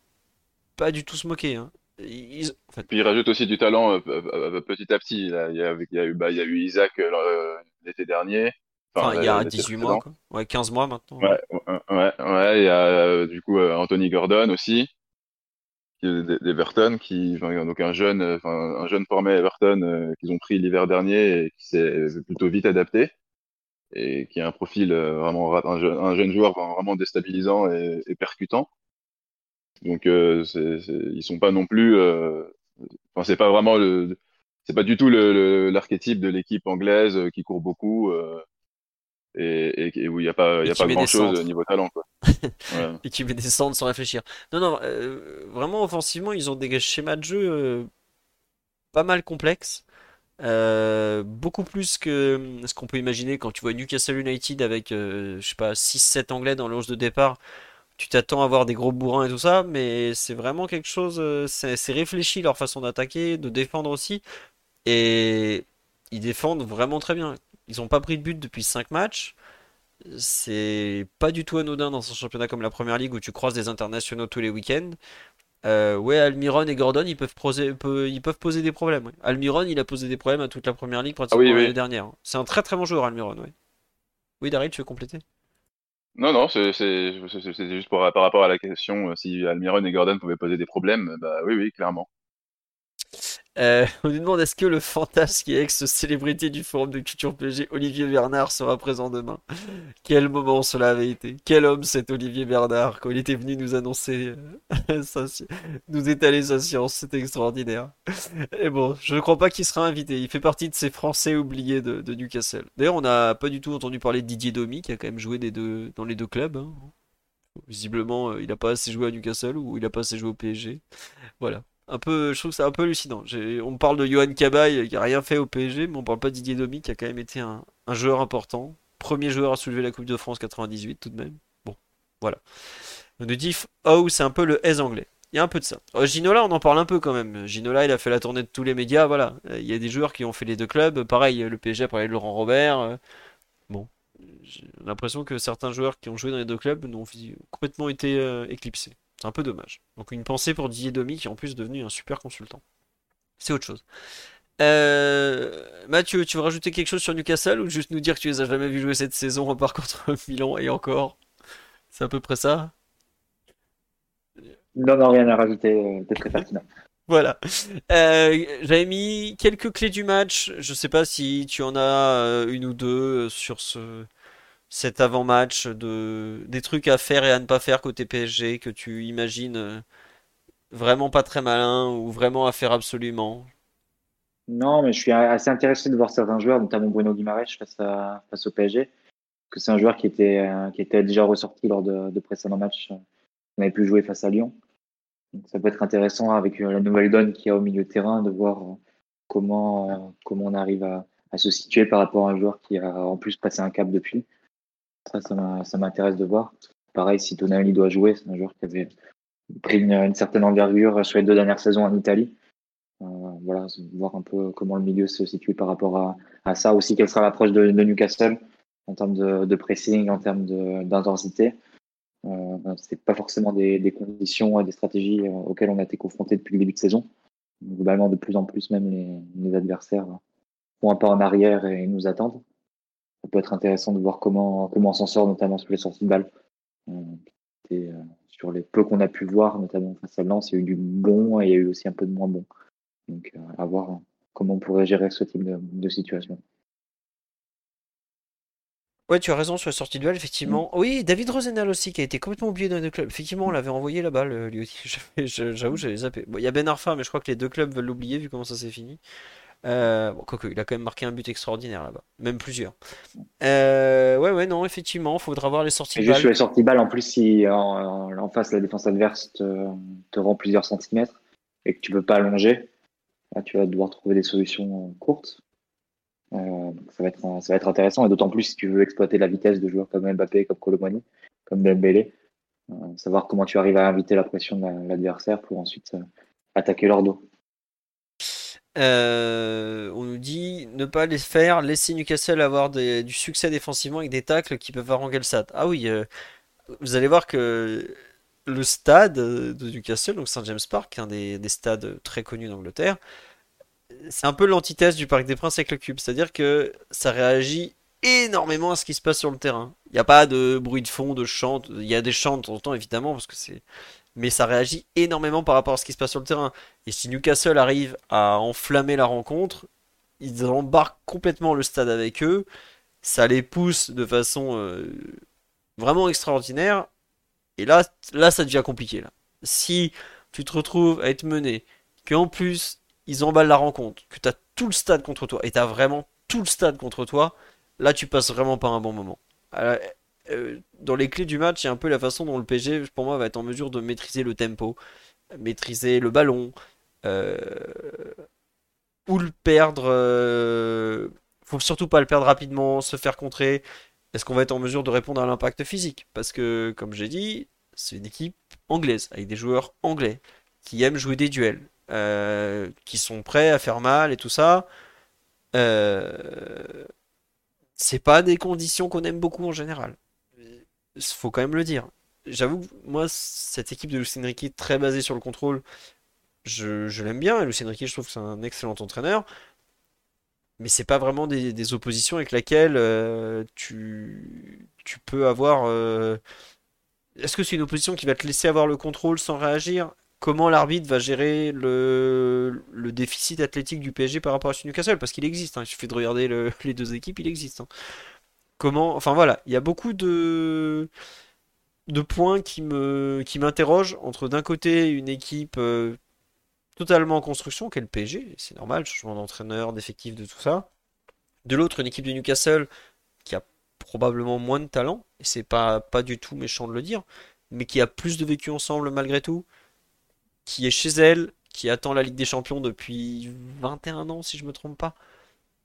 pas du tout se moquer. hein. Ils- en fait, Puis il rajoute aussi du talent euh, euh, euh, petit à petit. Là, il y a, il y a eu, bah, il y a eu Isaac euh, l'été dernier. enfin, il y a l'été 18 mois, quoi. Ouais, 15 mois maintenant. Ouais, ouais, ouais, ouais, il y a du coup Anthony Gordon aussi, qui est d- d'Everton, qui enfin, donc un jeune, un jeune formé à Everton qu'ils ont pris l'hiver dernier et qui s'est plutôt vite adapté et qui a un profil euh, vraiment ra- un jeune, un jeune joueur vraiment déstabilisant et, et percutant. Donc euh, c'est, c'est- ils sont pas non plus, euh, enfin c'est pas vraiment le, c'est pas du tout le, le- l'archétype de l'équipe anglaise euh, qui court beaucoup. euh, et, et- et où il n'y a pas, y a pas grand chose centres. niveau talent, quoi. Ouais. et qui met des centres sans réfléchir. Non, non, euh, vraiment offensivement, ils ont des schémas de jeu pas mal complexes. Euh, beaucoup plus que ce qu'on peut imaginer quand tu vois Newcastle United avec, euh, je sais pas, 6-7 Anglais dans l'ange de départ. Tu t'attends à voir des gros bourrins et tout ça, mais c'est vraiment quelque chose, euh, c'est réfléchi leur façon d'attaquer, de défendre aussi. Et ils défendent vraiment très bien. Ils n'ont pas pris de but depuis 5 matchs. C'est pas du tout anodin dans un championnat comme la Première Ligue où tu croises des internationaux tous les week-ends. Euh, ouais, Almiron et Gordon, ils peuvent poser, ils peuvent poser des problèmes. ouais. Almiron, il a posé des problèmes à toute la Première Ligue pratiquement Ah oui, l'année oui. dernière. C'est un très très bon joueur, Almiron, ouais. Oui, Daryl, tu veux compléter? Non, non, c'est juste pour, par rapport à la question euh, si Almiron et Gordon pouvaient poser des problèmes. Bah oui, oui, clairement. Euh, on nous demande est-ce que le fantasque et ex-célébrité du forum de culture PG, Olivier Bernard, sera présent demain? Quel moment cela avait été? Quel homme cet Olivier Bernard quand il était venu nous annoncer, euh, nous étaler sa science, c'était extraordinaire. Et bon, je ne crois pas qu'il sera invité. Il fait partie de ces Français oubliés de, de Newcastle. D'ailleurs, on n'a pas du tout entendu parler de Didier Domi, qui a quand même joué des deux, dans les deux clubs. hein. Visiblement, euh, il n'a pas assez joué à Newcastle ou il n'a pas assez joué au PSG. Voilà. Un peu, je trouve c'est un peu hallucinant. On parle de Johan Cabaye qui a rien fait au PSG, mais on parle pas Didier Domi qui a quand même été un, joueur important. Premier joueur à soulever la Coupe de France 98 tout de même. Bon, voilà. On nous dit Oh, c'est un peu le aise anglais. Il y a un peu de ça. Euh, Ginola, on en parle un peu quand même. Ginola, il a fait la tournée de tous les médias. Voilà. Euh, Il y a des joueurs qui ont fait les deux clubs. Pareil, le PSG a parlé de Laurent Robert. Euh, Bon, j'ai l'impression que certains joueurs qui ont joué dans les deux clubs n'ont fi- complètement été éclipsés. C'est un peu dommage. Donc une pensée pour Didier Domi qui est en plus devenu un super consultant. C'est autre chose. Euh, Mathieu, tu veux rajouter quelque chose sur Newcastle ou juste nous dire que tu les as jamais vus jouer cette saison à part contre Milan et encore? C'est à peu près ça? Non, non, rien à rajouter, euh, t'es très pertinent. Voilà. Euh, j'avais mis quelques clés du match. Je sais pas si tu en as une ou deux sur ce, cet avant-match, de, des trucs à faire et à ne pas faire côté PSG que tu imagines euh, vraiment pas très malin ou vraiment à faire absolument? Non, mais je suis assez intéressé de voir certains joueurs, notamment Bruno Guimaraes face, au PSG, que c'est un joueur qui était, euh, déjà ressorti lors de, de précédents matchs. On avait pu jouer face à Lyon. Ça peut être intéressant avec la nouvelle donne qu'il y a au milieu de terrain de voir comment, on arrive à se situer par rapport à un joueur qui a en plus passé un cap depuis. Ça, ça m'intéresse de voir. Pareil, si Tonali doit jouer, c'est un joueur qui avait pris une, certaine envergure sur les deux dernières saisons en Italie. Euh, voilà, voir un peu comment le milieu se situe par rapport à, ça. Aussi, quelle sera l'approche de, Newcastle en termes de, pressing, en termes d'intensité. Euh, c'est pas forcément des, conditions et des stratégies euh, auxquelles on a été confronté depuis le début de saison. Globalement, de plus en plus, même les, les adversaires font un pas en arrière et nous attendent ça peut être intéressant de voir comment, comment on s'en sort, notamment sur les sorties de balles. Euh, et, euh, sur les peu qu'on a pu voir, notamment face à Lens, il y a eu du bon et il y a eu aussi un peu de moins bon. Donc, euh, à voir comment on pourrait gérer ce type de, de situation. Ouais, tu as raison sur les sorties de balles, effectivement. Mm. Oui, David Rosenal aussi, qui a été complètement oublié dans les deux clubs. Effectivement, on l'avait envoyé la balle, lui aussi. J'avoue, j'avais zappé. Bon, il y a Ben Arfa, mais je crois que les deux clubs veulent l'oublier vu comment ça s'est fini. Euh, bon, il a quand même marqué un but extraordinaire là-bas, même plusieurs. Euh, ouais, ouais, non, effectivement, il faudra voir les sorties de balle. Juste les sorties de balle, en plus, si en, face la défense adverse te, rend plusieurs centimètres et que tu peux pas allonger, là, tu vas devoir trouver des solutions courtes. Euh, ça, va être, ça va être intéressant, et d'autant plus si tu veux exploiter la vitesse de joueurs comme Mbappé, comme Colomani, comme Dembélé, euh, savoir comment tu arrives à inviter la pression de l'adversaire pour ensuite attaquer leur dos. Euh, on nous dit ne pas les faire, laisser Newcastle avoir du succès défensivement avec des tacles qui peuvent haranguer le stade. Ah oui, euh, vous allez voir que le stade de Newcastle, donc St James Park, un des, stades très connus d'Angleterre, c'est un peu l'antithèse du Parc des Princes avec le cube. C'est-à-dire que ça réagit énormément à ce qui se passe sur le terrain. Il n'y a pas de bruit de fond, de chant. Il y a des chants de temps en temps, évidemment, parce que c'est mais ça réagit énormément par rapport à ce qui se passe sur le terrain. Et si Newcastle arrive à enflammer la rencontre, ils embarquent complètement le stade avec eux, ça les pousse de façon euh, vraiment extraordinaire, et là, là ça devient compliqué. Là. Si tu te retrouves à être mené, qu'en plus ils emballent la rencontre, que tu as tout le stade contre toi, et tu as vraiment tout le stade contre toi, là tu passes vraiment pas un bon moment. Euh, dans les clés du match, il y a un peu la façon dont le PSG, pour moi, va être en mesure de maîtriser le tempo, maîtriser le ballon, euh, ou le perdre. Euh, faut surtout pas le perdre rapidement, se faire contrer. Est-ce qu'on va être en mesure de répondre à l'impact physique? Parce que, comme j'ai dit, c'est une équipe anglaise, avec des joueurs anglais, qui aiment jouer des duels, qui sont prêts à faire mal et tout ça. c'est pas des conditions qu'on aime beaucoup en général faut quand même le dire. J'avoue que moi, cette équipe de Lucien Riquet, très basée sur le contrôle, je, l'aime bien. Et Lucien Riquet, je trouve que c'est un excellent entraîneur. Mais c'est pas vraiment des, oppositions avec lesquelles euh, tu, tu peux avoir. Euh, est-ce que c'est une opposition qui va te laisser avoir le contrôle sans réagir? Comment l'arbitre va gérer le, le, déficit athlétique du PSG par rapport à Newcastle? Parce qu'il existe, hein. il suffit de regarder les deux équipes, il existe. Hein. Enfin voilà, il y a beaucoup de points qui m'interrogent entre d'un côté une équipe euh, totalement en construction, qu'est le PSG, c'est normal, changement d'entraîneur, d'effectifs, de tout ça. De l'autre, une équipe de Newcastle qui a probablement moins de talent, et c'est pas, pas du tout méchant de le dire, mais qui a plus de vécu ensemble malgré tout, qui est chez elle, qui attend la Ligue des Champions depuis 21 ans, si je me trompe pas.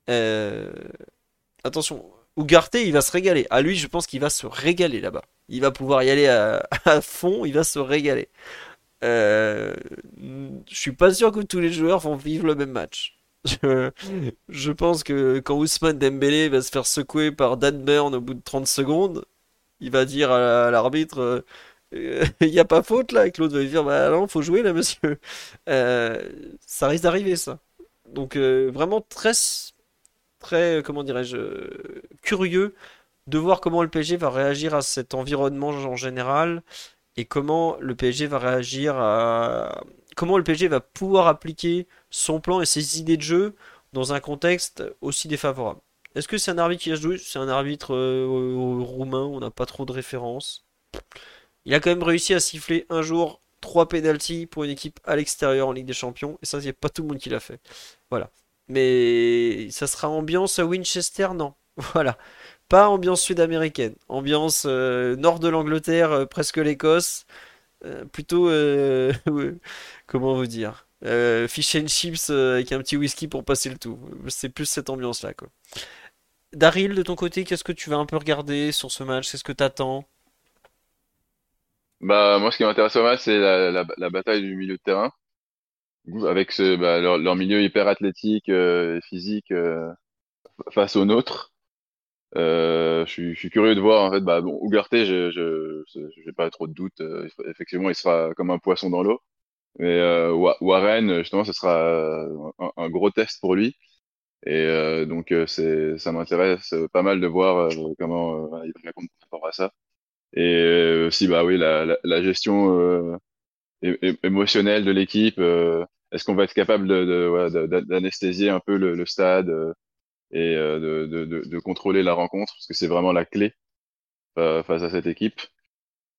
Euh, attention, Ugarte, il va se régaler. À lui, je pense qu'il va se régaler là-bas. Il va pouvoir y aller à, fond, il va se régaler. Euh, je suis pas sûr que tous les joueurs vont vivre le même match. Je, pense que quand Ousmane Dembélé va se faire secouer par Dan Burn au bout de 30 secondes, il va dire à l'arbitre euh, il n'y a pas faute là, et l'autre va lui dire bah faut jouer là, monsieur. Euh, ça risque d'arriver ça. Donc vraiment très très, comment dirais-je, curieux de voir comment le PSG va réagir à cet environnement en général et comment le PSG va réagir à comment le PSG va pouvoir appliquer son plan et ses idées de jeu dans un contexte aussi défavorable. Est-ce que c'est un arbitre qui a joué? C'est un arbitre euh, roumain, on n'a pas trop de références. Il a quand même réussi à siffler un jour 3 penalties pour une équipe à l'extérieur en Ligue des Champions. Et ça, a pas tout le monde qui l'a fait. Voilà. Mais ça sera ambiance Winchester, non. Voilà. Pas ambiance sud-américaine. Ambiance euh, nord de l'Angleterre, euh, presque l'Écosse. Euh, plutôt, comment vous dire? Fish and chips avec un petit whisky pour passer le tout. C'est plus cette ambiance-là, quoi. Daryl, de ton côté, qu'est-ce que tu vas un peu regarder sur ce match? Qu'est-ce que tu attends Bah, moi, ce qui m'intéresse au match, c'est la, bataille du milieu de terrain. Avec ce, bah, leur, milieu hyper athlétique et physique face au nôtre. Euh, je, suis, curieux de voir en fait. Bah, bon, Ugarte, je j'ai pas trop de doutes. Euh, effectivement, il sera comme un poisson dans l'eau. Mais euh, Warren, justement, ce sera euh, un, gros test pour lui. Et euh, donc, c'est, ça m'intéresse pas mal de voir comment il va répondre par rapport à ça. Et aussi, bah oui, la, la, la gestion émotionnelle de l'équipe. Est-ce qu'on va être capable de, d'anesthésier un peu le, le stade et euh, de, de, de, de, contrôler la rencontre parce que c'est vraiment la clé euh, face à cette équipe.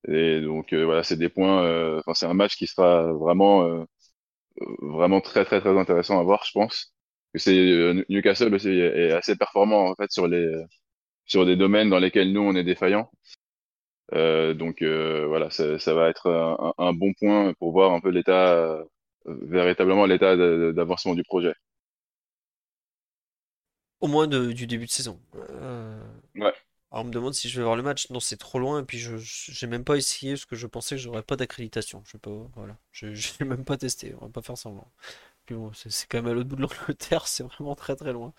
Et donc euh, voilà, c'est des points. Enfin, c'est un match qui sera vraiment vraiment très très très intéressant à voir, je pense. Que c'est Newcastle aussi est assez performant en fait sur les sur des domaines dans lesquels nous on est défaillants. Euh, donc euh, voilà, ça, ça, va être un, un, bon point pour voir un peu l'état, véritablement l'état d'avancement du projet. Au moins du début de saison. Euh, ouais. Alors on me demande si je vais voir le match. Non, c'est trop loin. Et puis je j'ai même pas essayé parce que je pensais que j'aurais pas d'accréditation. Je sais pas. Voilà. Je j'ai même pas testé. On va pas faire semblant. Puis bon, c'est quand même à l'autre bout de l'Angleterre. C'est vraiment très très loin.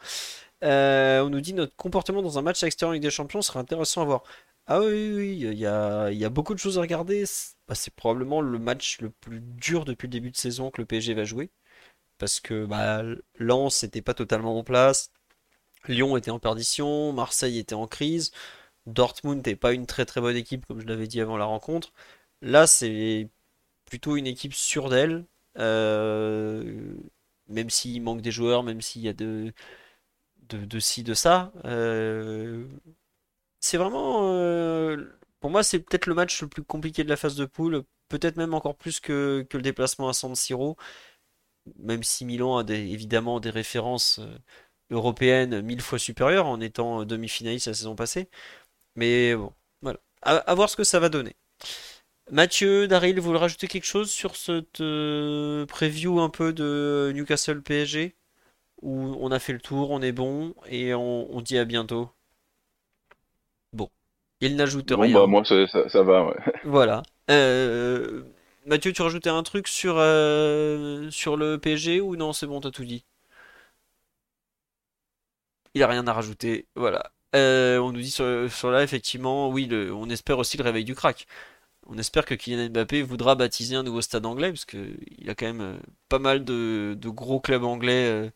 Euh, on nous dit notre comportement dans un match à l'extérieur Ligue des Champions sera intéressant à voir. Ah oui, oui, il y a, il y a beaucoup de choses à regarder. Bah, c'est probablement le match le plus dur depuis le début de saison que le PSG va jouer. Parce que bah, Lens n'était pas totalement en place. Lyon était en perdition, Marseille était en crise, Dortmund n'est pas une très très bonne équipe comme je l'avais dit avant la rencontre. Là, c'est plutôt une équipe sûre d'elle, euh, même s'il manque des joueurs, même s'il y a de, de, ci, de ça. Euh, c'est vraiment, euh, pour moi, c'est peut-être le match le plus compliqué de la phase de poule, peut-être même encore plus que, le déplacement à San Siro, même si Milan a évidemment des références européenne mille fois supérieure en étant demi-finaliste la saison passée. Mais bon, voilà. À, voir ce que ça va donner. Mathieu, Daryl, vous voulez rajouter quelque chose sur cette euh, preview un peu de Newcastle PSG Où on a fait le tour, on est bon et on, dit à bientôt. Il n'ajoute rien. Bah, moi, ça, ça, va, ouais. Voilà. Euh, Mathieu, tu rajoutais un truc sur, euh, sur le PSG ou non, c'est bon, t'as tout dit? Il a rien à rajouter. Voilà. Euh, on nous dit sur, sur là, effectivement, oui, on espère aussi le réveil du crack. On espère que Kylian Mbappé voudra baptiser un nouveau stade anglais, parce qu'il a quand même pas mal de, gros clubs anglais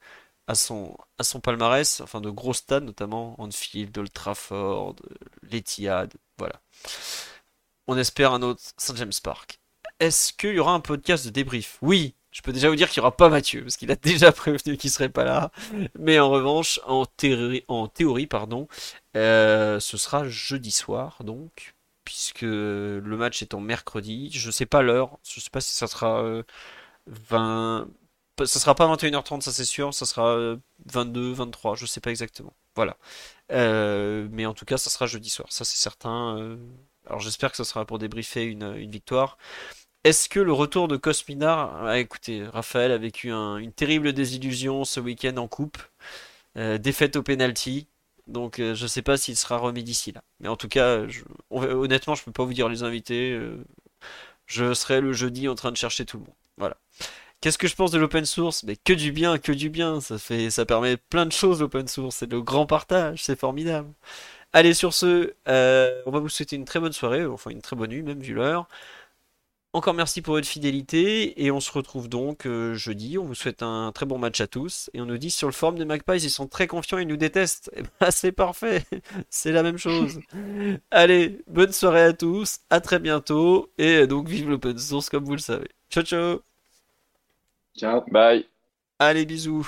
à, son, à son palmarès, enfin de gros stades, notamment Anfield, Old Trafford, l'Etihad, voilà. On espère un autre St James Park. Est-ce qu'il y aura un podcast de débrief? Oui, je peux déjà vous dire qu'il n'y aura pas Mathieu, parce qu'il a déjà prévenu qu'il serait pas là. Mais en revanche, en théorie, en théorie pardon, euh, ce sera jeudi soir, donc, puisque le match est en mercredi. Je sais pas l'heure, je sais pas si ça sera 20... Euh, ça sera pas 21h30, ça c'est sûr, ça sera 22, euh, 23, je sais pas exactement. Voilà. mais en tout cas, ça sera jeudi soir, ça c'est certain. Alors j'espère que ça sera pour débriefer une, victoire. Est-ce que le retour de Cosminar, ah, écoutez, Raphaël a vécu une terrible désillusion ce week-end en coupe, euh, défaite au penalty, donc euh, je sais pas s'il sera remis d'ici là. Mais en tout cas, honnêtement, je peux pas vous dire les invités. Euh, je serai le jeudi en train de chercher tout le monde. Voilà. Qu'est-ce que je pense de l'open source? Mais que du bien, que du bien. Ça fait, ça permet plein de choses l'open source. C'est le grand partage, c'est formidable. Allez, sur ce, on va vous souhaiter une très bonne soirée, enfin une très bonne nuit, même vu l'heure. Encore merci pour votre fidélité et on se retrouve donc euh, jeudi. On vous souhaite un très bon match à tous et on nous dit sur le forum des Magpies ils sont très confiants, ils nous détestent. Et eh ben, c'est parfait, c'est la même chose. Allez, bonne soirée à tous, à très bientôt et donc vive l'open source comme vous le savez. Ciao ciao. Ciao, bye. Allez bisous.